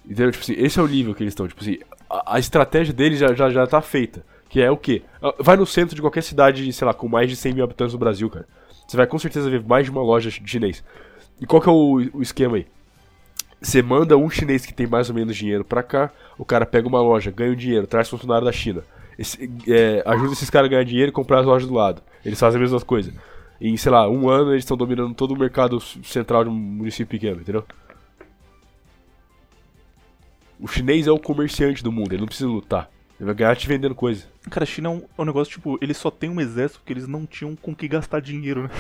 Entendeu? Tipo assim, esse é o nível que eles estão. Tipo assim, a, a estratégia deles já, já, já tá feita. Que é o quê? Ah, Vai no centro de qualquer cidade, sei lá, com mais de 100 mil habitantes no Brasil, cara. Você vai com certeza ver mais de uma loja de chinês. E qual que é o, o esquema aí? Você manda um chinês que tem mais ou menos dinheiro pra cá, o cara pega uma loja, ganha o dinheiro, traz funcionário da China. Esse- é, ajuda esses caras a ganhar dinheiro e comprar as lojas do lado. Eles fazem a mesma coisa. Em, sei lá, um ano eles estão dominando todo o mercado central de um município pequeno, entendeu? O chinês é o comerciante do mundo, ele não precisa lutar. Ele vai ganhar te vendendo coisa. Cara, a China é um, é um negócio, tipo, eles só têm um exército porque eles não tinham com que gastar dinheiro, né?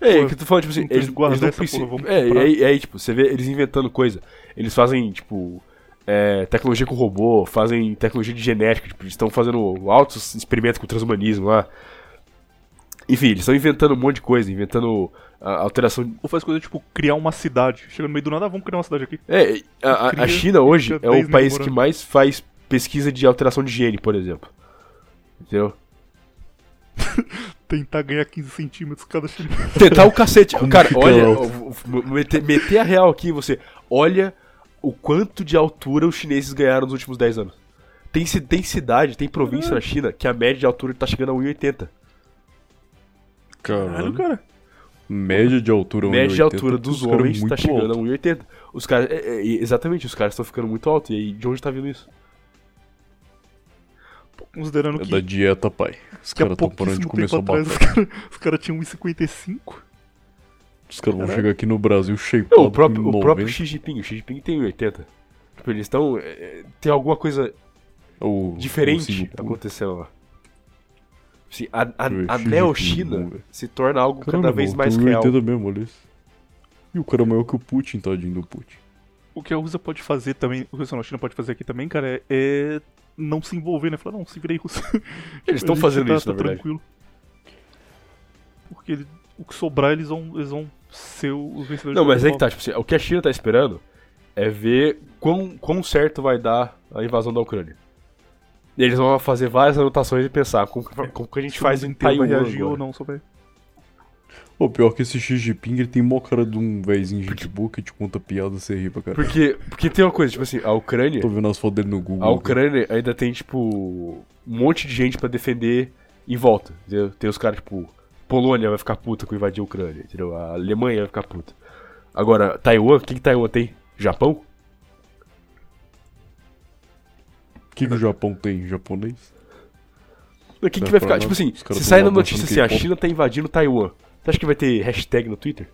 É, Pô, o que tô falando, tipo assim, eles, eles não precisam. É, e aí, e aí, tipo, você vê eles inventando coisa. Eles fazem, tipo, é, tecnologia com robô, fazem tecnologia de genética, tipo, eles estão fazendo altos experimentos com transhumanismo lá. Enfim, eles estão inventando um monte de coisa, inventando a alteração. Ou faz coisa tipo criar uma cidade. Chega no meio do nada, ah, vamos criar uma cidade aqui. É, a, a- China hoje é 10 o país que mais faz pesquisa de alteração de gene, por exemplo. Entendeu? Tentar ganhar 15 centímetros cada chinês. Tentar o cacete. Como Cara, olha, meter, meter a real aqui, você olha o quanto de altura os chineses ganharam nos últimos 10 anos. Tem, tem cidade, tem província na China que a média de altura tá chegando a 1,80. Caralho, Caralho. cara. Média de altura média de 1,80, altura dos os caras homens tá chegando alto. a 1,80. Os caras, é, é, exatamente, os caras estão ficando muito alto. E aí, de onde tá vindo isso? Considerando É que, da dieta, pai. Os caras tão parando de comer só atrás os caras cara tinham 1,55. Os caras vão chegar aqui no Brasil shapeado Não, o, próprio, o 90. próprio Xi Jinping, o Xi Jinping tem 1,80. Tipo, eles estão. tem alguma coisa O- diferente o acontecendo lá. A, a, eu a Xi Neo-China se torna algo Caramba, cada vez mais real. 80 mesmo, olha isso. E o cara é maior que o Putin, tadinho do Putin. O que a Rússia pode fazer também, o que a China pode fazer aqui também, cara, é, é não se envolver, né? Falar, não, se virei Rússia. Eles estão fazendo tá- isso, tá na verdade. tranquilo. Porque ele- o que sobrar, eles vão, eles vão ser os vencedores. Não, mas é que tá, tipo assim, o que a China tá esperando é ver quão, quão certo vai dar a invasão da Ucrânia. E eles vão fazer várias anotações e pensar como, que- como que a gente faz o em Taiwan reagir ou não, só vai. Pô, pior que esse Xi Jinping, ele tem mó cara de um véizinho gente boa que te conta piada, você ri pra caralho. Porque, porque tem uma coisa, tipo assim, a Ucrânia, Tô vendo as fotos dele no Google. a Ucrânia ainda tem, tipo, um monte de gente pra defender em volta, entendeu? Tem os caras, tipo, Polônia vai ficar puta com invadir a Ucrânia, entendeu? A Alemanha vai ficar puta. Agora, Taiwan, o que, que Taiwan tem? Japão? O que, que o Japão tem? Japonês? O que, que Vai ficar? Tipo assim, se sair na notícia assim, a. China tá invadindo Taiwan, você acha que vai ter hashtag no Twitter?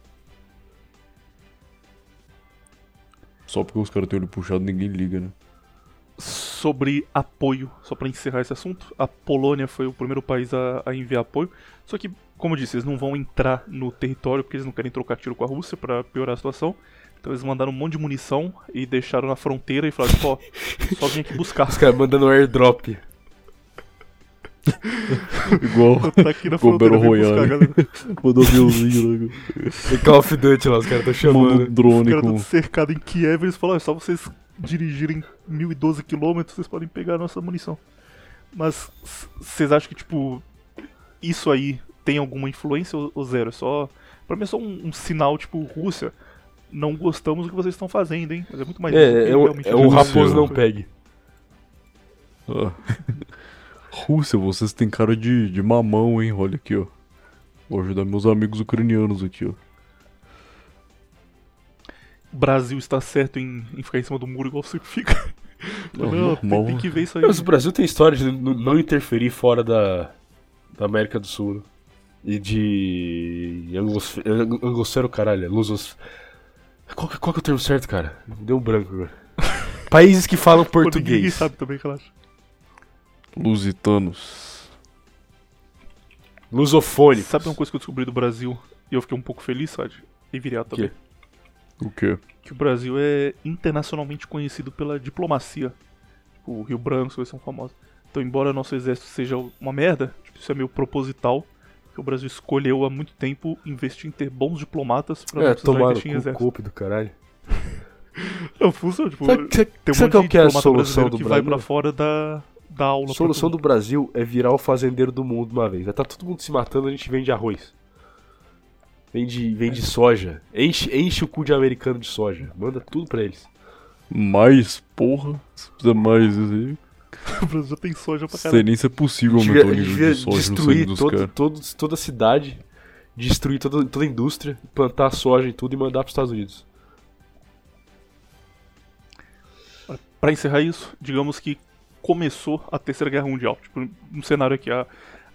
Só porque os caras têm olho puxado, ninguém liga, né? Sobre apoio, só pra encerrar esse assunto, a Polônia foi o primeiro país a, a enviar apoio. Só que, como eu disse, eles não vão entrar no território porque eles não querem trocar tiro com a Rússia pra piorar a situação. Então eles mandaram um monte de munição e deixaram na fronteira e falaram, pô, só vim aqui buscar. Os caras mandando airdrop. Igual Tá aqui na buscar, Royale. mandou aviãozinho, né? Em Call of Duty lá, os caras estão Manda um chamando. Os drone caras estão com. cercados em Kiev e eles falaram, é só vocês dirigirem 1012 km, vocês podem pegar a nossa munição. Mas vocês acham que, tipo, isso aí tem alguma influência ou, ou zero? É só. Pra mim é só um, um sinal, tipo, Rússia, não gostamos do que vocês estão fazendo, hein? Mas é muito mais É, é, o, é o raposo não pegue. Ah. Rússia, vocês têm cara de, de mamão, hein? Olha aqui, ó. Vou ajudar meus amigos ucranianos aqui, ó. O Brasil está certo em, em ficar em cima do muro igual você fica. Não, não, tem, tem que ver isso aí. Mas o Brasil tem história de não interferir fora da, da América do Sul. E de. anglos- ang- Anglosfera, caralho. é Lusos. Qual, que- qual que é o termo certo, cara? Deu um branco agora. Países que falam Pô, ninguém português. sabe também, relaxa. Lusitanos. Lusofone. Sabe uma coisa que eu descobri do Brasil e eu fiquei um pouco feliz, Sad? E viriato quê? também. O quê? Que o Brasil é internacionalmente conhecido pela diplomacia. Tipo, o Rio Branco, coisas são famosas. Então, embora nosso exército seja uma merda, tipo, isso é meio proposital. O Brasil escolheu há muito tempo investir em ter bons diplomatas pra É, tomar investir em no exército. cu do caralho. Não, funciona, tipo, Sabe, sabe, tem um sabe monte qual de que é a solução do que vai Brasil? pra fora da, da aula. A solução do Brasil é virar o fazendeiro do mundo de uma vez. Vai estar todo mundo se matando, a gente vende arroz. Vende, vende soja. Enche, enche o cu de americano de soja. Manda tudo pra eles. Mais, porra. Se precisa mais isso aí. O Brasil já tem soja pra caralho. nem se é aumentar o nível devia de soja no sangue destruir dos todo, toda a cidade, destruir toda, toda a indústria, plantar soja em tudo e mandar pros Estados Unidos. Pra encerrar isso, digamos que começou a Terceira Guerra Mundial. Tipo, um cenário aqui, a,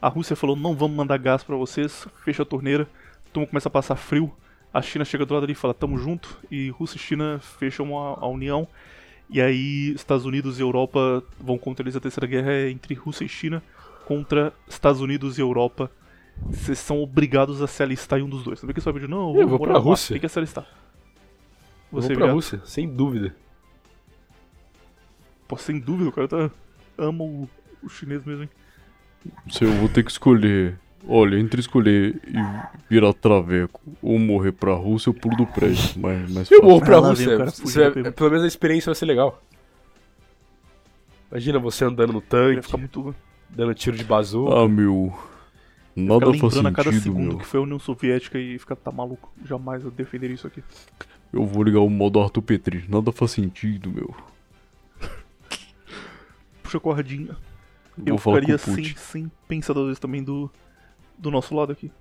a Rússia falou, não vamos mandar gás pra vocês, fecha a torneira, mundo começa a passar frio, a China chega do lado ali e fala, tamo junto, e Rússia e China fecham a, a união, e aí Estados Unidos e Europa vão contra eles, a Terceira Guerra é entre Rússia e China contra Estados Unidos e Europa. Vocês são obrigados a se alistar em um dos dois. Não vê que você vai pedir, não, Eu vou pra lá, Rússia. Tem que se alistar. Você, pra Viriato? Rússia, sem dúvida. Pô, sem dúvida, o cara tá. ama o, o chinês mesmo, hein? Se eu vou ter que escolher. Olha, entre escolher e virar traveco ou morrer pra Rússia, eu pulo do prédio. Mas, mas Eu fácil. morro pra Rússia. cara Você pelo menos a experiência vai ser legal. Imagina você andando no tanque, ficar muito. dando tiro de bazuca. Ah, meu. Nada faz lembrando a cada sentido, segundo meu. que foi a União Soviética e ficar, tá maluco. Jamais eu defenderia isso aqui. Eu vou ligar o modo Arthur Petri. Nada faz sentido, meu. Puxa a cordinha. Eu Eu vou com ficaria sem, sem pensar duas vezes também do, do nosso lado aqui.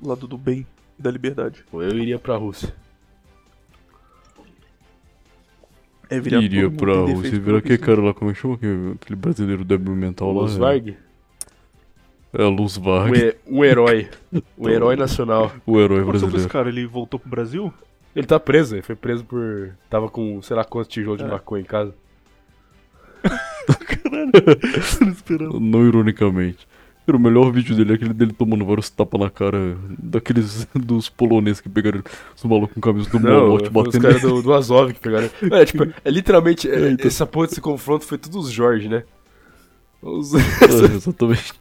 Do lado do bem e da liberdade. Eu iria pra Rússia. É virar Iria pra Rússia e virar aquele isso. cara lá, como é que chama? aquele- brasileiro débil mental lá. Los é- Varg, É, Luz um, Varg, he- um herói. Um herói nacional. o herói O que com esse brasileiro. cara? Ele voltou pro Brasil? Ele tá preso, ele foi preso por. Tava com sei lá quantos tijolos de É. maconha em casa. Esperando. Não ironicamente. Cara, o melhor vídeo dele é aquele dele tomando vários tapas na cara daqueles dos poloneses que pegaram os malucos com camisa do molote foi os batendo. caras do, do Azov que pegaram. É, tipo, é literalmente. é, É, então. Essa porra desse confronto foi tudo os Jorge, né? Os, É, exatamente.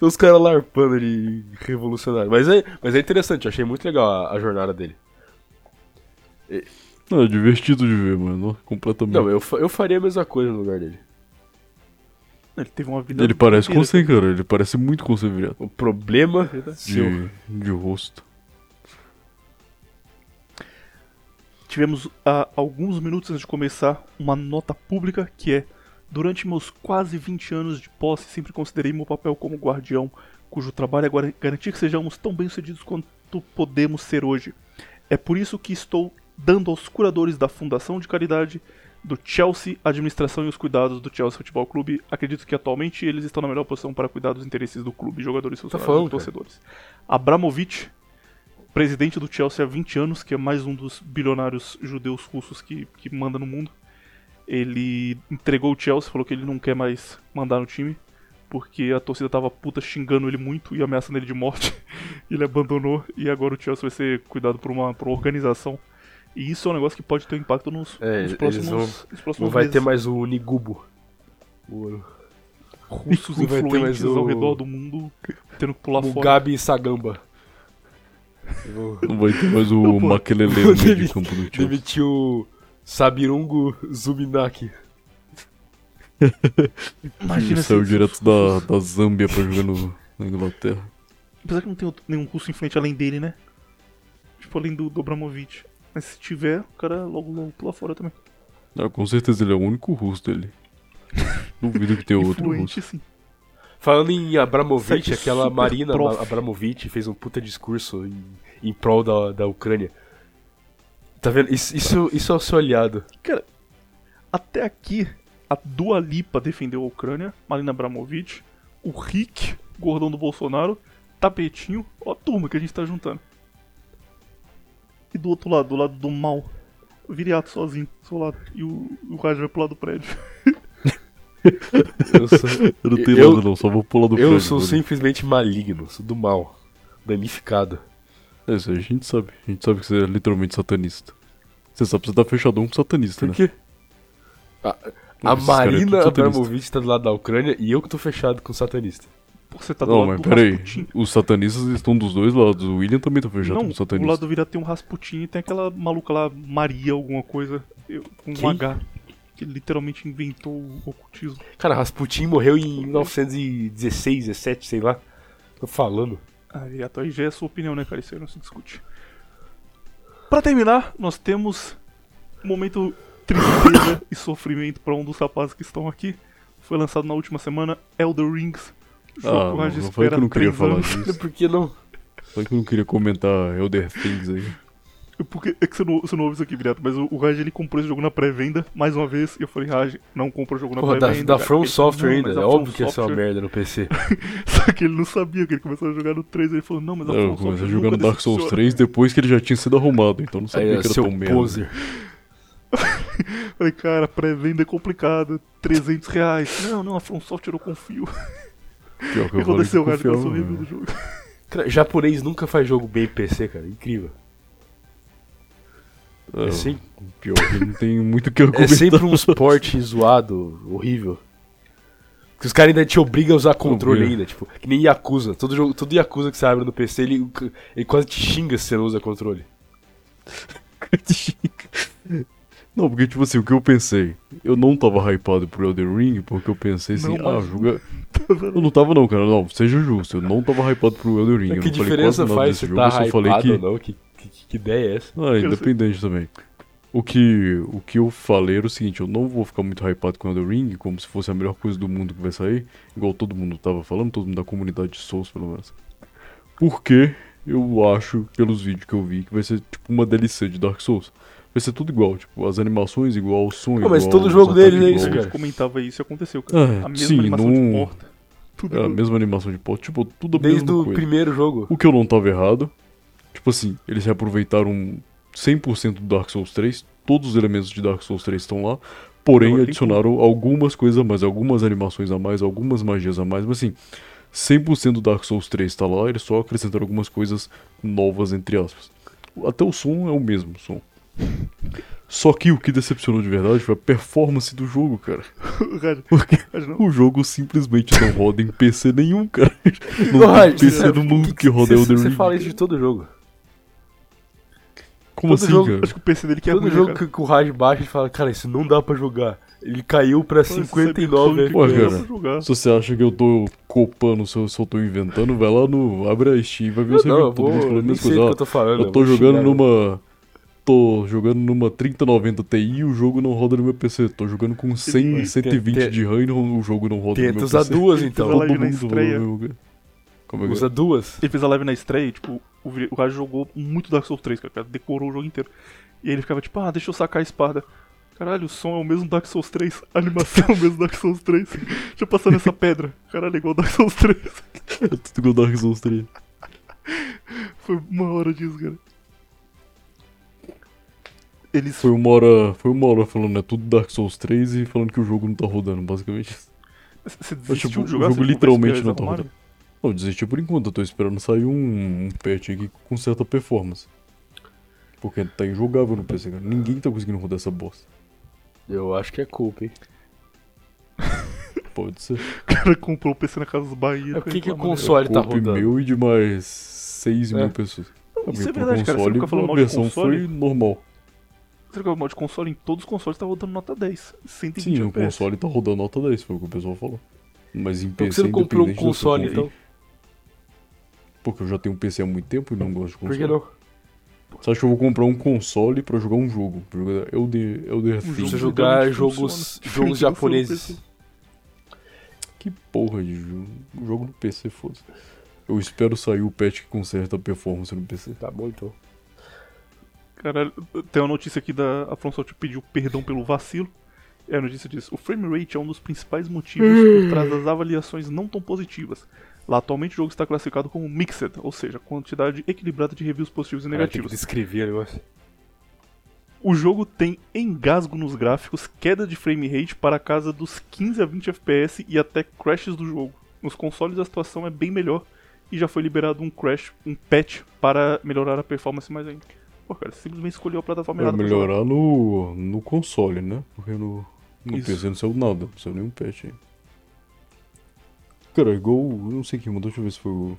os caras larpando ali, revolucionário. Mas é, mas é interessante, eu achei muito legal a, a jornada dele. Não, é divertido de ver, mano. Completamente. Não, eu, eu faria a mesma coisa no lugar dele. Ele teve uma vida. Ele parece com você, cara. Ele parece muito com você, viado. O problema. Verdade. seu. De, de rosto. Tivemos há alguns minutos antes de começar uma nota pública que é: Durante meus quase 20 anos de posse, sempre considerei meu papel como guardião, cujo trabalho é garantir que sejamos tão bem-sucedidos quanto podemos ser hoje. É por isso que estou dando aos curadores da Fundação de Caridade do Chelsea administração e os cuidados do Chelsea Futebol Clube. Acredito que atualmente eles estão na melhor posição para cuidar dos interesses do clube, jogadores, funcionários falando, e torcedores. Abramovich, presidente do Chelsea há 20 anos, que é mais um dos bilionários judeus russos que, que manda no mundo. Ele entregou o Chelsea, falou que ele não quer mais mandar no time, porque a torcida tava puta xingando ele muito e ameaçando ele de morte. ele abandonou e agora o Chelsea vai ser cuidado por uma, por uma organização. E isso é um negócio que pode ter um impacto nos, É, nos eles próximos, vão- nos próximos Não vai meses. ter mais o Nigubo. O russos não ter influentes mais o- ao redor do mundo tendo que pular fora. Mugabe Sagamba. Eu Não vai ter mais o Não. Makelele no meio de campo do Chelsea. Demitiu o Sabirungo Zubinaki. Imagina saiu se direto da, da Zâmbia pra jogar no, na Inglaterra. Apesar que não tem outro- nenhum russo em frente além dele, né? Tipo, além do, do Abramovich. Mas se tiver, o cara logo, logo pula fora também. Ah, com certeza ele é o único russo dele. Duvido que tenha outro russo. sim. Falando em Abramovich, aquela Marina prof. Abramovich fez um puta discurso em, em prol da, da Ucrânia. Tá vendo? Isso, isso, isso é o seu aliado. Até aqui, a Dua Lipa defendeu a Ucrânia, Marina Abramovic, o Rick, gordão do Bolsonaro, Tapetinho, ó a turma que a gente tá juntando. E do outro lado, do lado do mal, Viriato sozinho, do seu lado, e o, o Raj vai pro lado do prédio. Eu sou, Eu não tenho Eu- nada não, só vou pular do eu prédio, sou velho. simplesmente maligno, sou do mal. Danificado. É isso aí, a gente sabe. A gente sabe que você é literalmente satanista. Você sabe que você tá fechadão com satanista, Por né? quê? A, a caras é Marina. Abramovich tá do lado da Ucrânia e eu que tô fechado com o satanista. Pô, você tá do Não, lado mas do peraí. Rasputin. Os satanistas estão dos dois lados. O William também tá fechado Não, com do satanista. lado do Viriato tem um Rasputin e tem aquela maluca lá, Maria alguma coisa, eu- com Quem? um H, que literalmente inventou o ocultismo. Cara, Rasputin morreu em 1916, 17, sei lá. Tô falando. Ah, Viriato, aí já é a sua opinião, né, cara? Isso aí não se discute. Pra terminar, nós temos um momento tristeza e sofrimento pra um dos rapazes que estão aqui. Foi lançado na última semana, Elder Rings. Jogo Ah, não, não foi que eu não queria falar disso. Por que não? Só que eu não queria comentar Elder Things aí. Porque é que você não, você não ouve isso aqui, Viriato, mas o, o Raj ele comprou esse jogo na pré-venda, mais uma vez, e eu falei, Raj, não compra o jogo na Porra, da, pré-venda. da cara. From Software "Não, ainda. É a óbvio que ia ser uma Software-" merda no PC. Só que ele não sabia que ele começou a jogar no 3, ele falou, não, mas a Eu From comecei Software jogando nunca Dark Souls decepciona." 3 depois que ele já tinha sido arrumado, então não sabia Aí, que era seu tão merda. poser. Falei, cara, pré-venda é complicado, 300 reais. Não, não, a From Software eu confio. Pior O que que eu que aconteceu, Raj, com a confiava, sua review né? do jogo? Cara, japonês nunca faz jogo bem em PC, cara. Incrível. É, É, sempre, Pior que não tem muito o que é argumentar. sempre um suporte zoado, horrível. Que os caras ainda te obrigam a usar controle ainda, tipo, que nem Yakuza. Todo, jogo, todo Yakuza que você abre no PC, ele, ele quase te xinga se você não usa controle. Não, porque tipo assim, o que eu pensei? Eu não tava hypado pro Elden Ring, porque eu pensei assim, Não, ah, mas- joga. Eu não tava não, cara, não, seja justo, eu não tava hypado pro Elden Ring. eu que não falei diferença faz se jogo, tá eu só falei que. ou não? Que, que, que ideia é essa? Ah, independente também. O que, o que eu falei era o seguinte, eu não vou ficar muito hypado com Elden Ring, como se fosse a melhor coisa do mundo que vai sair, igual todo mundo tava falando, todo mundo da comunidade de Souls, pelo menos. Porque eu acho, pelos vídeos que eu vi, que vai ser tipo uma DLC de Dark Souls. Vai ser tudo igual, tipo, as animações igual, o som Pô, mas igual, todo jogo deles é igual. isso, A cara. gente comentava isso e aconteceu, cara. Ah, a mesma sim, animação não- de porta. Tudo É a igual. mesma animação de pau, tipo, tudo a Desde mesma o coisa. primeiro jogo. O que eu não tava errado, tipo assim, eles reaproveitaram 100% do Dark Souls 3, todos os elementos de Dark Souls 3 estão lá, porém Agora tem adicionaram algumas coisas a mais, algumas animações a mais, algumas magias a mais, mas assim, 100% do Dark Souls 3 tá lá, eles só acrescentaram algumas coisas novas, entre aspas. Até o som é o mesmo som. Só que o que decepcionou de verdade foi a performance do jogo, cara. Porque o jogo simplesmente não roda em PC nenhum, cara. Não tem PC você- no mundo que, que- roda você- Elden Você Ring. fala isso de todo jogo. Como todo assim, jogo- cara? Acho que o PC dele que é todo ruim, né, jogo cara? que, que o Raj baixa e fala, cara, isso não dá pra jogar. Ele caiu pra Pô, esse 59 Cyberpunk Pô, cara. Se você acha que eu tô copando, se eu, se eu tô inventando, vai lá no. Abre a Steam, vai ver Não, você não, todo mundo vou, falando a mesma coisa. o eu tô falando. eu tô jogando xingar, numa. Tô jogando numa 3090 Ti e o jogo não roda no meu PC. Tô jogando com 100, Tem- 120 tem- de RAM e o jogo não roda no meu usar PC. duas Fez então. Todo na mundo estreia. falou, meu- Como é Usa duas. Ele fez a live na estreia e, tipo, o, o Raj jogou muito Dark Souls 3, cara. O cara decorou o jogo inteiro. E ele ficava tipo, ah, deixa eu sacar a espada. Caralho, o som é o mesmo Dark Souls 3, a animação é o mesmo Dark Souls 3. Deixa eu passar nessa pedra. Caralho, é igual Dark Souls 3. é tudo igual Dark Souls 3. Foi uma hora disso, cara. Eles. Foi uma hora. Foi uma hora falando, é tudo Dark Souls 3 e falando que o jogo não tá rodando, basicamente. Você Mas, desistiu tipo, de o jogar? jogo Você ficou literalmente não tá arrumaram? rodando. Não, desisti por enquanto, eu tô esperando sair um, um patch aqui com certa performance. Porque tá injogável no PC, cara. Ninguém tá conseguindo rodar essa bosta. Eu acho que é culpa, hein. Pode ser. O cara comprou o PC na casa dos Bahia. É porque que o console tá rodando. meu e de mais 6 É. mil pessoas. Não, Isso é verdade, cara. Você console, nunca falou a mal de versão console? foi normal. Você jogava mal de console em todos os consoles, tá rodando nota 10. 120 Sim, o FPS. console tá rodando nota 10, foi o que o pessoal falou. Mas em Por que PC, você não comprou um console então? Porque eu já tenho um PC há muito tempo e não gosto de Por console. que não? Você acha que eu vou comprar um console pra jogar um jogo? Pra jogar Elder, Elder Things? Você jogo jogar jogos, jogos japoneses. Que porra de jogo? Jogo no PC, foda-se. Eu espero sair o patch que conserta a performance no PC. Tá bom então. Caralho, tem uma notícia aqui da a From Software pediu perdão pelo vacilo. E a notícia diz: o frame rate é um dos principais motivos por trás das avaliações não tão positivas. Lá atualmente o jogo está classificado como mixed, ou seja, quantidade equilibrada de reviews positivos e Cara, tem que negativos. descrever o negócio. O jogo tem engasgo nos gráficos, queda de frame rate para a casa dos 15 a 20 FPS e até crashes do jogo. Nos consoles a situação é bem melhor e já foi liberado um crash, um patch para melhorar a performance mais ainda. Pô, cara, você simplesmente escolheu a plataforma errada melhorar no, no console, né? Porque no, no Isso. PC não saiu nada, não saiu nenhum patch aí. Cara, igual. Eu não sei quem mandou, deixa eu ver se foi o.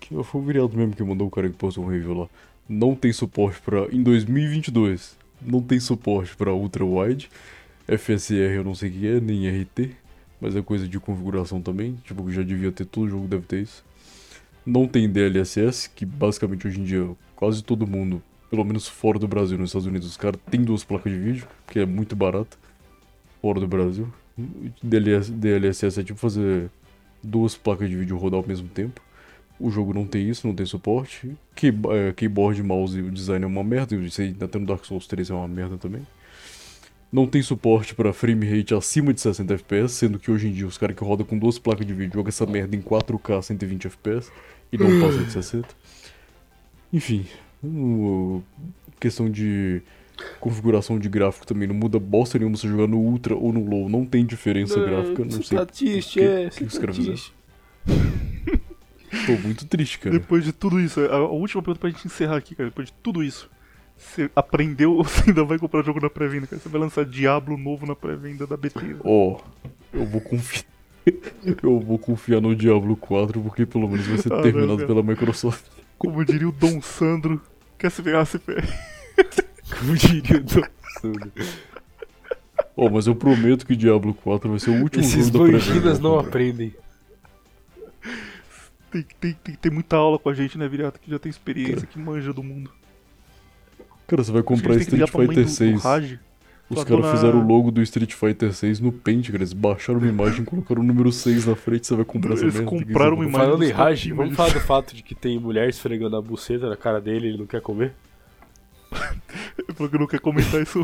Que foi o Viriato mesmo que mandou o cara que postou um review lá. Não tem suporte pra. Em 2022, não tem suporte pra ultra wide. FSR eu não sei o que é, nem RT. Mas é coisa de configuração também. Tipo, já devia ter, todo jogo deve ter isso. Não tem DLSS, que basicamente hoje em dia quase todo mundo, pelo menos fora do Brasil, nos Estados Unidos, os caras têm duas placas de vídeo, porque é muito barato. Fora do Brasil. DLS, DLSS é tipo fazer duas placas de vídeo rodar ao mesmo tempo. O jogo não tem isso, não tem suporte. Key, é, keyboard, mouse e o design é uma merda. Isso aí até no Dark Souls 3 é uma merda também. Não tem suporte para frame rate acima de 60 FPS, sendo que hoje em dia os caras que rodam com duas placas de vídeo jogam essa merda em 4K 120 FPS e não passa de 60. Enfim, questão de configuração de gráfico também não muda bosta nenhuma você jogar no Ultra ou no Low, não tem diferença gráfica, não sei. tá triste, que- é. que você os tá caras fizeram. triste. Tô muito triste, cara. Depois de tudo isso, a, última pergunta pra gente encerrar aqui, cara. Depois de tudo isso, você aprendeu ou você ainda vai comprar jogo na pré-venda, cara? Você vai lançar Diablo novo na pré-venda da Bethesda. Ó, eu vou confiar. Eu vou confiar no Diablo 4 porque pelo menos vai ser Ah, terminado pela Microsoft. Como diria o Dom Sandro, quer se ferrar, se ferra. Como diria o Dom Sandro. Ó, mas eu prometo que Diablo 4 vai ser o último Esses jogo da eu não aprendem. Tem, tem, tem que ter muita aula com a gente, né, Viriato? Que já tem experiência, que manja do mundo. Cara, você vai comprar Street Fighter do, do 6. Raj. Os caras dona- fizeram o logo do Street Fighter 6 no Paint, cara. Eles baixaram uma imagem, colocaram o número 6 na frente, você vai comprar essa Eles que compraram uma imagem Falando em Raj, vamos falar do fato de que tem mulher esfregando a buceta na cara dele e ele não quer comer? Ele falou que não quer comentar isso.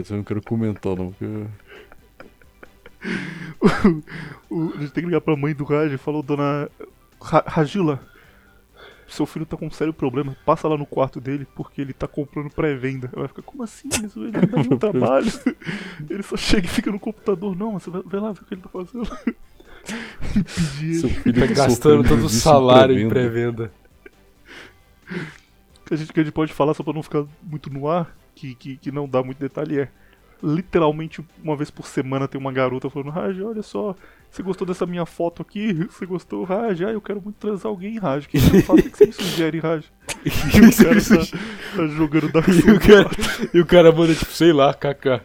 Isso eu não quero comentar, não. Porque... O- a gente tem que ligar pra mãe do Raj e falou, dona Ra Ragila, seu filho tá com um sério problema, passa lá no quarto dele porque ele tá comprando pré-venda. Ela vai ficar, como assim? Isso, Ele não dá nenhum trabalho. Ele só chega e fica no computador. Não, mas você vai, vai lá ver o que ele tá fazendo. Seu ele. filho Tá tá gastando todo o salário em pré-venda. pré-venda. Que a gente, que a gente pode falar só pra não ficar muito no ar, que, que, que não dá muito detalhe, é literalmente uma vez por semana tem uma garota falando, Raj, olha só, você gostou dessa minha foto aqui? Você gostou, Raj? Ah, eu quero muito transar alguém, Raj. O que? O que você me sugere, Raj? E o cara tá, tá jogando Dark E o, cara, e o cara manda, tipo, sei lá, kaká.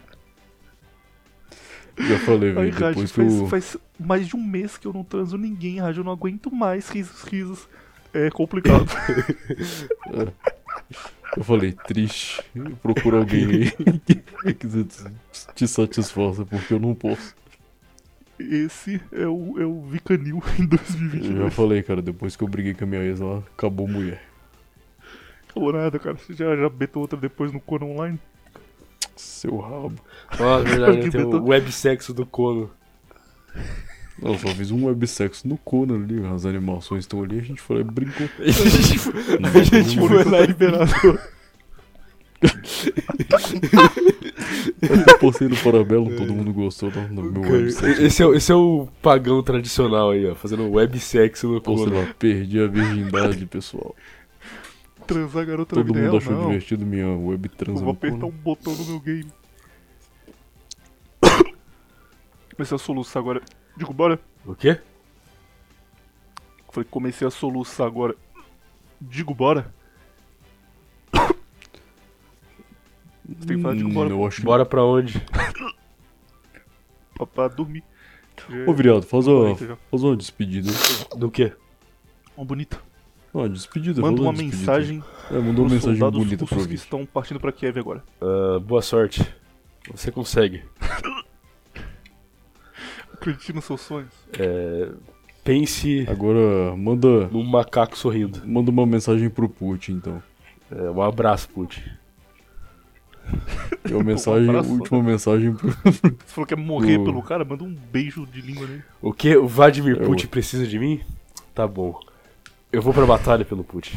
Já falei, velho. Raj, Depois faz, eu. faz mais de um mês que eu não transo ninguém, Raj. Eu não aguento mais risos, risos. É complicado. Eu falei, triste. Procura alguém aí que te- te satisfaça, porque eu não posso. Esse é o, é o Vicanil em Eu 2022. já falei, cara, depois que eu briguei com a minha ex, ela acabou mulher. Acabou nada, cara. Você já, já betou outra depois no Conan Online? Seu rabo. Nossa, verdade, tem o inventou. websexo do Kono. Eu só fiz um websexo no Conan ali, as animações estão ali, a gente foi lá e brincou. A gente, Não, a gente foi lá e liberado. Eu postei no Parabellum, todo mundo gostou do, do meu Cara, website. Esse é, o- esse é o pagão tradicional aí, ó, fazendo websexo no Postei Kono. lá, perdi a virgindade, pessoal. Transar garota Todo vida mundo achou não. divertido minha web Eu trans vou apertar um Conan. botão no meu game. Comecei a soluçar agora. Digo, bora. O quê? Falei, comecei a soluçar agora. Digo, bora. Você tem que falar, digo, Hum, bora. eu acho. Bora pra onde? Pra, pra dormir. Ô, Viriato, faz uma, 40 já. faz uma despedida. Do quê? Uma bonita. Ó, despedida. Manda uma despedida. mensagem É, mandou uma mensagem bonita pro que estão partindo pra Kiev agora. Ah, boa sorte. Você consegue. Acredite nos seus sonhos. É, pense Agora, manda, num macaco sorrindo. manda uma mensagem pro Putin, então. É, um abraço, Putin. E a mensagem, abraço. última mensagem pro... Você falou que é morrer O- pelo cara, manda um beijo de língua nele. O que? O Vladimir Eu- Putin precisa de mim? Tá bom. Eu vou pra batalha pelo Putin.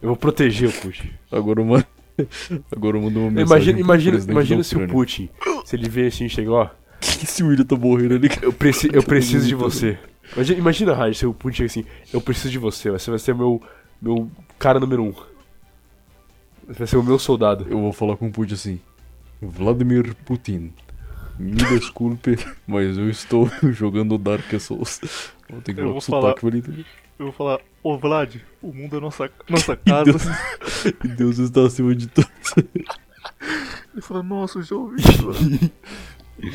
Eu vou proteger o Putin. Agora uma... Agora manda uma mensagem Imagina, pro imagina, imagina se o. Putin, se ele vê assim e chega, ó, Se o William tá morrendo ali... eu, preci eu preciso de mundo você. Imagina, imagina Raj, se o Putin chega assim, eu preciso de você, você vai ser meu, meu cara número um. Você vai ser o meu soldado. Eu vou falar com o Putin assim. Vladimir Putin. Me desculpe, mas eu estou jogando Dark Souls. Vou ter que Eu vou falar- pra ele entender. Eu vou falar, ô Vlad, o mundo é nossa, nossa casa. Deus, e Deus está acima de tudo. Ele fala, nossa, já ouvi. Vai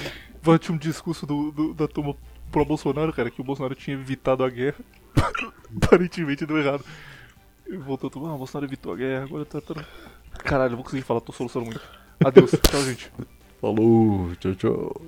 tinha um discurso do, do- da turma pró-Bolsonaro, cara, que o Bolsonaro tinha evitado a guerra. Aparentemente deu errado. E voltou tudo, ah, o Bolsonaro evitou a guerra, agora tá. tá... Caralho, eu vou conseguir falar, tô solucionando muito. Adeus, tchau, gente. Falou, tchau, tchau.